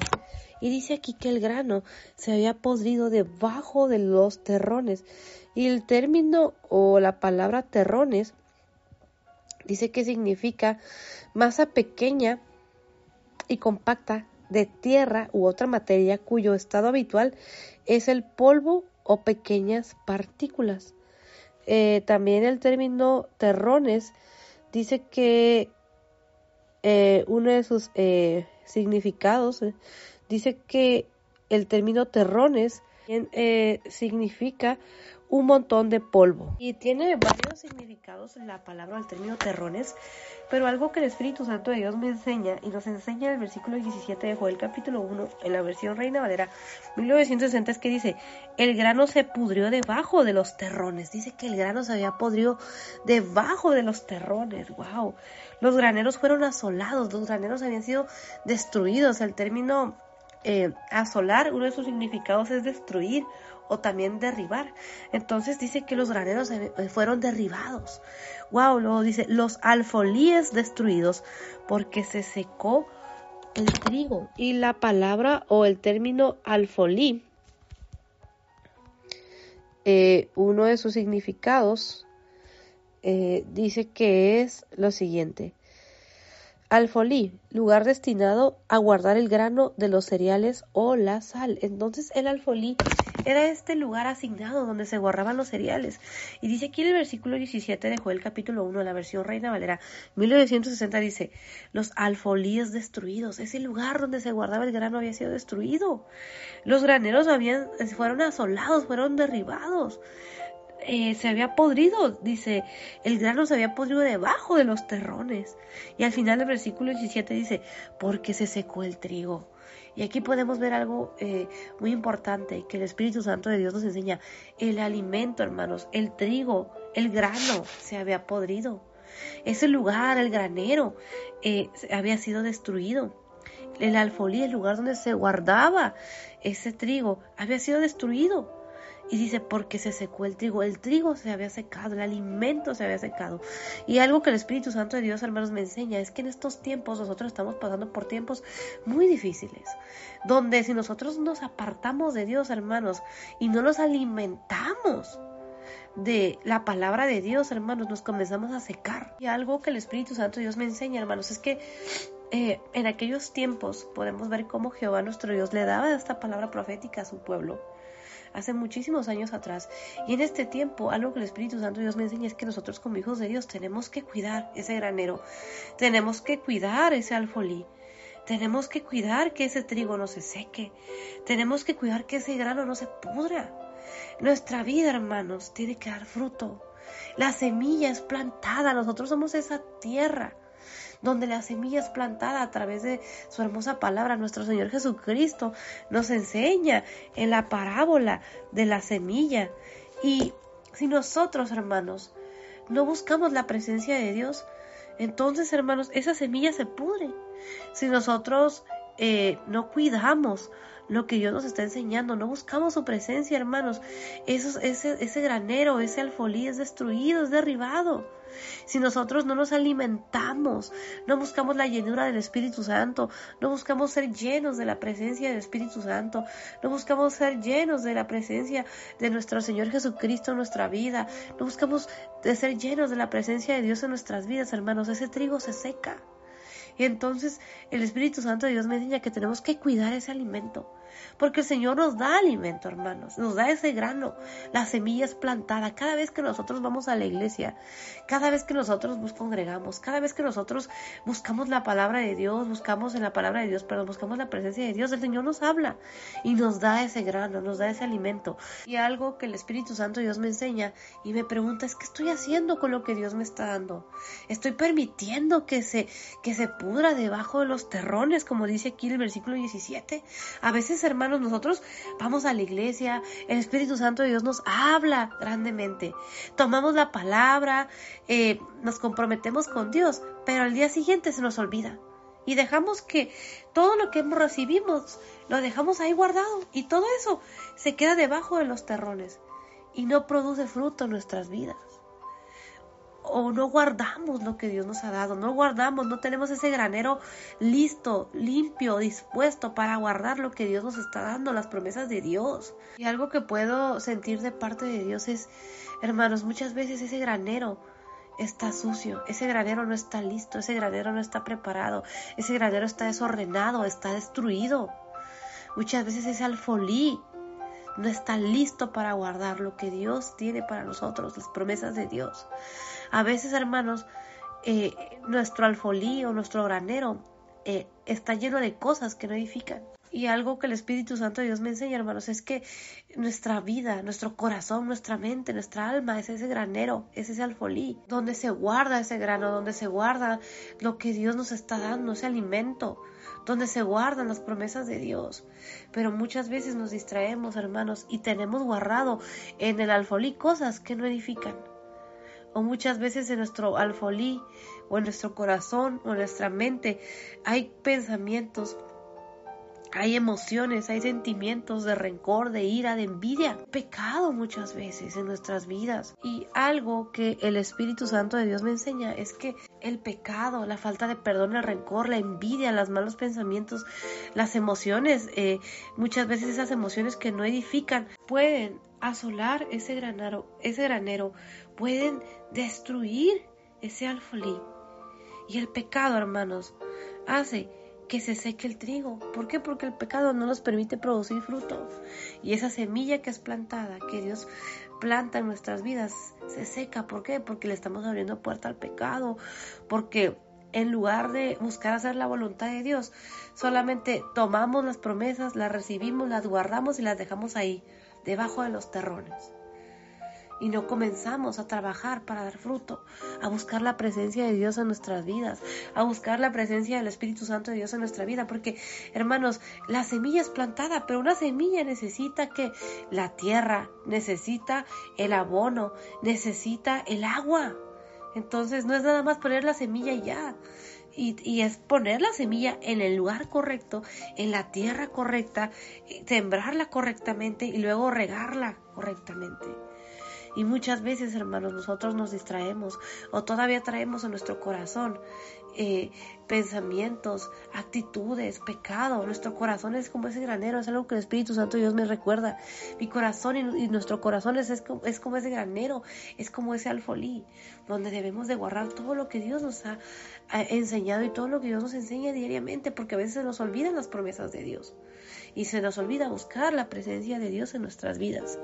Y dice aquí que el grano se había podrido debajo de los terrones. Y el término o la palabra terrones dice que significa masa pequeña y compacta de tierra u otra materia cuyo estado habitual es el polvo o pequeñas partículas. Eh, también el término terrones dice que eh, uno de sus eh, significados dice que el término terrones significa un montón de polvo. Y tiene varios significados en la palabra, el término terrones, pero algo que el Espíritu Santo de Dios me enseña y nos enseña en el versículo 17 de Joel capítulo 1, en la versión Reina Valera 1960, es que dice, el grano se pudrió debajo de los terrones. Dice que el grano se había podrido debajo de los terrones. ¡Wow! Los graneros fueron asolados, los graneros habían sido destruidos. El término eh, asolar, uno de sus significados es destruir o también derribar. Entonces dice que los graneros eh, fueron derribados. Wow, luego dice los alfolíes destruidos porque se secó el trigo. Y la palabra o el término alfolí, eh, uno de sus significados dice que es lo siguiente. Alfolí, lugar destinado a guardar el grano de los cereales o la sal. Entonces el alfolí era este lugar asignado donde se guardaban los cereales. Y dice aquí en el versículo 17 de Joel capítulo 1, la versión Reina Valera 1960 dice, los alfolíes destruidos, ese lugar donde se guardaba el grano había sido destruido. Los graneros habían, fueron asolados, fueron derribados eh, se había podrido, dice, el grano se había podrido debajo de los terrones. Y al final del versículo 17 dice, porque se secó el trigo. Y aquí podemos ver algo eh, muy importante que el Espíritu Santo de Dios nos enseña. El alimento, hermanos, el trigo, el grano se había podrido. Ese lugar, el granero, eh, había sido destruido. El alfolí, el lugar donde se guardaba ese trigo, había sido destruido. Y dice, porque se secó el trigo. El trigo se había secado, el alimento se había secado. Y algo que el Espíritu Santo de Dios, hermanos, me enseña es que en estos tiempos nosotros estamos pasando por tiempos muy difíciles. Donde si nosotros nos apartamos de Dios, hermanos, y no nos alimentamos, de la palabra de Dios, hermanos, nos comenzamos a secar. Y algo que el Espíritu Santo de Dios me enseña, hermanos, es que eh, en aquellos tiempos podemos ver cómo Jehová nuestro Dios le daba esta palabra profética a su pueblo hace muchísimos años atrás. Y en este tiempo, algo que el Espíritu Santo Dios me enseña es que nosotros como hijos de Dios tenemos que cuidar ese granero, tenemos que cuidar ese alfolí. Tenemos que cuidar que ese trigo no se seque. Tenemos que cuidar que ese grano no se pudra. Nuestra vida, hermanos, tiene que dar fruto. La semilla es plantada. Nosotros somos esa tierra donde la semilla es plantada a través de su hermosa palabra. Nuestro Señor Jesucristo nos enseña en la parábola de la semilla. Y si nosotros, hermanos, no buscamos la presencia de Dios, entonces, hermanos, esa semilla se pudre. Si nosotros eh, no cuidamos lo que Dios nos está enseñando, no buscamos su presencia, hermanos, ese, ese granero, ese alfolí es destruido, es derribado. Si nosotros no nos alimentamos, no buscamos la llenura del Espíritu Santo, no buscamos ser llenos de la presencia del Espíritu Santo, no buscamos ser llenos de la presencia de nuestro Señor Jesucristo en nuestra vida, no buscamos de ser llenos de la presencia de Dios en nuestras vidas, hermanos, ese trigo se seca. Y entonces el Espíritu Santo de Dios me enseña que tenemos que cuidar ese alimento. Porque el Señor nos da alimento, hermanos, nos da ese grano, la semilla es plantada. Cada vez que nosotros vamos a la iglesia, cada vez que nosotros nos congregamos, cada vez que nosotros buscamos la palabra de Dios, buscamos en la palabra de Dios, pero buscamos la presencia de Dios, el Señor nos habla y nos da ese grano, nos da ese alimento. Y algo que el Espíritu Santo Dios me enseña y me pregunta es, ¿qué estoy haciendo con lo que Dios me está dando? Estoy permitiendo que se, que se pudra debajo de los terrones, como dice aquí el versículo 17. A veces hermanos, nosotros vamos a la iglesia, el Espíritu Santo de Dios nos habla grandemente. Tomamos la palabra, eh, nos comprometemos con Dios, pero al día siguiente se nos olvida. Y dejamos que todo lo que recibimos lo dejamos ahí guardado y todo eso se queda debajo de los terrones y no produce fruto en nuestras vidas o no guardamos lo que Dios nos ha dado, no guardamos, no tenemos ese granero listo, limpio, dispuesto para guardar lo que Dios nos está dando, las promesas de Dios. Y algo que puedo sentir de parte de Dios es, hermanos, muchas veces ese granero está sucio, ese granero no está listo, ese granero no está preparado, ese granero está desordenado, está destruido. Muchas veces ese alfolí no está listo para guardar lo que Dios tiene para nosotros, las promesas de Dios. A veces, hermanos, eh, nuestro alfolí o nuestro granero eh, está lleno de cosas que no edifican. Y algo que el Espíritu Santo de Dios me enseña, hermanos, es que nuestra vida, nuestro corazón, nuestra mente, nuestra alma es ese granero, es ese alfolí, donde se guarda ese grano, donde se guarda lo que Dios nos está dando, ese alimento, donde se guardan las promesas de Dios. Pero muchas veces nos distraemos, hermanos, y tenemos guardado en el alfolí cosas que no edifican o muchas veces en nuestro alfolí o en nuestro corazón o en nuestra mente hay pensamientos, hay emociones, hay sentimientos de rencor, de ira, de envidia, pecado muchas veces en nuestras vidas. Y algo que el Espíritu Santo de Dios me enseña es que el pecado, la falta de perdón, el rencor, la envidia, los malos pensamientos, las emociones, eh, muchas veces esas emociones que no edifican, pueden asolar ese granero, ese granero pueden destruir ese alfolí. Y el pecado, hermanos, hace que se seque el trigo. ¿Por qué? Porque el pecado no nos permite producir fruto. Y esa semilla que es plantada, que Dios planta en nuestras vidas, se seca. ¿Por qué? Porque le estamos abriendo puerta al pecado. Porque en lugar de buscar hacer la voluntad de Dios, solamente tomamos las promesas, las recibimos, las guardamos y las dejamos ahí, debajo de los terrones. y no comenzamos a trabajar para dar fruto, a buscar la presencia de Dios en nuestras vidas, a buscar la presencia del Espíritu Santo de Dios en nuestra vida, porque hermanos, la semilla es plantada, pero una semilla necesita que la tierra, necesita el abono, necesita el agua. Entonces no es nada más poner la semilla y ya. Y, y, es poner la semilla en el lugar correcto, en la tierra correcta, sembrarla correctamente y luego regarla correctamente. Y muchas veces, hermanos, nosotros nos distraemos o todavía traemos en nuestro corazón eh, pensamientos, actitudes, pecado. Nuestro corazón es como ese granero, es algo que el Espíritu Santo Dios me recuerda. Mi corazón y, nuestro corazón es, es, como, ese granero, es como ese alfolí, donde debemos de guardar todo lo que Dios nos ha, enseñado y todo lo que Dios nos enseña diariamente, porque a veces nos olvidan las promesas de Dios y se nos olvida buscar la presencia de Dios en nuestras vidas.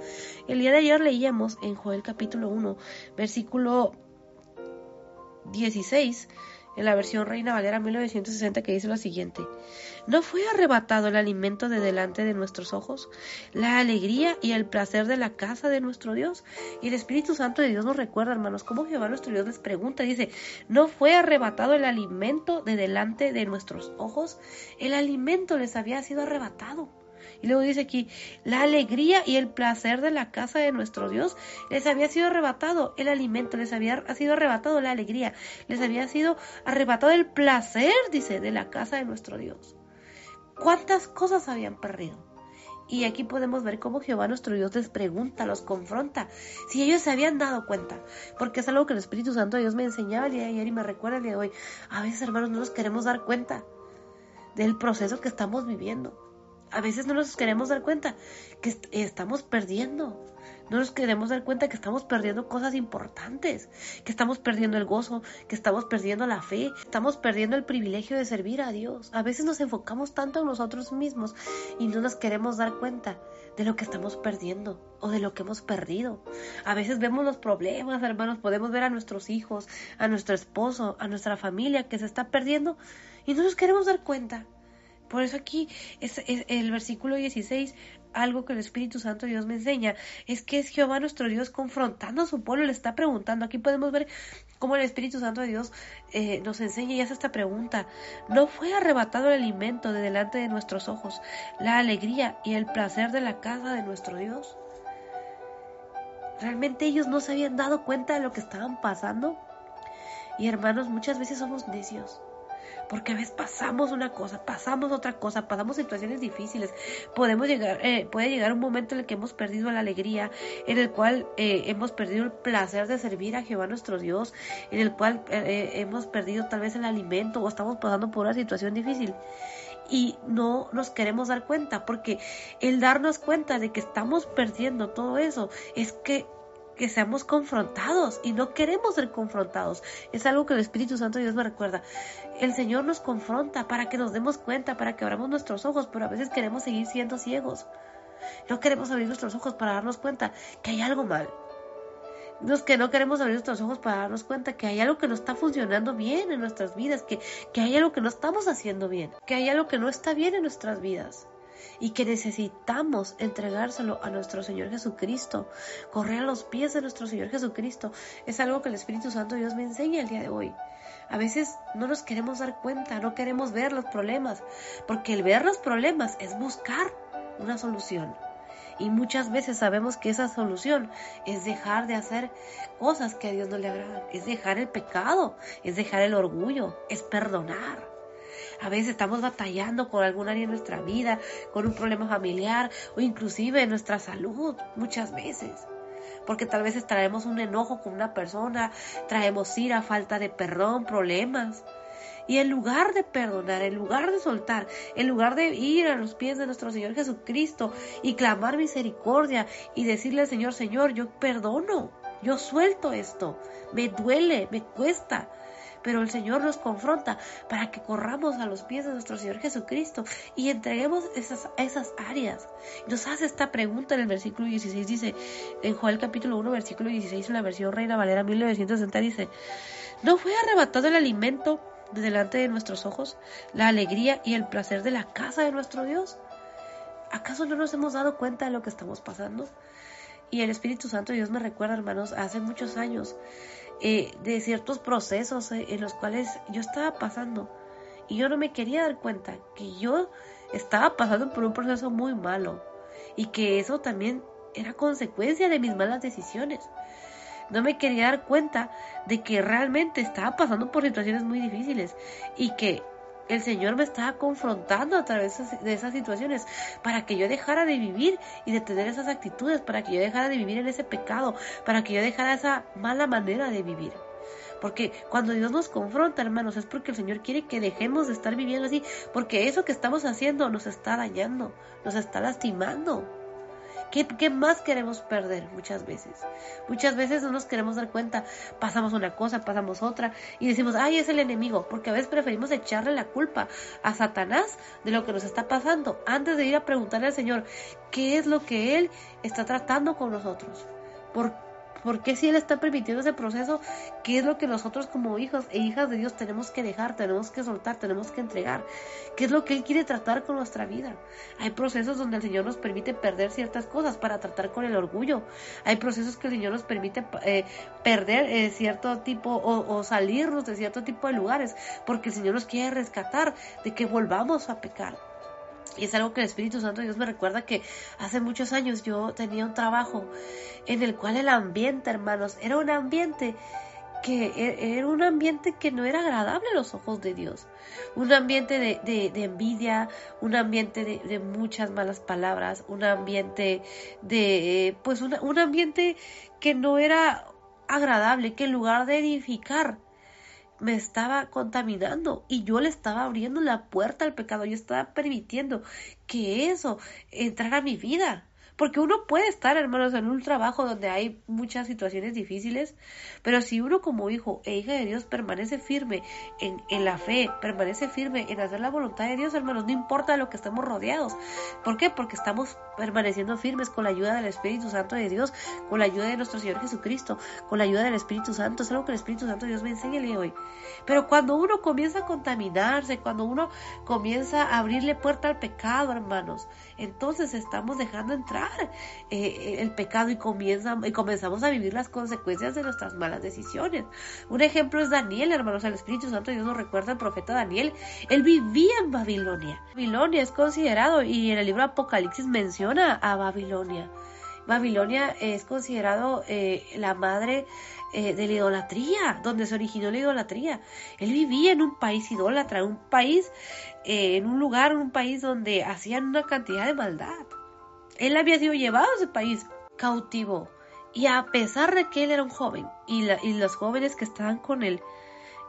El día de ayer leíamos en Joel capítulo 1, versículo 16, en la versión Reina Valera 1960 que dice lo siguiente, ¿no fue arrebatado el alimento de delante de nuestros ojos, la alegría y el placer de la casa de nuestro Dios? Y el Espíritu Santo de Dios nos recuerda, hermanos, cómo Jehová nuestro Dios les pregunta, dice, ¿no fue arrebatado el alimento de delante de nuestros ojos? El alimento les había sido arrebatado. Y luego dice aquí, la alegría y el placer de la casa de nuestro Dios les había sido arrebatado, el alimento les había sido arrebatado, la alegría, les había sido arrebatado el placer, dice, de la casa de nuestro Dios. ¿Cuántas cosas habían perdido? Y aquí podemos ver cómo Jehová nuestro Dios les pregunta, los confronta, si ellos se habían dado cuenta, porque es algo que el Espíritu Santo de Dios me enseñaba el día de ayer y me recuerda el día de hoy. A veces, hermanos, no nos queremos dar cuenta del proceso que estamos viviendo a veces no nos queremos dar cuenta que estamos perdiendo. No nos queremos dar cuenta que estamos perdiendo cosas importantes, que estamos perdiendo el gozo, que estamos perdiendo la fe, estamos perdiendo el privilegio de servir a Dios. A veces nos enfocamos tanto en nosotros mismos y no nos queremos dar cuenta de lo que estamos perdiendo o de lo que hemos perdido. A veces vemos los problemas, hermanos, podemos ver a nuestros hijos, a nuestro esposo, a nuestra familia que se está perdiendo y no nos queremos dar cuenta. Por eso aquí es, el versículo 16, algo que el Espíritu Santo Dios me enseña, es que es Jehová nuestro Dios confrontando a su pueblo, le está preguntando. Aquí podemos ver cómo el Espíritu Santo de Dios eh, nos enseña y hace esta pregunta. ¿No fue arrebatado el alimento de delante de nuestros ojos, la alegría y el placer de la casa de nuestro Dios? ¿Realmente ellos no se habían dado cuenta de lo que estaban pasando? Y hermanos, muchas veces somos necios porque a veces pasamos una cosa, pasamos otra cosa, pasamos situaciones difíciles, podemos llegar, eh, puede llegar un momento en el que hemos perdido la alegría, en el cual eh, hemos perdido el placer de servir a Jehová nuestro Dios, en el cual eh, hemos perdido tal vez el alimento o estamos pasando por una situación difícil. Y no nos queremos dar cuenta, porque el darnos cuenta de que estamos perdiendo todo eso es que que seamos confrontados y no queremos ser confrontados. Es algo que el Espíritu Santo de Dios me recuerda. El Señor nos confronta para que nos demos cuenta, para que abramos nuestros ojos, pero a veces queremos seguir siendo ciegos. No queremos abrir nuestros ojos para darnos cuenta que hay algo mal. Nos que no queremos abrir nuestros ojos para darnos cuenta que hay algo que no está funcionando bien en nuestras vidas, que, que hay algo que no estamos haciendo bien, que hay algo que no está bien en nuestras vidas y que necesitamos entregárselo a nuestro Señor Jesucristo, correr a los pies de nuestro Señor Jesucristo. Es algo que el Espíritu Santo Dios me enseña el día de hoy. A veces no nos queremos dar cuenta, no queremos ver los problemas, porque el ver los problemas es buscar una solución. Y muchas veces sabemos que esa solución es dejar de hacer cosas que a Dios no le agradan, es dejar el pecado, es dejar el orgullo, es perdonar. A veces estamos batallando con algún área de nuestra vida, con un problema familiar o inclusive en nuestra salud, muchas veces. Porque tal vez traemos un enojo con una persona, traemos ira, falta de perdón, problemas. Y en lugar de perdonar, en lugar de soltar, en lugar de ir a los pies de nuestro Señor Jesucristo y clamar misericordia y decirle al Señor, Señor, yo perdono, yo suelto esto, me duele, me cuesta, pero el Señor nos confronta para que corramos a los pies de nuestro Señor Jesucristo y entreguemos esas, esas áreas. Nos hace esta pregunta en el versículo 16, dice, en Joel capítulo 1, versículo 16, en la versión Reina Valera 1960, dice, ¿no fue arrebatado el alimento de delante de nuestros ojos, la alegría y el placer de la casa de nuestro Dios? ¿Acaso no nos hemos dado cuenta de lo que estamos pasando? Y el Espíritu Santo Dios me recuerda, hermanos, hace muchos años, eh, de ciertos procesos eh, en los cuales yo estaba pasando. Y yo no me quería dar cuenta que yo estaba pasando por un proceso muy malo. Y que eso también era consecuencia de mis malas decisiones. No me quería dar cuenta de que realmente estaba pasando por situaciones muy difíciles y que el Señor me estaba confrontando a través de esas situaciones para que yo dejara de vivir y de tener esas actitudes, para que yo dejara de vivir en ese pecado, para que yo dejara esa mala manera de vivir. Porque cuando Dios nos confronta, hermanos, es porque el Señor quiere que dejemos de estar viviendo así, porque eso que estamos haciendo nos está dañando, nos está lastimando. ¿Qué, más queremos perder muchas veces? Muchas veces no nos queremos dar cuenta, pasamos una cosa, pasamos otra y decimos, ay, es el enemigo, porque a veces preferimos echarle la culpa a Satanás de lo que nos está pasando antes de ir a preguntarle al Señor qué es lo que Él está tratando con nosotros. ¿Por ¿Por qué si Él está permitiendo ese proceso? ¿Qué es lo que nosotros como hijos e hijas de Dios tenemos que dejar, tenemos que soltar, tenemos que entregar? ¿Qué es lo que Él quiere tratar con nuestra vida? Hay procesos donde el Señor nos permite perder ciertas cosas para tratar con el orgullo. Hay procesos que el Señor nos permite eh, perder eh, cierto tipo o, o salirnos de cierto tipo de lugares porque el Señor nos quiere rescatar de que volvamos a pecar. Y es algo que el Espíritu Santo Dios me recuerda que hace muchos años yo tenía un trabajo en el cual el ambiente, hermanos, era un ambiente que e, era un ambiente que no era agradable a los ojos de Dios. Un ambiente de, envidia, un ambiente de, muchas malas palabras, un ambiente de, pues un ambiente que no era agradable, que en lugar de edificar, me estaba contaminando y yo le estaba abriendo la puerta al pecado, yo estaba permitiendo que eso entrara a mi vida. Porque uno puede estar, hermanos, en un trabajo donde hay muchas situaciones difíciles, pero si uno como hijo e hija de Dios permanece firme en, la fe, permanece firme en hacer la voluntad de Dios, hermanos, no importa lo que estemos rodeados. ¿Por qué? Porque estamos permaneciendo firmes con la ayuda del Espíritu Santo de Dios, con la ayuda de nuestro Señor Jesucristo, con la ayuda del Espíritu Santo. Es algo que el Espíritu Santo de Dios me enseña el día hoy. Pero cuando uno comienza a contaminarse, cuando uno comienza a abrirle puerta al pecado, hermanos, entonces estamos dejando entrar eh, el pecado y, comienza, y comenzamos a vivir las consecuencias de nuestras malas decisiones. Un ejemplo es Daniel, hermanos, el Espíritu Santo Dios nos recuerda al profeta Daniel. Él vivía en Babilonia. Babilonia es considerado, y en el libro Apocalipsis menciona a Babilonia. Babilonia es considerado eh, la madre eh, de la idolatría, donde se originó la idolatría. Él vivía en un país idólatra, un país, eh, en un lugar, un país donde hacían una cantidad de maldad. Él había sido llevado a ese país cautivo. Y a pesar de que él era un joven, y, los jóvenes que estaban con él,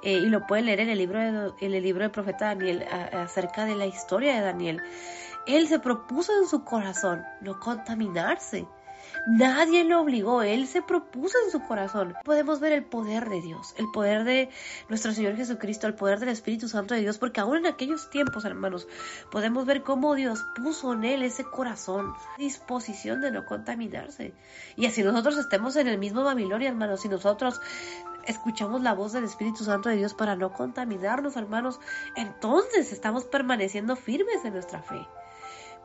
y lo pueden leer en el libro, de, libro del profeta Daniel, acerca de la historia de Daniel, él se propuso en su corazón no contaminarse. Nadie lo obligó, Él se propuso en su corazón. Podemos ver el poder de Dios, el poder de nuestro Señor Jesucristo, el poder del Espíritu Santo de Dios, porque aún en aquellos tiempos, hermanos, podemos ver cómo Dios puso en Él ese corazón, disposición de no contaminarse. Y así nosotros estemos en el mismo Babilonia, hermanos, si nosotros escuchamos la voz del Espíritu Santo de Dios para no contaminarnos, hermanos, entonces estamos permaneciendo firmes en nuestra fe.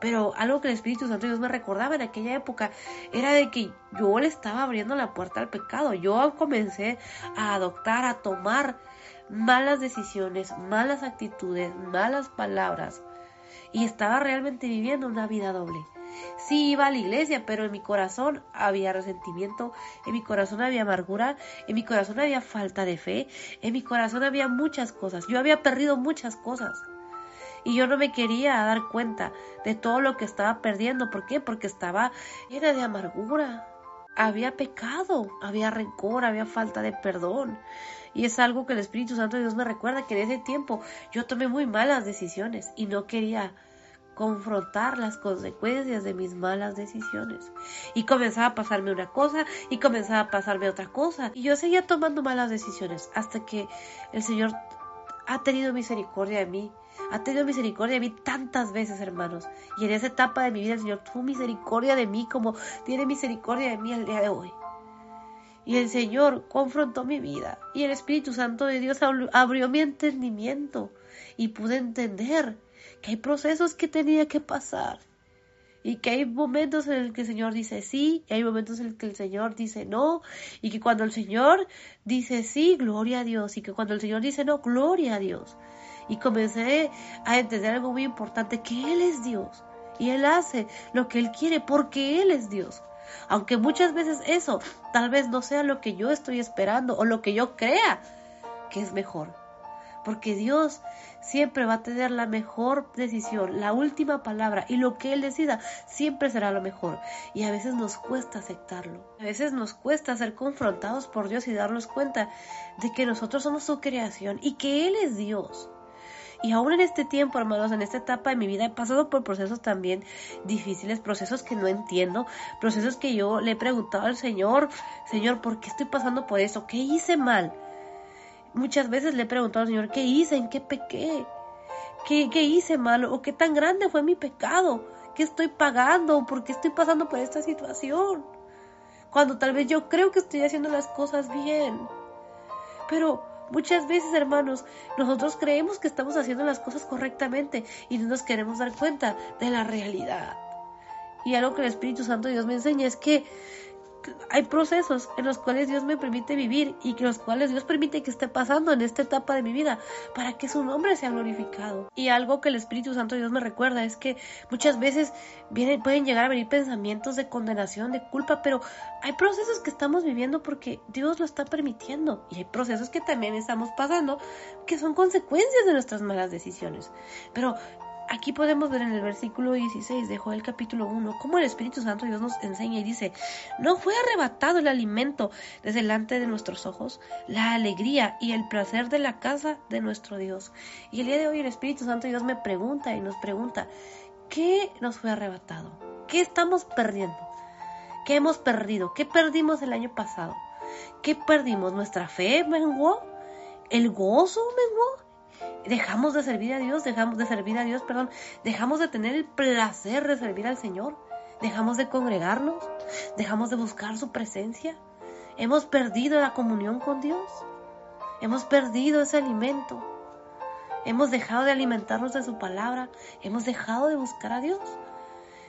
Pero algo que el Espíritu Santo Dios me recordaba en aquella época era de que yo le estaba abriendo la puerta al pecado. Yo comencé a adoptar, a tomar malas decisiones, malas actitudes, malas palabras. Y estaba realmente viviendo una vida doble. Sí iba a la iglesia, pero en mi corazón había resentimiento, en mi corazón había amargura, en mi corazón había falta de fe, en mi corazón había muchas cosas. Yo había perdido muchas cosas y yo no me quería dar cuenta de todo lo que estaba perdiendo. ¿Por qué? Porque estaba llena de amargura. Había pecado, había rencor, había falta de perdón. Y es algo que el Espíritu Santo de Dios me recuerda que en ese tiempo yo tomé muy malas decisiones y no quería confrontar las consecuencias de mis malas decisiones. Y comenzaba a pasarme una cosa y comenzaba a pasarme otra cosa. Y yo seguía tomando malas decisiones hasta que el Señor ha tenido misericordia de mí ha tenido misericordia de mí tantas veces, hermanos. Y en esa etapa de mi vida el Señor tuvo misericordia de mí como tiene misericordia de mí el día de hoy. Y el Señor confrontó mi vida. Y el Espíritu Santo de Dios abrió mi entendimiento. Y pude entender que hay procesos que tenía que pasar. y que hay momentos en los que el Señor dice sí, y hay momentos en los que el Señor dice no, y que cuando el Señor dice sí, gloria a Dios, y que cuando el Señor dice no, gloria a Dios. Y comencé a entender algo muy importante, que Él es Dios, y Él hace lo que Él quiere porque Él es Dios. Aunque muchas veces eso tal vez no sea lo que yo estoy esperando o lo que yo crea que es mejor porque Dios siempre va a tener la mejor decisión, la última palabra y lo que Él decida siempre será lo mejor. Y a veces nos cuesta aceptarlo, a veces nos cuesta ser confrontados por Dios y darnos cuenta de que nosotros somos su creación y que Él es Dios. Y aún en este tiempo, hermanos, en esta etapa de mi vida he pasado por procesos también difíciles, procesos que no entiendo, procesos que yo le he preguntado al Señor, Señor, ¿por qué estoy pasando por eso? ¿Qué hice mal? Muchas veces le he preguntado al Señor, ¿qué hice? ¿En qué pequé? ¿Qué, ¿Qué hice malo? ¿O qué tan grande fue mi pecado? ¿Qué estoy pagando? ¿Por qué estoy pasando por esta situación? Cuando tal vez yo creo que estoy haciendo las cosas bien. Pero muchas veces, hermanos, nosotros creemos que estamos haciendo las cosas correctamente y no nos queremos dar cuenta de la realidad. Y algo que el Espíritu Santo Dios me enseña es que hay procesos en los cuales Dios me permite vivir y que los cuales Dios permite que esté pasando en esta etapa de mi vida para que su nombre sea glorificado. Y algo que el Espíritu Santo de Dios me recuerda es que muchas veces pueden llegar a venir pensamientos de condenación, de culpa, pero hay procesos que estamos viviendo porque Dios lo está permitiendo y hay procesos que también estamos pasando que son consecuencias de nuestras malas decisiones. Pero Aquí podemos ver en el versículo 16 de Joel capítulo 1 cómo el Espíritu Santo Dios nos enseña y dice, no fue arrebatado el alimento desde delante de nuestros ojos, la alegría y el placer de la casa de nuestro Dios. Y el día de hoy el Espíritu Santo Dios me pregunta y nos pregunta, ¿qué nos fue arrebatado? ¿Qué estamos perdiendo? ¿Qué hemos perdido? ¿Qué perdimos el año pasado? ¿Qué perdimos? ¿Nuestra fe menguó? ¿El gozo menguó? Dejamos de servir a Dios, dejamos de servir a Dios, perdón, dejamos de tener el placer de servir al Señor, dejamos de congregarnos, dejamos de buscar su presencia, hemos perdido la comunión con Dios, hemos perdido ese alimento, hemos dejado de alimentarnos de su palabra, hemos dejado de buscar a Dios.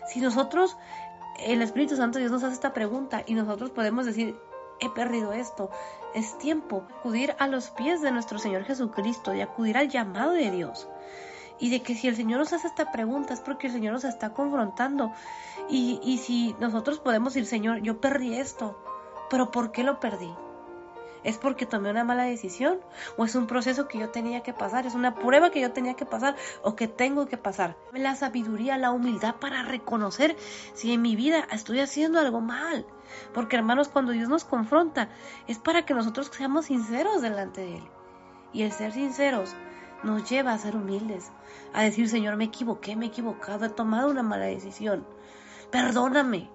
Si nosotros, el Espíritu Santo Dios nos hace esta pregunta y nosotros podemos decir, he perdido esto. Es tiempo de acudir a los pies de nuestro Señor Jesucristo, de acudir al llamado de Dios. Y de que si el Señor nos hace esta pregunta es porque el Señor nos está confrontando. Y, y si nosotros podemos decir, Señor, yo perdí esto, pero ¿por qué lo perdí? ¿Es porque tomé una mala decisión? ¿O es un proceso que yo tenía que pasar? ¿Es una prueba que yo tenía que pasar o que tengo que pasar? La sabiduría, la humildad para reconocer si en mi vida estoy haciendo algo mal. Porque hermanos, cuando Dios nos confronta, es para que nosotros seamos sinceros delante de Él. Y el ser sinceros nos lleva a ser humildes, a decir, Señor, me equivoqué, me he equivocado, he tomado una mala decisión. Perdóname.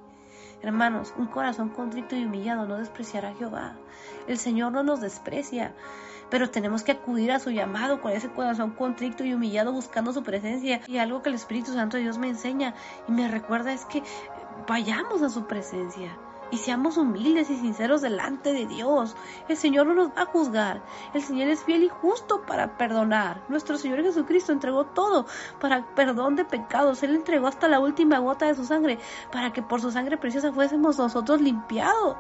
Hermanos, un corazón contrito y humillado no despreciará a Jehová. El Señor no nos desprecia, pero tenemos que acudir a su llamado con ese corazón contrito y humillado buscando su presencia. Y algo que el Espíritu Santo de Dios me enseña y me recuerda es que vayamos a su presencia y seamos humildes y sinceros delante de Dios. El Señor no nos va a juzgar. El Señor es fiel y justo para perdonar. Nuestro Señor Jesucristo entregó todo para perdón de pecados. Él entregó hasta la última gota de su sangre para que por su sangre preciosa fuésemos nosotros limpiados.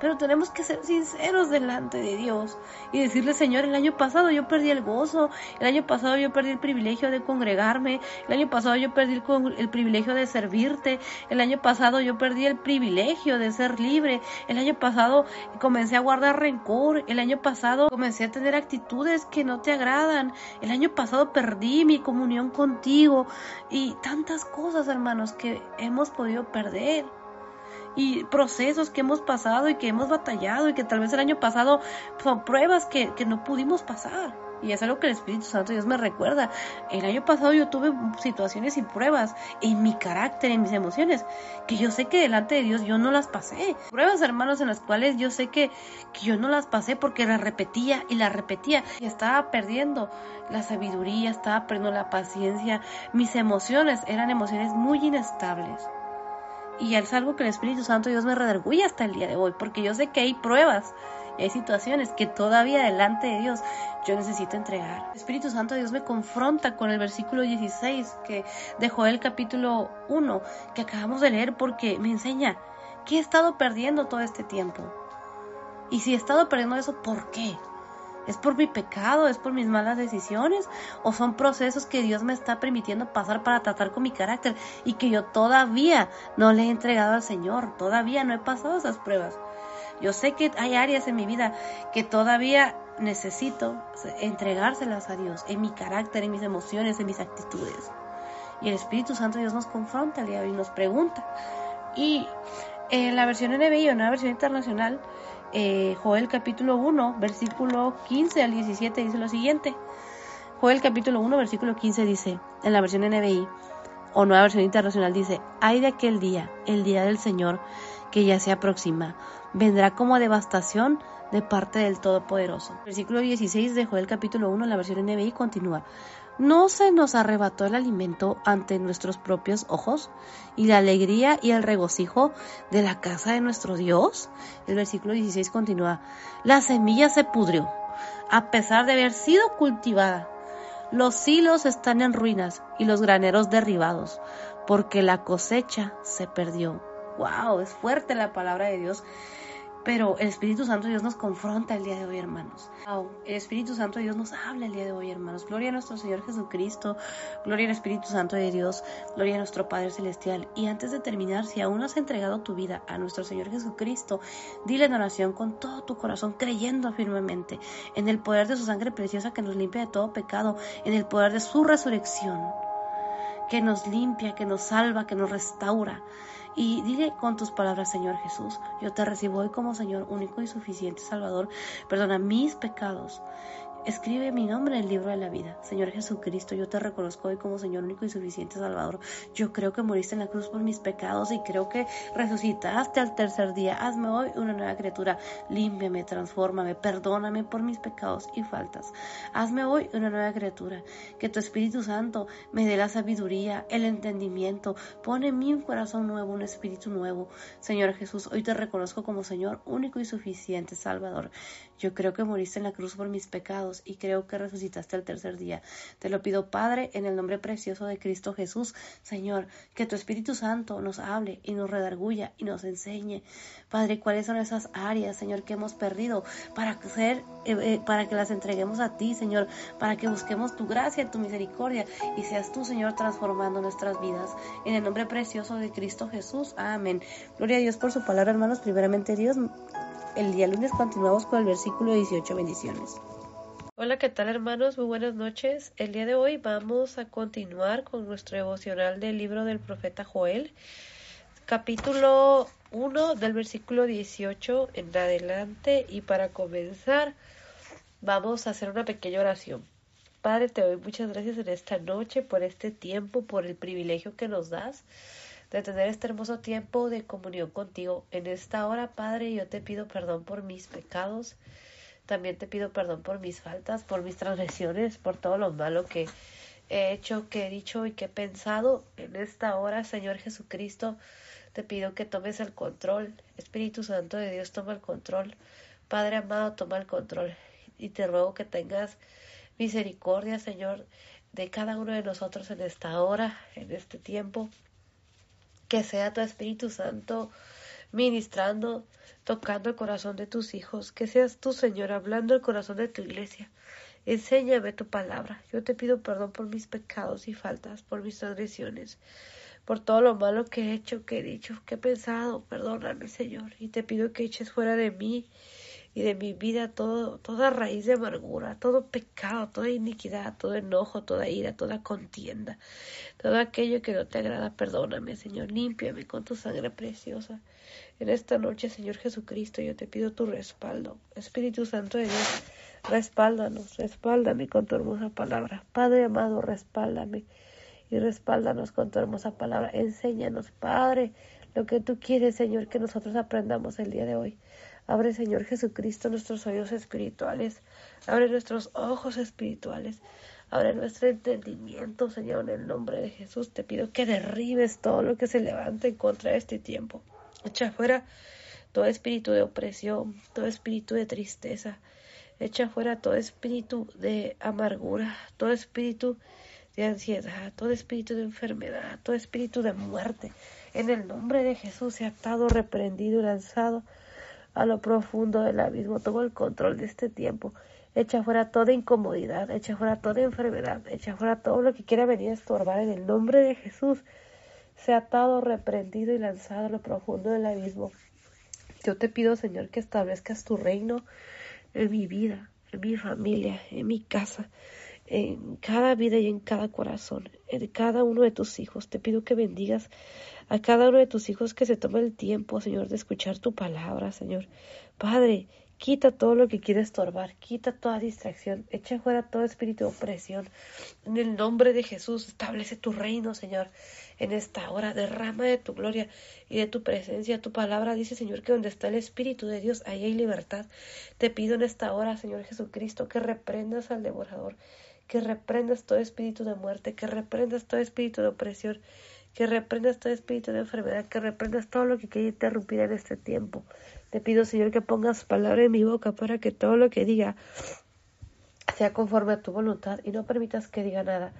Pero tenemos que ser sinceros delante de Dios y decirle, Señor, el año pasado yo perdí el gozo, el año pasado yo perdí el privilegio de congregarme, el año pasado yo perdí el, el privilegio de servirte, el año pasado yo perdí el privilegio de ser libre, el año pasado comencé a guardar rencor, el año pasado comencé a tener actitudes que no te agradan, el año pasado perdí mi comunión contigo y tantas cosas, hermanos, que hemos podido perder y procesos que hemos pasado y que hemos batallado y que tal vez el año pasado son pruebas que, no pudimos pasar. Y es algo que el Espíritu Santo Dios me recuerda. El año pasado yo tuve situaciones y pruebas en mi carácter, en mis emociones, que yo sé que delante de Dios yo no las pasé. Pruebas, hermanos, en las cuales yo sé que, que yo no las pasé porque las repetía y las repetía. Y estaba perdiendo la sabiduría, estaba perdiendo la paciencia. Mis emociones eran emociones muy inestables. Y es algo que el Espíritu Santo Dios me redarguye hasta el día de hoy, porque yo sé que hay pruebas hay situaciones que todavía delante de Dios yo necesito entregar. El Espíritu Santo Dios me confronta con el versículo 16 que dejó el capítulo 1 que acabamos de leer porque me enseña que he estado perdiendo todo este tiempo. Y si he estado perdiendo eso, ¿por qué? ¿Es por mi pecado? ¿Es por mis malas decisiones? ¿O son procesos que Dios me está permitiendo pasar para tratar con mi carácter y que yo todavía no le he entregado al Señor? Todavía no he pasado esas pruebas. Yo sé que hay áreas en mi vida que todavía necesito entregárselas a Dios, en mi carácter, en mis emociones, en mis actitudes. Y el Espíritu Santo Dios nos confronta hoy, nos pregunta. Y en la versión NBI o en la versión internacional, eh, Joel capítulo 1, versículo 15 al 17 dice lo siguiente. Joel capítulo 1, versículo 15 dice, en la versión NBI o nueva versión internacional dice, hay de aquel día, el día del Señor, que ya se aproxima, vendrá como devastación de parte del Todopoderoso. Versículo 16 de Joel capítulo 1, la versión NBI continúa. ¿No se nos arrebató el alimento ante nuestros propios ojos y la alegría y el regocijo de la casa de nuestro Dios? El versículo 16 continúa, la semilla se pudrió, a pesar de haber sido cultivada. Los hilos están en ruinas y los graneros derribados, porque la cosecha se perdió. ¡Wow! Es fuerte la palabra de Dios. Pero el Espíritu Santo de Dios nos confronta el día de hoy, hermanos. El Espíritu Santo de Dios nos habla el día de hoy, hermanos. Gloria a nuestro Señor Jesucristo. Gloria al Espíritu Santo de Dios. Gloria a nuestro Padre Celestial. Y antes de terminar, si aún has entregado tu vida a nuestro Señor Jesucristo, dile en oración con todo tu corazón, creyendo firmemente en el poder de su sangre preciosa que nos limpia de todo pecado, en el poder de su resurrección, que nos limpia, que nos salva, que nos restaura y dile con tus palabras, Señor Jesús, yo te recibo hoy como Señor único y suficiente Salvador. Perdona mis pecados Escribe mi nombre en el libro de la vida. Señor Jesucristo, yo te reconozco hoy como Señor único y suficiente Salvador. Yo creo que moriste en la cruz por mis pecados y creo que resucitaste al tercer día. Hazme hoy una nueva criatura. Límpiame, transfórmame, perdóname por mis pecados y faltas. Hazme hoy una nueva criatura. Que tu Espíritu Santo me dé la sabiduría, el entendimiento. Pone en mí un corazón nuevo, un espíritu nuevo. Señor Jesús, hoy te reconozco como Señor único y suficiente Salvador. Yo creo que moriste en la cruz por mis pecados y creo que resucitaste al tercer día. Te lo pido, Padre, en el nombre precioso de Cristo Jesús, Señor, que tu Espíritu Santo nos hable y nos redarguya y nos enseñe, Padre, cuáles son esas áreas, Señor, que hemos perdido para hacer, eh, eh, para que las entreguemos a ti, Señor, para que busquemos tu gracia, tu misericordia y seas tú, Señor, transformando nuestras vidas. En el nombre precioso de Cristo Jesús. Amén. Gloria a Dios por su palabra, hermanos. Primeramente, Dios. El día lunes continuamos con el versículo 18. Bendiciones. Hola, ¿qué tal hermanos? Muy buenas noches. El día de hoy vamos a continuar con nuestro devocional del libro del profeta Joel, capítulo 1 del versículo 18 en adelante y para comenzar vamos a hacer una pequeña oración. Padre, te doy muchas gracias en esta noche por este tiempo, por el privilegio que nos das de tener este hermoso tiempo de comunión contigo. En esta hora, Padre, yo te pido perdón por mis pecados también te pido perdón por mis faltas, por mis transgresiones, por todo lo malo que he hecho, que he dicho y que he pensado. En esta hora, Señor Jesucristo, te pido que tomes el control. Espíritu Santo de Dios, toma el control. Padre amado, toma el control. Y te ruego que tengas misericordia, Señor, de cada uno de nosotros en esta hora, en este tiempo. Que sea tu Espíritu Santo ministrando, tocando el corazón de tus hijos, que seas tú, Señor, hablando el corazón de tu iglesia. Enséñame tu palabra. Yo te pido perdón por mis pecados y faltas, por mis agresiones, por todo lo malo que he hecho, que he dicho, que he pensado. Perdóname, Señor, y te pido que eches fuera de mí y de mi vida todo, toda raíz de amargura, todo pecado, toda iniquidad, todo enojo, toda ira, toda contienda, todo aquello que no te agrada. Perdóname, Señor, límpiame con tu sangre preciosa. En esta noche, Señor Jesucristo, yo te pido tu respaldo. Espíritu Santo de Dios, respáldanos, respáldame con tu hermosa palabra. Padre amado, respáldame y respáldanos con tu hermosa palabra. Enséñanos, Padre, lo que tú quieres, Señor, que nosotros aprendamos el día de hoy. Abre, Señor Jesucristo, nuestros oídos espirituales. Abre nuestros ojos espirituales. Abre nuestro entendimiento, Señor, en el nombre de Jesús. Te pido que derribes todo lo que se levante en contra de este tiempo. Echa fuera todo espíritu de opresión, todo espíritu de tristeza. Echa fuera todo espíritu de amargura, todo espíritu de ansiedad, todo espíritu de enfermedad, todo espíritu de muerte. En el nombre de Jesús se ha atado, reprendido y lanzado a lo profundo del abismo. Toma el control de este tiempo. Echa fuera toda incomodidad, echa fuera toda enfermedad, echa fuera todo lo que quiera venir a estorbar en el nombre de Jesús. Se ha atado, reprendido y lanzado a lo profundo del abismo. Yo te pido, Señor, que establezcas tu reino en mi vida, en mi familia, en mi casa en cada vida y en cada corazón, en cada uno de tus hijos. Te pido que bendigas a cada uno de tus hijos que se tome el tiempo, Señor, de escuchar tu palabra, Señor. Padre, Quita todo lo que quiere estorbar, quita toda distracción, echa fuera todo espíritu de opresión. En el nombre de Jesús, establece tu reino, Señor, en esta hora. Derrama de tu gloria y de tu presencia. Tu palabra dice, Señor, que donde está el Espíritu de Dios, ahí hay libertad. Te pido en esta hora, Señor Jesucristo, que reprendas al devorador, que reprendas todo espíritu de muerte, que reprendas todo espíritu de opresión, que reprendas todo espíritu de enfermedad, que reprendas todo lo que quiere interrumpir en este tiempo. Te pido, Señor, que pongas palabra en mi boca para que todo lo que diga sea conforme a tu voluntad y no permitas que diga nada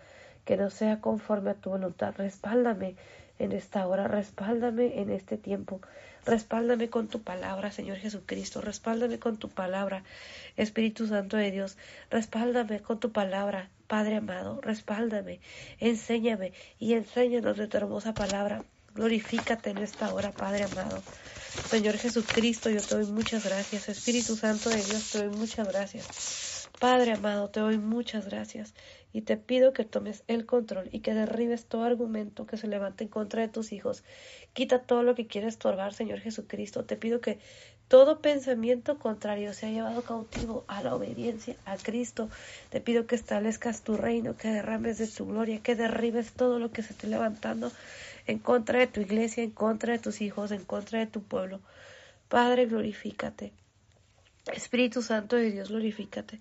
que no sea conforme a tu voluntad. Respáldame en esta hora, respáldame en este tiempo, respáldame con tu palabra, Señor Jesucristo, respáldame con tu palabra, Espíritu Santo de Dios, respáldame con tu palabra, Padre amado, respáldame, enséñame y enséñanos de tu hermosa palabra. Glorifícate en esta hora, Padre amado. Señor Jesucristo, yo te doy muchas gracias. Espíritu Santo de Dios, te doy muchas gracias. Padre amado, te doy muchas gracias y te pido que tomes el control y que derribes todo argumento que se levante en contra de tus hijos. Quita todo lo que quiere estorbar, Señor Jesucristo. Te pido que todo pensamiento contrario sea llevado cautivo a la obediencia a Cristo. Te pido que establezcas tu reino, que derrames de tu gloria, que derribes todo lo que se esté levantando en contra de tu iglesia, en contra de tus hijos, en contra de tu pueblo. Padre, glorifícate. Espíritu Santo de Dios, glorifícate.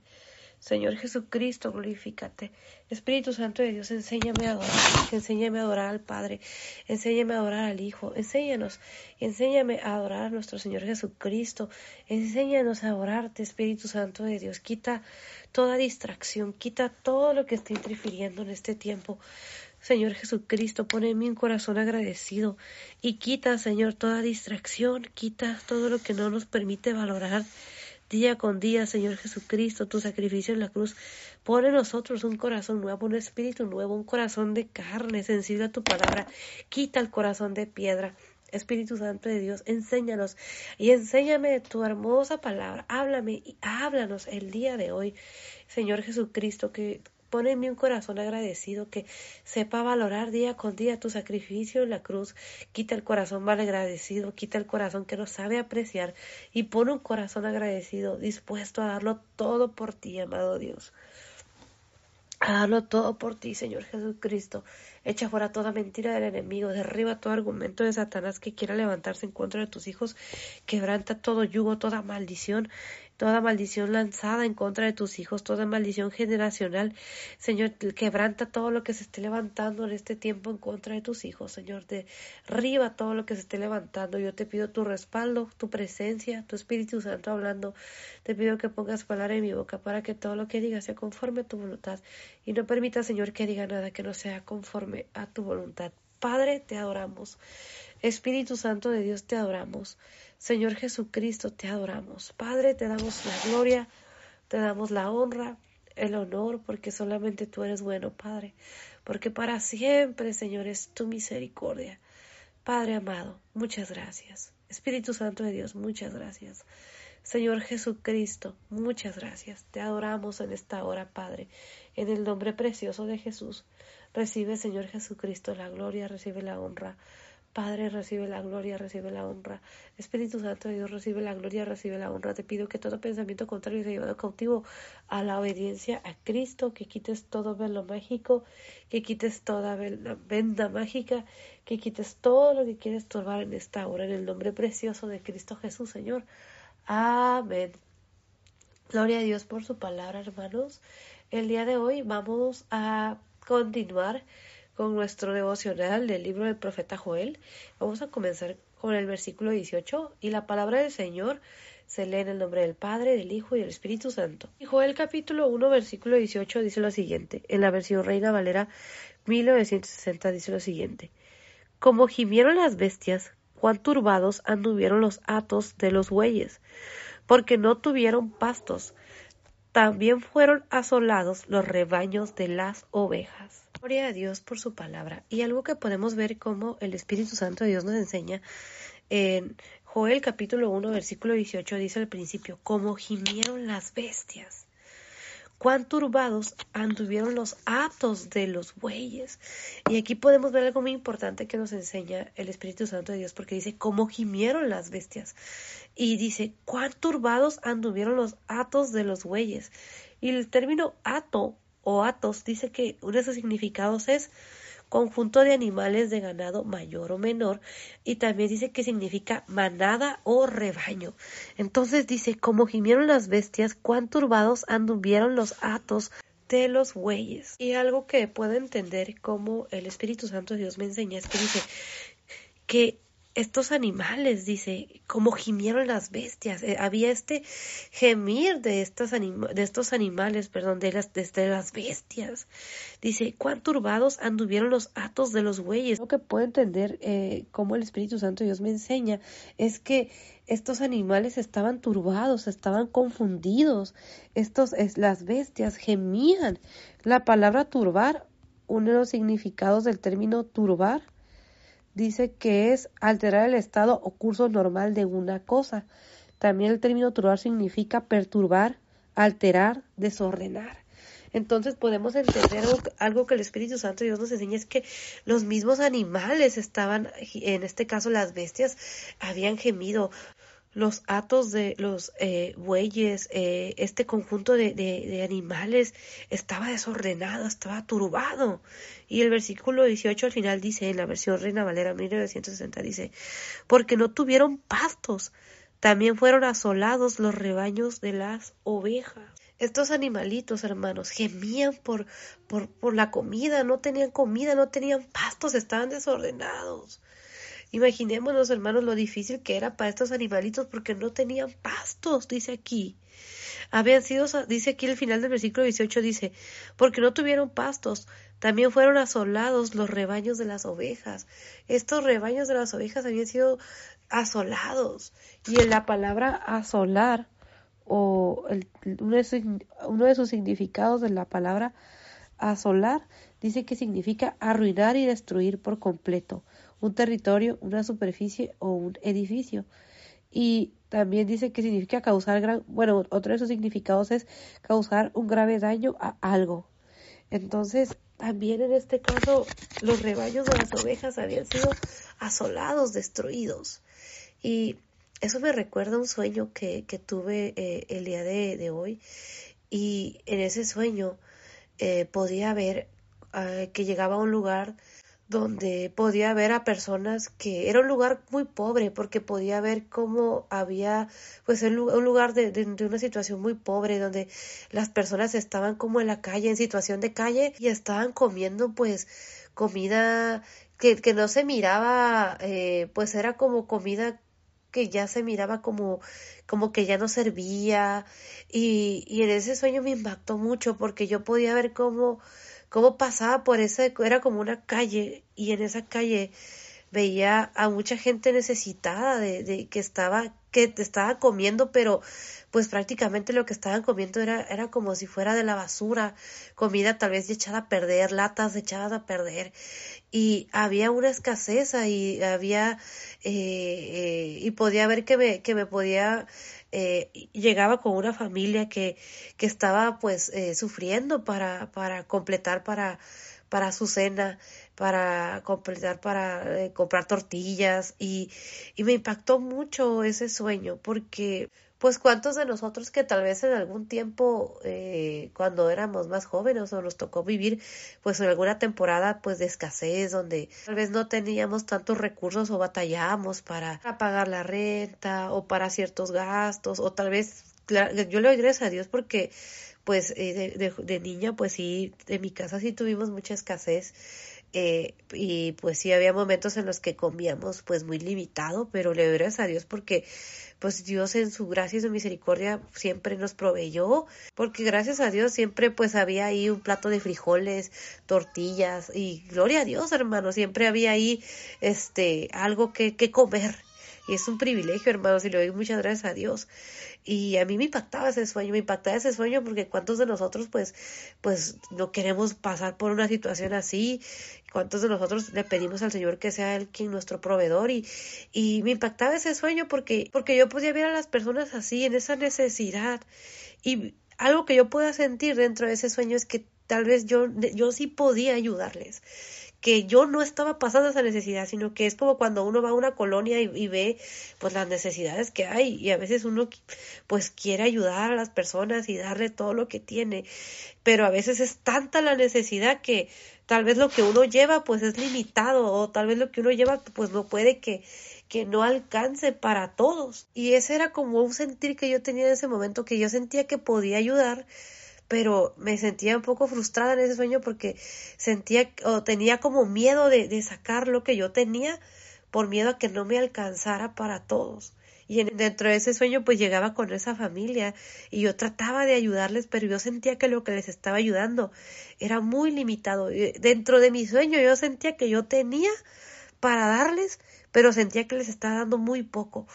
Señor Jesucristo, glorifícate. Espíritu Santo de Dios, enséñame a adorar, enséñame a adorar al Padre, enséñame a adorar al Hijo, enséñanos, enséñame a adorar a nuestro Señor Jesucristo, enséñanos a adorarte, Espíritu Santo de Dios. Quita toda distracción, quita todo lo que esté interfiriendo en este tiempo. Señor Jesucristo, pone en mí un corazón agradecido y quita, Señor, toda distracción, quita todo lo que no nos permite valorar día con día, Señor Jesucristo, tu sacrificio en la cruz. Pone en nosotros un corazón nuevo, un espíritu nuevo, un corazón de carne, sensible a tu palabra. Quita el corazón de piedra. Espíritu Santo de Dios, enséñanos y enséñame tu hermosa palabra. Háblame y háblanos el día de hoy, Señor Jesucristo, que Pone en mí un corazón agradecido que sepa valorar día con día tu sacrificio en la cruz. Quita el corazón mal agradecido, quita el corazón que no sabe apreciar y pone un corazón agradecido, dispuesto a darlo todo por ti, amado Dios. A darlo todo por ti, Señor Jesucristo. Echa fuera toda mentira del enemigo, derriba todo argumento de Satanás que quiera levantarse en contra de tus hijos, quebranta todo yugo, toda maldición toda maldición lanzada en contra de tus hijos, toda maldición generacional. Señor, quebranta todo lo que se esté levantando en este tiempo en contra de tus hijos, Señor. Derriba todo lo que se esté levantando. Yo te pido tu respaldo, tu presencia, tu Espíritu Santo hablando. Te pido que pongas palabra en mi boca para que todo lo que diga sea conforme a tu voluntad. Y no permita, Señor, que diga nada que no sea conforme a tu voluntad. Padre, te adoramos. Espíritu Santo de Dios, te adoramos. Señor Jesucristo, te adoramos. Padre, te damos la gloria, te damos la honra, el honor, porque solamente tú eres bueno, Padre. Porque para siempre, Señor, es tu misericordia. Padre amado, muchas gracias. Espíritu Santo de Dios, muchas gracias. Señor Jesucristo, muchas gracias. Te adoramos en esta hora, Padre, en el nombre precioso de Jesús. Recibe, Señor Jesucristo, la gloria, recibe la honra. Padre, recibe la gloria, recibe la honra. Espíritu Santo de Dios, recibe la gloria, recibe la honra. Te pido que todo pensamiento contrario sea llevado cautivo a la obediencia a Cristo, que quites todo velo mágico, que quites toda venda mágica, que quites todo lo que quieres estorbar en esta hora, en el nombre precioso de Cristo Jesús, Señor. Amén. Gloria a Dios por su palabra, hermanos. El día de hoy vamos a continuar con nuestro devocional del libro del profeta Joel. Vamos a comenzar con el versículo 18 y la palabra del Señor se lee en el nombre del Padre, del Hijo y del Espíritu Santo. Joel capítulo 1 versículo 18 dice lo siguiente, en la versión Reina Valera 1960 dice lo siguiente, como gimieron las bestias, cuán turbados anduvieron los atos de los bueyes, porque no tuvieron pastos, también fueron asolados los rebaños de las ovejas. Gloria a Dios por su palabra. Y algo que podemos ver como el Espíritu Santo de Dios nos enseña en Joel capítulo 1 versículo 18 dice al principio, como gimieron las bestias cuán turbados anduvieron los atos de los bueyes. Y aquí podemos ver algo muy importante que nos enseña el Espíritu Santo de Dios, porque dice cómo gimieron las bestias. Y dice cuán turbados anduvieron los atos de los bueyes. Y el término ato o atos dice que uno de sus significados es conjunto de animales de ganado mayor o menor, y también dice que significa manada o rebaño. Entonces dice, como gimieron las bestias, cuán turbados anduvieron los atos de los bueyes. Y algo que puedo entender como el Espíritu Santo de Dios me enseña es que dice que estos animales, dice, como gimieron las bestias. Eh, había este gemir de, estos de estos animales, perdón, de las, de, las bestias. Dice, cuán turbados anduvieron los atos de los bueyes. Lo que puedo entender, eh, como el Espíritu Santo Dios me enseña, es que estos animales estaban turbados, estaban confundidos. Estos, es, las bestias gemían. La palabra turbar, uno de los significados del término turbar, dice que es alterar el estado o curso normal de una cosa. También el término turbar significa perturbar, alterar, desordenar. Entonces podemos entender algo que el Espíritu Santo Dios nos enseña es que los mismos animales estaban, en este caso las bestias, habían gemido, los atos de los eh, bueyes, eh, este conjunto de, de, animales estaba desordenado, estaba turbado. Y el versículo 18 al final dice, en la versión Reina Valera 1960, dice, porque no tuvieron pastos, también fueron asolados los rebaños de las ovejas. Estos animalitos, hermanos, gemían por, por, por la comida, no tenían comida, no tenían pastos, estaban desordenados. Imaginémonos, hermanos, lo difícil que era para estos animalitos porque no tenían pastos, dice aquí. Habían sido, dice aquí el final del versículo 18, dice, porque no tuvieron pastos, también fueron asolados los rebaños de las ovejas. Estos rebaños de las ovejas habían sido asolados. Y en la palabra asolar, o uno, de uno de sus significados de la palabra asolar, dice que significa arruinar y destruir por completo un territorio, una superficie o un edificio. Y también dice que significa causar gran, bueno, otro de sus significados es causar un grave daño a algo. Entonces, también en este caso, los rebaños de las ovejas habían sido asolados, destruidos. Y eso me recuerda un sueño que, que tuve eh, el día de, hoy. Y en ese sueño eh, podía ver ah, que llegaba a un lugar donde podía ver a personas que era un lugar muy pobre porque podía ver cómo había pues un lugar de, una situación muy pobre donde las personas estaban como en la calle en situación de calle y estaban comiendo pues comida que, que no se miraba eh, pues era como comida que ya se miraba como como que ya no servía. Y, y en ese sueño me impactó mucho porque yo podía ver cómo cómo pasaba por esa, era como una calle y en esa calle veía a mucha gente necesitada de, de que estaba que estaba comiendo pero pues prácticamente lo que estaban comiendo era, era como si fuera de la basura, comida tal vez echada a perder, latas echadas a perder, y había una escasez y había, eh, eh, y podía ver que me, que me podía eh, llegaba con una familia que, que estaba pues eh, sufriendo para, para completar para, para su cena, para completar para eh, comprar tortillas. Y, y me impactó mucho ese sueño porque pues cuántos de nosotros que tal vez en algún tiempo eh, cuando éramos más jóvenes o nos tocó vivir pues en alguna temporada pues de escasez donde tal vez no teníamos tantos recursos o batallábamos para, pagar la renta o para ciertos gastos o tal vez yo le doy gracias a Dios porque pues eh, de, de, de niña pues sí en mi casa sí tuvimos mucha escasez eh, y pues sí había momentos en los que comíamos pues muy limitado, pero le doy gracias a Dios porque pues Dios en su gracia y su misericordia siempre nos proveyó, porque gracias a Dios siempre pues había ahí un plato de frijoles, tortillas y gloria a Dios hermano, siempre había ahí este algo que, que comer y es un privilegio, hermanos, y le doy muchas gracias a Dios. Y a mí me impactaba ese sueño, me impactaba ese sueño porque cuántos de nosotros pues, pues no queremos pasar por una situación así, cuántos de nosotros le pedimos al Señor que sea Él quien nuestro proveedor y, y me impactaba ese sueño porque, porque yo podía ver a las personas así, en esa necesidad. Y algo que yo pueda sentir dentro de ese sueño es que tal vez yo, yo sí podía ayudarles que yo no estaba pasando esa necesidad, sino que es como cuando uno va a una colonia y, ve pues las necesidades que hay y a veces uno pues quiere ayudar a las personas y darle todo lo que tiene, pero a veces es tanta la necesidad que tal vez lo que uno lleva pues es limitado o tal vez lo que uno lleva pues no puede que que no alcance para todos. Y ese era como un sentir que yo tenía en ese momento, que yo sentía que podía ayudar, pero me sentía un poco frustrada en ese sueño porque sentía o tenía como miedo de, de sacar lo que yo tenía por miedo a que no me alcanzara para todos. Y dentro de ese sueño pues llegaba con esa familia y yo trataba de ayudarles, pero yo sentía que lo que les estaba ayudando era muy limitado. Dentro de mi sueño yo sentía que yo tenía para darles, pero sentía que les estaba dando muy poco.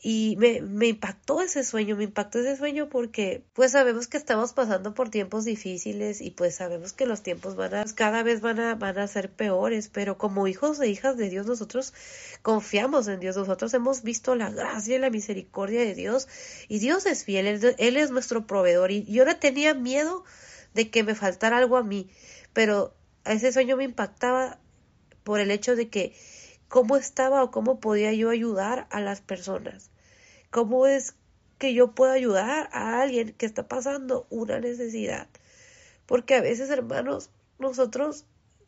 Y me, me impactó ese sueño, me impactó ese sueño porque pues sabemos que estamos pasando por tiempos difíciles y pues sabemos que los tiempos van a, cada vez van a, van a ser peores, pero como hijos e hijas de Dios nosotros confiamos en Dios, nosotros hemos visto la gracia y la misericordia de Dios y Dios es fiel, Él, es nuestro proveedor y yo no tenía miedo de que me faltara algo a mí, pero ese sueño me impactaba por el hecho de que cómo estaba o cómo podía yo ayudar a las personas. ¿Cómo es que yo puedo ayudar a alguien que está pasando una necesidad? Porque a veces, hermanos, nosotros,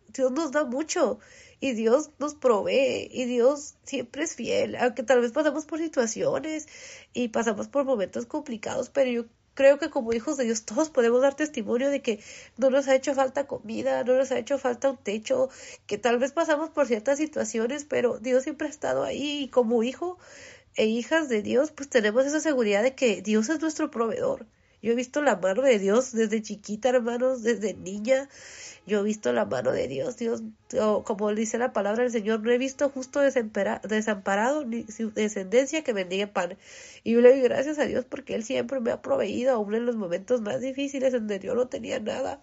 Dios nos da mucho y Dios nos provee y Dios siempre es fiel, aunque tal vez pasamos por situaciones y pasamos por momentos complicados, pero yo creo que como hijos de Dios todos podemos dar testimonio de que no nos ha hecho falta comida, no nos ha hecho falta un techo, que tal vez pasamos por ciertas situaciones, pero Dios siempre ha estado ahí y como hijo e hijas de Dios, pues tenemos esa seguridad de que Dios es nuestro proveedor. Yo he visto la mano de Dios desde chiquita, hermanos, desde niña. Yo he visto la mano de Dios. Dios, como dice la palabra del Señor, no he visto justo desamparado ni su descendencia que bendiga pan. Y yo le doy gracias a Dios porque Él siempre me ha proveído, aún en los momentos más difíciles donde yo no tenía nada.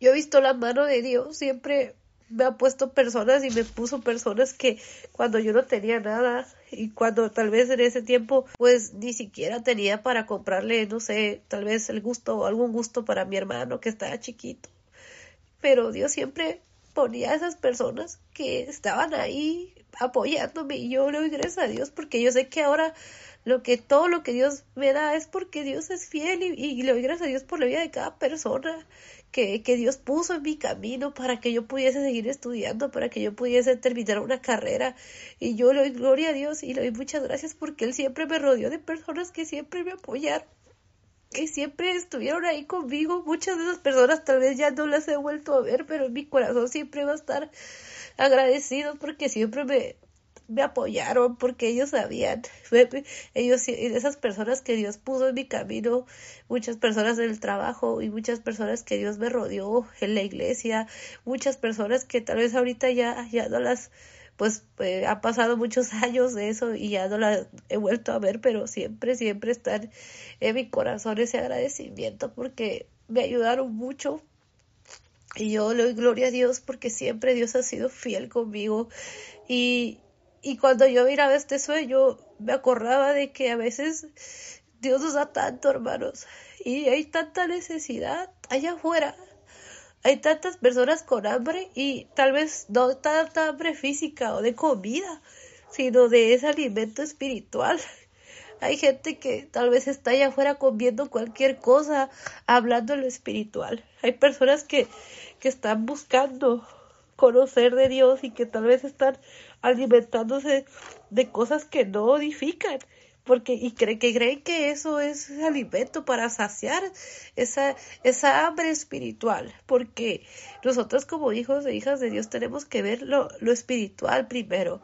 Yo he visto la mano de Dios siempre me ha puesto personas y me puso personas que cuando yo no tenía nada y cuando tal vez en ese tiempo pues ni siquiera tenía para comprarle no sé tal vez el gusto o algún gusto para mi hermano que estaba chiquito. Pero Dios siempre ponía a esas personas que estaban ahí apoyándome y yo le doy gracias a Dios porque yo sé que ahora lo que todo lo que Dios me da es porque Dios es fiel y, y le doy gracias a Dios por la vida de cada persona que, Dios puso en mi camino para que yo pudiese seguir estudiando, para que yo pudiese terminar una carrera. Y yo le doy gloria a Dios y le doy muchas gracias porque Él siempre me rodeó de personas que siempre me apoyaron, que siempre estuvieron ahí conmigo. Muchas de esas personas tal vez ya no las he vuelto a ver, pero en mi corazón siempre va a estar agradecido porque siempre me, me apoyaron porque ellos sabían, ellos esas personas que Dios puso en mi camino, muchas personas en el trabajo y muchas personas que Dios me rodeó en la iglesia, muchas personas que tal vez ahorita ya, ya no las, pues eh, ha pasado muchos años de eso y ya no las he vuelto a ver, pero siempre, siempre están en mi corazón ese agradecimiento porque me ayudaron mucho. Y yo le doy gloria a Dios porque siempre Dios ha sido fiel conmigo. Y, y cuando yo miraba este sueño, me acordaba de que a veces Dios nos da tanto, hermanos, y hay tanta necesidad allá afuera. Hay tantas personas con hambre y tal vez no tanta hambre física o de comida, sino de ese alimento espiritual. Hay gente que tal vez está allá afuera comiendo cualquier cosa, hablando en lo espiritual. Hay personas que, que están buscando conocer de Dios y que tal vez están alimentándose de cosas que no edifican. porque y creen que creen que eso es alimento para saciar esa esa hambre espiritual porque nosotros como hijos e hijas de Dios tenemos que ver lo, lo espiritual primero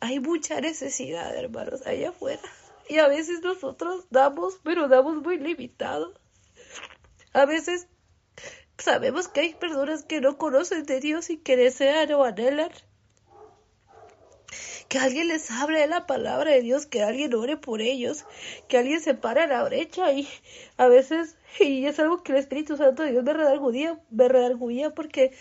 hay mucha necesidad hermanos allá afuera y a veces nosotros damos pero damos muy limitado a veces sabemos que hay personas que no conocen de Dios y que desean o anhelan que alguien les hable de la palabra de Dios, que alguien ore por ellos, que alguien se pare a la brecha y a veces, y es algo que el Espíritu Santo de Dios me redarguía, me redarguía porque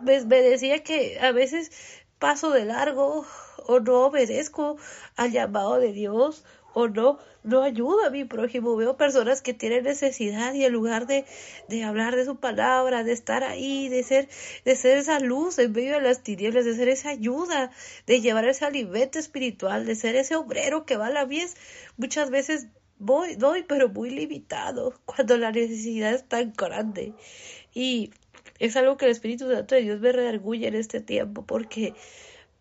me, me decía que a veces paso de largo o no obedezco al llamado de Dios o no, no ayuda a mi prójimo. Veo personas que tienen necesidad y en lugar de, de hablar de su palabra, de estar ahí, de ser, de ser esa luz en medio de las tinieblas, de ser esa ayuda, de llevar ese alimento espiritual, de ser ese obrero que va a la mies, muchas veces voy, doy, pero muy limitado cuando la necesidad es tan grande. Y es algo que el Espíritu Santo de Dios me redarguye en este tiempo porque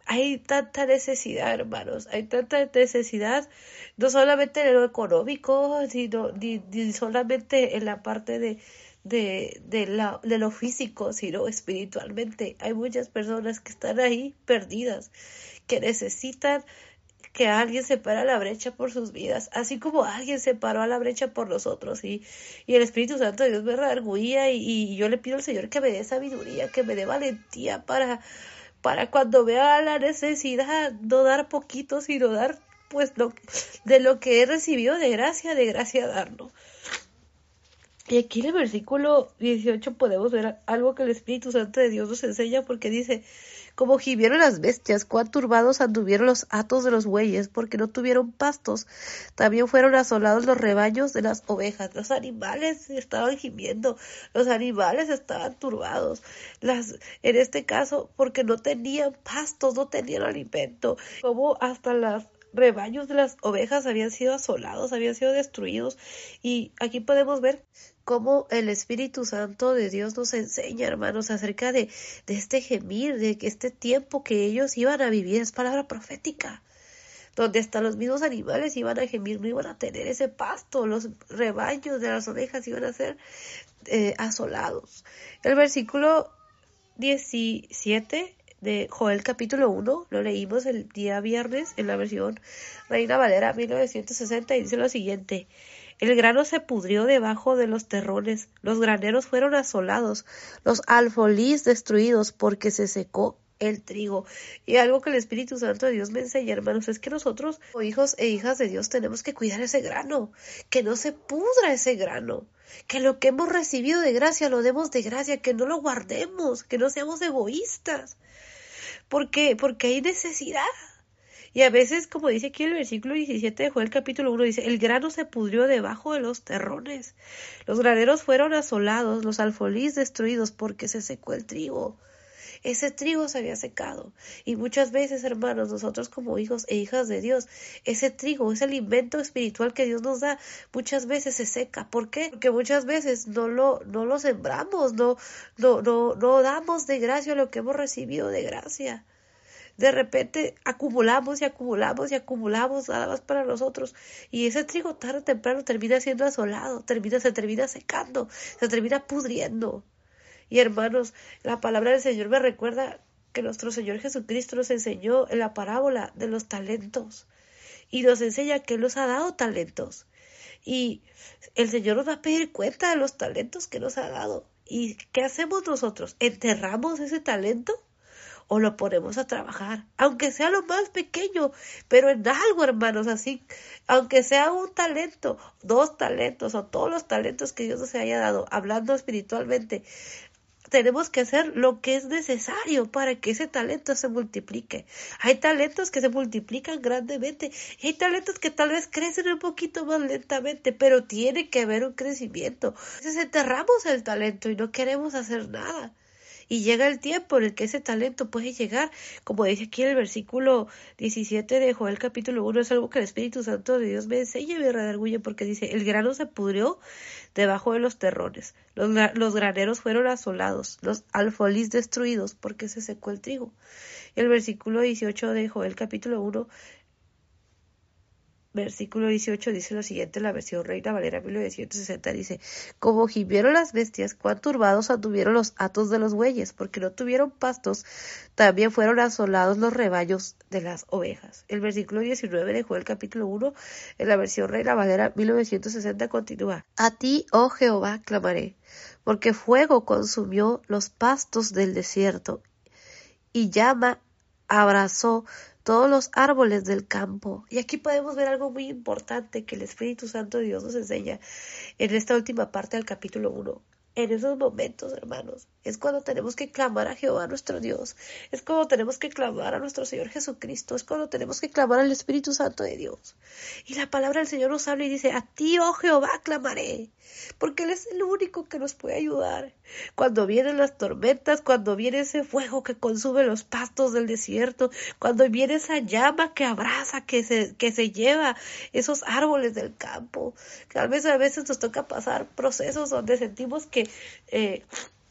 hay tanta necesidad, hermanos, hay tanta necesidad, no solamente en lo económico, sino ni, solamente en la parte de, de, de, la, de lo físico, sino espiritualmente. Hay muchas personas que están ahí perdidas, que necesitan que alguien se para la brecha por sus vidas, así como alguien se paró a la brecha por nosotros. Y, y el Espíritu Santo de Dios me redarguía y, y yo le pido al Señor que me dé sabiduría, que me dé valentía para para cuando vea la necesidad, no dar poquito, sino dar pues lo, de lo que he recibido de gracia, de gracia darlo. Y aquí en el versículo 18 podemos ver algo que el Espíritu Santo de Dios nos enseña porque dice, como gimieron las bestias, cuán turbados anduvieron los atos de los bueyes, porque no tuvieron pastos. También fueron asolados los rebaños de las ovejas. Los animales estaban gimiendo, los animales estaban turbados. Las, en este caso, porque no tenían pastos, no tenían alimento. Como hasta las rebaños de las ovejas habían sido asolados, habían sido destruidos. Y aquí podemos ver cómo el Espíritu Santo de Dios nos enseña, hermanos, acerca de, este gemir, de que este tiempo que ellos iban a vivir es palabra profética donde hasta los mismos animales iban a gemir, no iban a tener ese pasto, los rebaños de las ovejas iban a ser eh, asolados. El versículo 17 de Joel capítulo 1, lo leímos el día viernes en la versión Reina Valera 1960 y dice lo siguiente. El grano se pudrió debajo de los terrones, los graneros fueron asolados, los alfolís destruidos porque se secó el trigo. Y algo que el Espíritu Santo de Dios me enseña, hermanos, es que nosotros, hijos e hijas de Dios, tenemos que cuidar ese grano, que no se pudra ese grano, que lo que hemos recibido de gracia lo demos de gracia, que no lo guardemos, que no seamos egoístas. porque Porque hay necesidad. Y a veces, como dice aquí el versículo 17 de Joel capítulo 1, dice, el grano se pudrió debajo de los terrones. Los graneros fueron asolados, los alfolís destruidos porque se secó el trigo. Ese trigo se había secado. Y muchas veces, hermanos, nosotros como hijos e hijas de Dios, ese trigo, ese alimento espiritual que Dios nos da, muchas veces se seca. ¿Por qué? Porque muchas veces no lo, no lo sembramos, no, no, no, no damos de gracia lo que hemos recibido de gracia de repente acumulamos y acumulamos y acumulamos nada más para nosotros y ese trigo tarde o temprano termina siendo asolado, termina, se termina secando, se termina pudriendo. Y hermanos, la palabra del Señor me recuerda que nuestro Señor Jesucristo nos enseñó en la parábola de los talentos y nos enseña que Él nos ha dado talentos. Y el Señor nos va a pedir cuenta de los talentos que nos ha dado. ¿Y qué hacemos nosotros? ¿Enterramos ese talento? O lo ponemos a trabajar, aunque sea lo más pequeño, pero en algo, hermanos, así, aunque sea un talento, dos talentos o todos los talentos que Dios nos haya dado, hablando espiritualmente, tenemos que hacer lo que es necesario para que ese talento se multiplique. Hay talentos que se multiplican grandemente y hay talentos que tal vez crecen un poquito más lentamente, pero tiene que haber un crecimiento. Entonces enterramos el talento y no queremos hacer nada. Y llega el tiempo en el que ese talento puede llegar, como dice aquí en el versículo 17 de Joel capítulo 1, es algo que el Espíritu Santo de Dios me enseña y me redarguye porque dice, el grano se pudrió debajo de los terrones, los, graneros fueron asolados, los alfolís destruidos porque se secó el trigo. El versículo 18 de Joel capítulo 1 versículo 18 dice lo siguiente, la versión Reina Valera 1960 dice, como gimieron las bestias, cuán turbados anduvieron los atos de los bueyes, porque no tuvieron pastos, también fueron asolados los rebaños de las ovejas. El versículo 19 de Joel capítulo 1, en la versión Reina Valera 1960 continúa, a ti, oh Jehová, clamaré, porque fuego consumió los pastos del desierto, y llama abrazó todos los árboles del campo. Y aquí podemos ver algo muy importante que el Espíritu Santo de Dios nos enseña en esta última parte del capítulo 1. En esos momentos, hermanos, es cuando tenemos que clamar a Jehová nuestro Dios, es cuando tenemos que clamar a nuestro Señor Jesucristo, es cuando tenemos que clamar al Espíritu Santo de Dios. Y la palabra del Señor nos habla y dice, a ti, oh Jehová, clamaré, porque Él es el único que nos puede ayudar. Cuando vienen las tormentas, cuando viene ese fuego que consume los pastos del desierto, cuando viene esa llama que abraza, que se, que se lleva esos árboles del campo. Tal vez a veces nos toca pasar procesos donde sentimos que eh,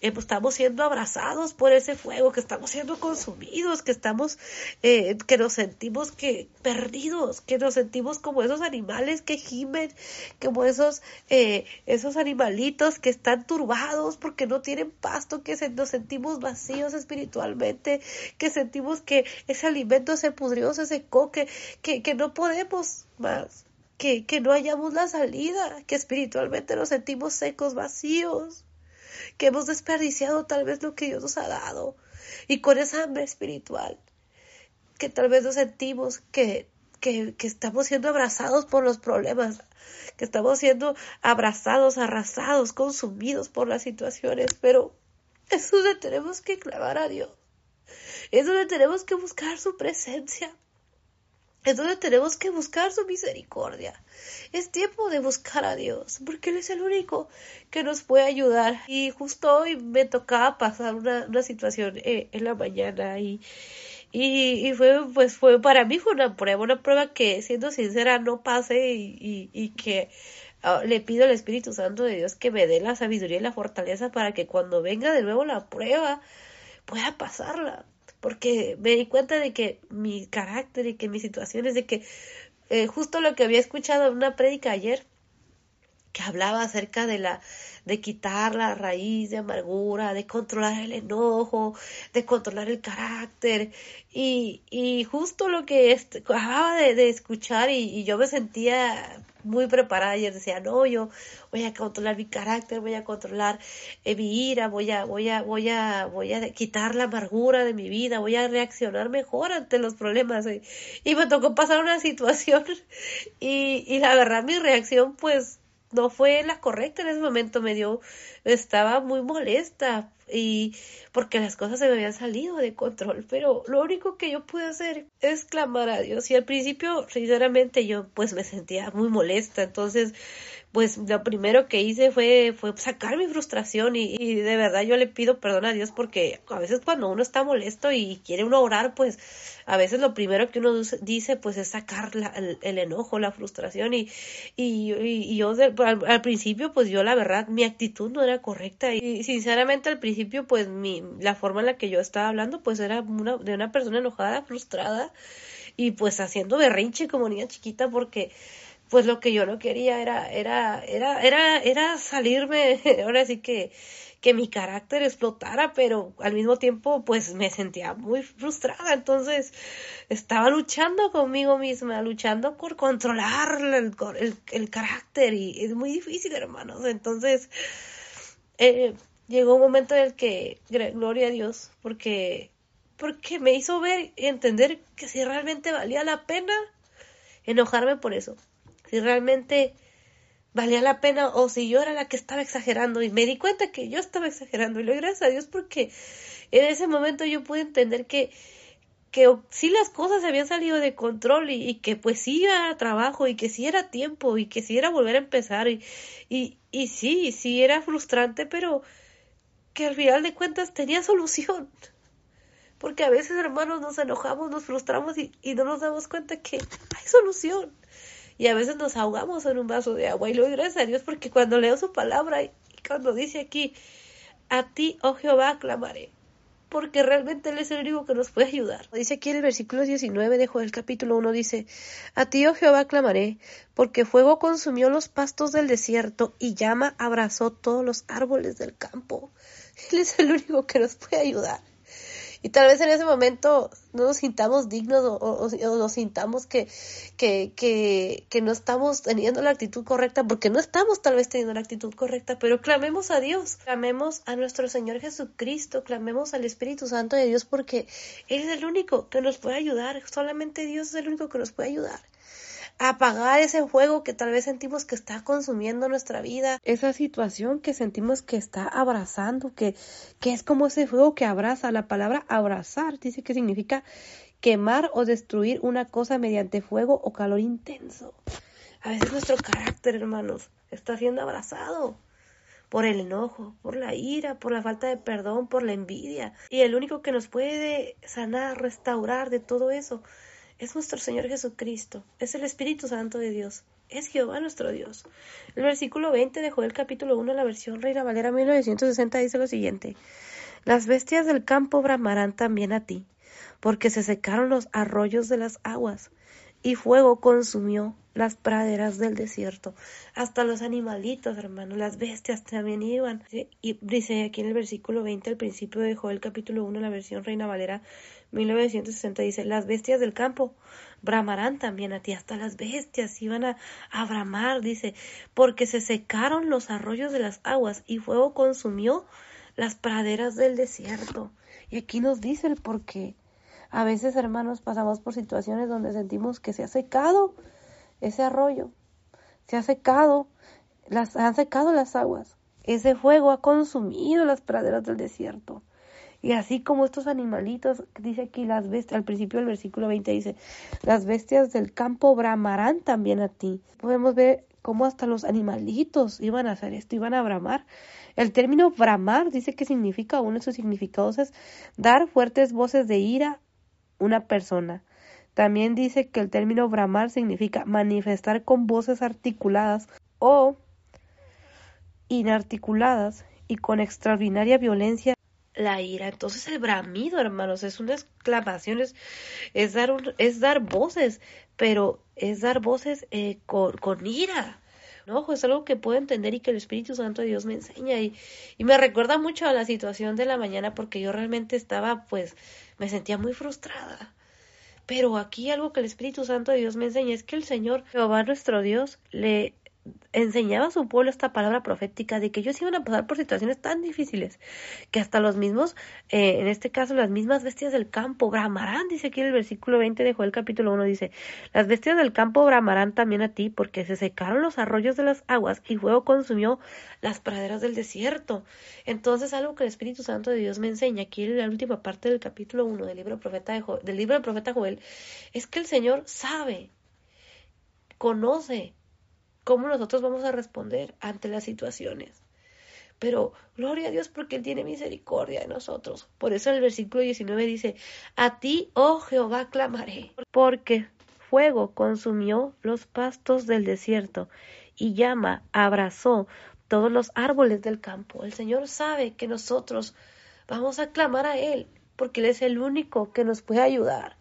estamos siendo abrazados por ese fuego, que estamos siendo consumidos, que estamos, eh, que nos sentimos que perdidos, que nos sentimos como esos animales que gimen, como esos, eh, esos animalitos que están turbados porque no tienen pasto, que nos sentimos vacíos espiritualmente, que sentimos que ese alimento se pudrió, se secó, que, que, que no podemos más. Que, que no hayamos la salida, que espiritualmente nos sentimos secos, vacíos que hemos desperdiciado tal vez lo que Dios nos ha dado. Y con esa hambre espiritual, que tal vez nos sentimos que, que, que estamos siendo abrazados por los problemas, que estamos siendo abrazados, arrasados, consumidos por las situaciones, pero es donde tenemos que clavar a Dios, es donde tenemos que buscar su presencia, es donde tenemos que buscar su misericordia. Es tiempo de buscar a Dios, porque Él es el único que nos puede ayudar. Y justo hoy me tocaba pasar una, una situación eh, en la mañana y, y, y, fue, pues fue, para mí fue una prueba, una prueba que, siendo sincera, no pase y, y, y que ah, le pido al Espíritu Santo de Dios que me dé la sabiduría y la fortaleza para que cuando venga de nuevo la prueba pueda pasarla porque me di cuenta de que mi carácter y que mis situaciones, de que eh, justo lo que había escuchado en una prédica ayer, que hablaba acerca de la de quitar la raíz de amargura, de controlar el enojo, de controlar el carácter y, y justo lo que acababa de, escuchar y, y, yo me sentía muy preparada y decía, no, yo voy a controlar mi carácter, voy a controlar eh, mi ira, voy a, voy a, voy a, voy a quitar la amargura de mi vida, voy a reaccionar mejor ante los problemas. Y, y me tocó pasar una situación y, y la verdad mi reacción pues no fue la correcta en ese momento, me dio, estaba muy molesta y porque las cosas se me habían salido de control, pero lo único que yo pude hacer es clamar a Dios. Y al principio, sinceramente, yo pues me sentía muy molesta, entonces pues lo primero que hice fue, fue sacar mi frustración y, y, de verdad yo le pido perdón a Dios porque a veces cuando uno está molesto y quiere uno orar, pues a veces lo primero que uno dice pues es sacar la, el, el, enojo, la frustración y, y, y yo al, principio pues yo la verdad mi actitud no era correcta y sinceramente al principio pues mi, la forma en la que yo estaba hablando pues era una, de una persona enojada, frustrada y pues haciendo berrinche como niña chiquita porque pues lo que yo no quería era, era, era, era, era salirme, ahora sí que, que mi carácter explotara, pero al mismo tiempo pues me sentía muy frustrada, entonces estaba luchando conmigo misma, luchando por controlar el, el, el carácter y es muy difícil, hermanos, entonces eh, llegó un momento en el que, gloria a Dios, porque, porque me hizo ver y entender que si realmente valía la pena enojarme por eso si realmente valía la pena o si yo era la que estaba exagerando y me di cuenta que yo estaba exagerando y le gracias a Dios porque en ese momento yo pude entender que que sí las cosas habían salido de control y, y, que pues sí era trabajo y que sí era tiempo y que sí era volver a empezar y, y, y sí, sí era frustrante pero que al final de cuentas tenía solución. Porque a veces hermanos nos enojamos, nos frustramos y, y no nos damos cuenta que hay solución y a veces nos ahogamos en un vaso de agua y le doy gracias a Dios porque cuando leo su palabra y cuando dice aquí, a ti, oh Jehová, clamaré, porque realmente Él es el único que nos puede ayudar. Dice aquí en el versículo 19 de Joel capítulo 1, dice, A ti, oh Jehová, clamaré, porque fuego consumió los pastos del desierto y llama abrazó todos los árboles del campo. Él es el único que nos puede ayudar. Y tal vez en ese momento no nos sintamos dignos o, nos sintamos que, que, que, que, no estamos teniendo la actitud correcta, porque no estamos tal vez teniendo la actitud correcta, pero clamemos a Dios, clamemos a nuestro Señor Jesucristo, clamemos al Espíritu Santo de Dios, porque Él es el único que nos puede ayudar, solamente Dios es el único que nos puede ayudar apagar ese fuego que tal vez sentimos que está consumiendo nuestra vida, esa situación que sentimos que está abrazando, que, que es como ese fuego que abraza. La palabra abrazar dice que significa quemar o destruir una cosa mediante fuego o calor intenso. A veces nuestro carácter, hermanos, está siendo abrazado por el enojo, por la ira, por la falta de perdón, por la envidia. Y el único que nos puede sanar, restaurar de todo eso es nuestro Señor Jesucristo, es el Espíritu Santo de Dios, es Jehová nuestro Dios. El versículo 20 de Joel capítulo 1, la versión Reina Valera 1960 dice lo siguiente, Las bestias del campo bramarán también a ti, porque se secaron los arroyos de las aguas, y fuego consumió las praderas del desierto. Hasta los animalitos, hermano, las bestias también iban. Y dice aquí en el versículo 20, al principio de Joel capítulo 1, la versión Reina Valera 1960 dice, las bestias del campo bramarán también a ti, hasta las bestias iban a, bramar, dice, porque se secaron los arroyos de las aguas y fuego consumió las praderas del desierto. Y aquí nos dice el por qué. A veces, hermanos, pasamos por situaciones donde sentimos que se ha secado ese arroyo, se ha secado, las, han secado las aguas. Ese fuego ha consumido las praderas del desierto. Y así como estos animalitos, dice aquí las bestias, al principio del versículo 20 dice, las bestias del campo bramarán también a ti. Podemos ver cómo hasta los animalitos iban a hacer esto, iban a bramar. El término bramar dice que significa, uno de sus significados es dar fuertes voces de ira una persona. También dice que el término bramar significa manifestar con voces articuladas o inarticuladas y con extraordinaria violencia la ira. Entonces el bramido, hermanos, es una exclamación, es, dar, es dar voces, pero es dar voces eh, con, con, ira. ¿no? Es algo que puedo entender y que el Espíritu Santo de Dios me enseña y, y me recuerda mucho a la situación de la mañana porque yo realmente estaba, pues, me sentía muy frustrada. Pero aquí algo que el Espíritu Santo de Dios me enseña es que el Señor Jehová nuestro Dios le enseñaba a su pueblo esta palabra profética de que ellos iban a pasar por situaciones tan difíciles que hasta los mismos, eh, en este caso las mismas bestias del campo, bramarán, dice aquí en el versículo 20 de Joel capítulo 1, dice, las bestias del campo bramarán también a ti porque se secaron los arroyos de las aguas y fuego consumió las praderas del desierto. Entonces algo que el Espíritu Santo de Dios me enseña aquí en la última parte del capítulo 1 del libro, profeta de del libro del profeta Joel es que el Señor sabe, conoce, cómo nosotros vamos a responder ante las situaciones. Pero gloria a Dios porque Él tiene misericordia de nosotros. Por eso el versículo 19 dice, a ti, oh Jehová, clamaré, porque fuego consumió los pastos del desierto y llama abrazó todos los árboles del campo. El Señor sabe que nosotros vamos a clamar a Él porque Él es el único que nos puede ayudar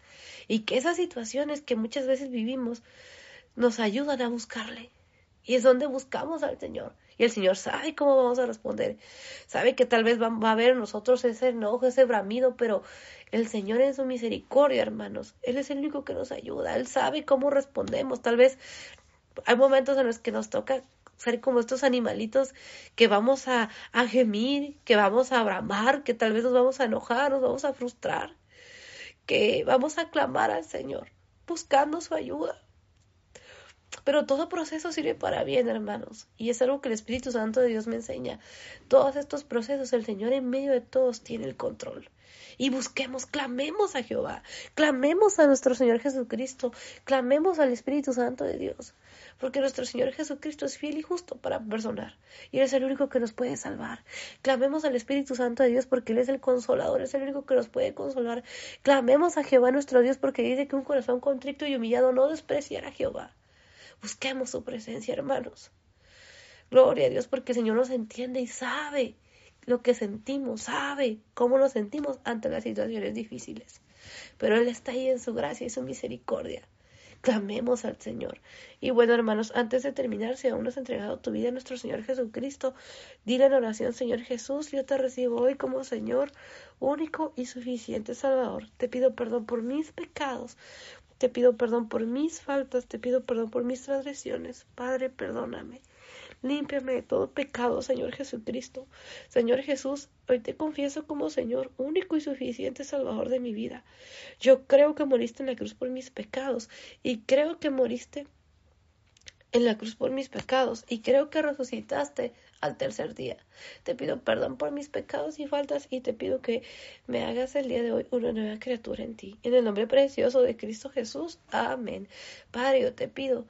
y que esas situaciones que muchas veces vivimos nos ayudan a buscarle. Y es donde buscamos al Señor. Y el Señor sabe cómo vamos a responder. Sabe que tal vez va, a haber en nosotros ese enojo, ese bramido, pero el Señor en su misericordia, hermanos. Él es el único que nos ayuda. Él sabe cómo respondemos. Tal vez hay momentos en los que nos toca ser como estos animalitos que vamos a, a gemir, que vamos a bramar, que tal vez nos vamos a enojar, nos vamos a frustrar, que vamos a clamar al Señor buscando su ayuda. Pero todo proceso sirve para bien, hermanos. Y es algo que el Espíritu Santo de Dios me enseña. Todos estos procesos, el Señor en medio de todos tiene el control. Y busquemos, clamemos a Jehová, clamemos a nuestro Señor Jesucristo, clamemos al Espíritu Santo de Dios. Porque nuestro Señor Jesucristo es fiel y justo para perdonar. Y Él es el único que nos puede salvar. Clamemos al Espíritu Santo de Dios porque Él es el consolador, es el único que nos puede consolar. Clamemos a Jehová nuestro Dios porque dice que un corazón contrito y humillado no despreciará a Jehová. Busquemos su presencia, hermanos. Gloria a Dios porque el Señor nos entiende y sabe lo que sentimos, sabe cómo nos sentimos ante las situaciones difíciles. Pero Él está ahí en su gracia y su misericordia. Clamemos al Señor. Y bueno, hermanos, antes de terminar, si aún no has entregado tu vida a nuestro Señor Jesucristo, dile en oración, Señor Jesús, yo te recibo hoy como Señor único y suficiente Salvador. Te pido perdón por mis pecados, te pido perdón por mis faltas, te pido perdón por mis transgresiones. Padre, perdóname. Límpiame de todo pecado, Señor Jesucristo. Señor Jesús, hoy te confieso como Señor único y suficiente Salvador de mi vida. Yo creo que moriste en la cruz por mis pecados y creo que moriste en la cruz por mis pecados y creo que resucitaste al tercer día. Te pido perdón por mis pecados y faltas y te pido que me hagas el día de hoy una nueva criatura en ti. En el nombre precioso de Cristo Jesús. Amén. Padre, yo te pido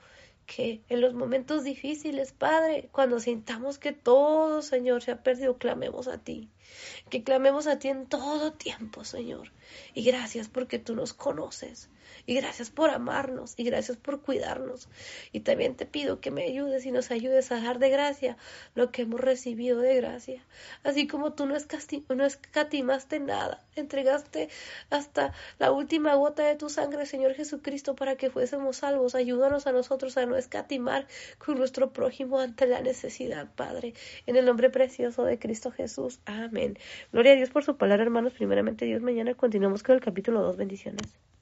que en los momentos difíciles, Padre, cuando sintamos que todo, Señor, se ha perdido, clamemos a ti. Que clamemos a ti en todo tiempo, Señor. Y gracias porque tú nos conoces. Y gracias por amarnos. Y gracias por cuidarnos. Y también te pido que me ayudes y nos ayudes a dar de gracia lo que hemos recibido de gracia. Así como tú no, no escatimaste nada. Entregaste hasta la última gota de tu sangre, Señor Jesucristo, para que fuésemos salvos. Ayúdanos a nosotros a no escatimar con nuestro prójimo ante la necesidad, Padre. En el nombre precioso de Cristo Jesús. Amén. Gloria a Dios por su palabra, hermanos. Primeramente, Dios, mañana continuamos con el capítulo 2. Bendiciones.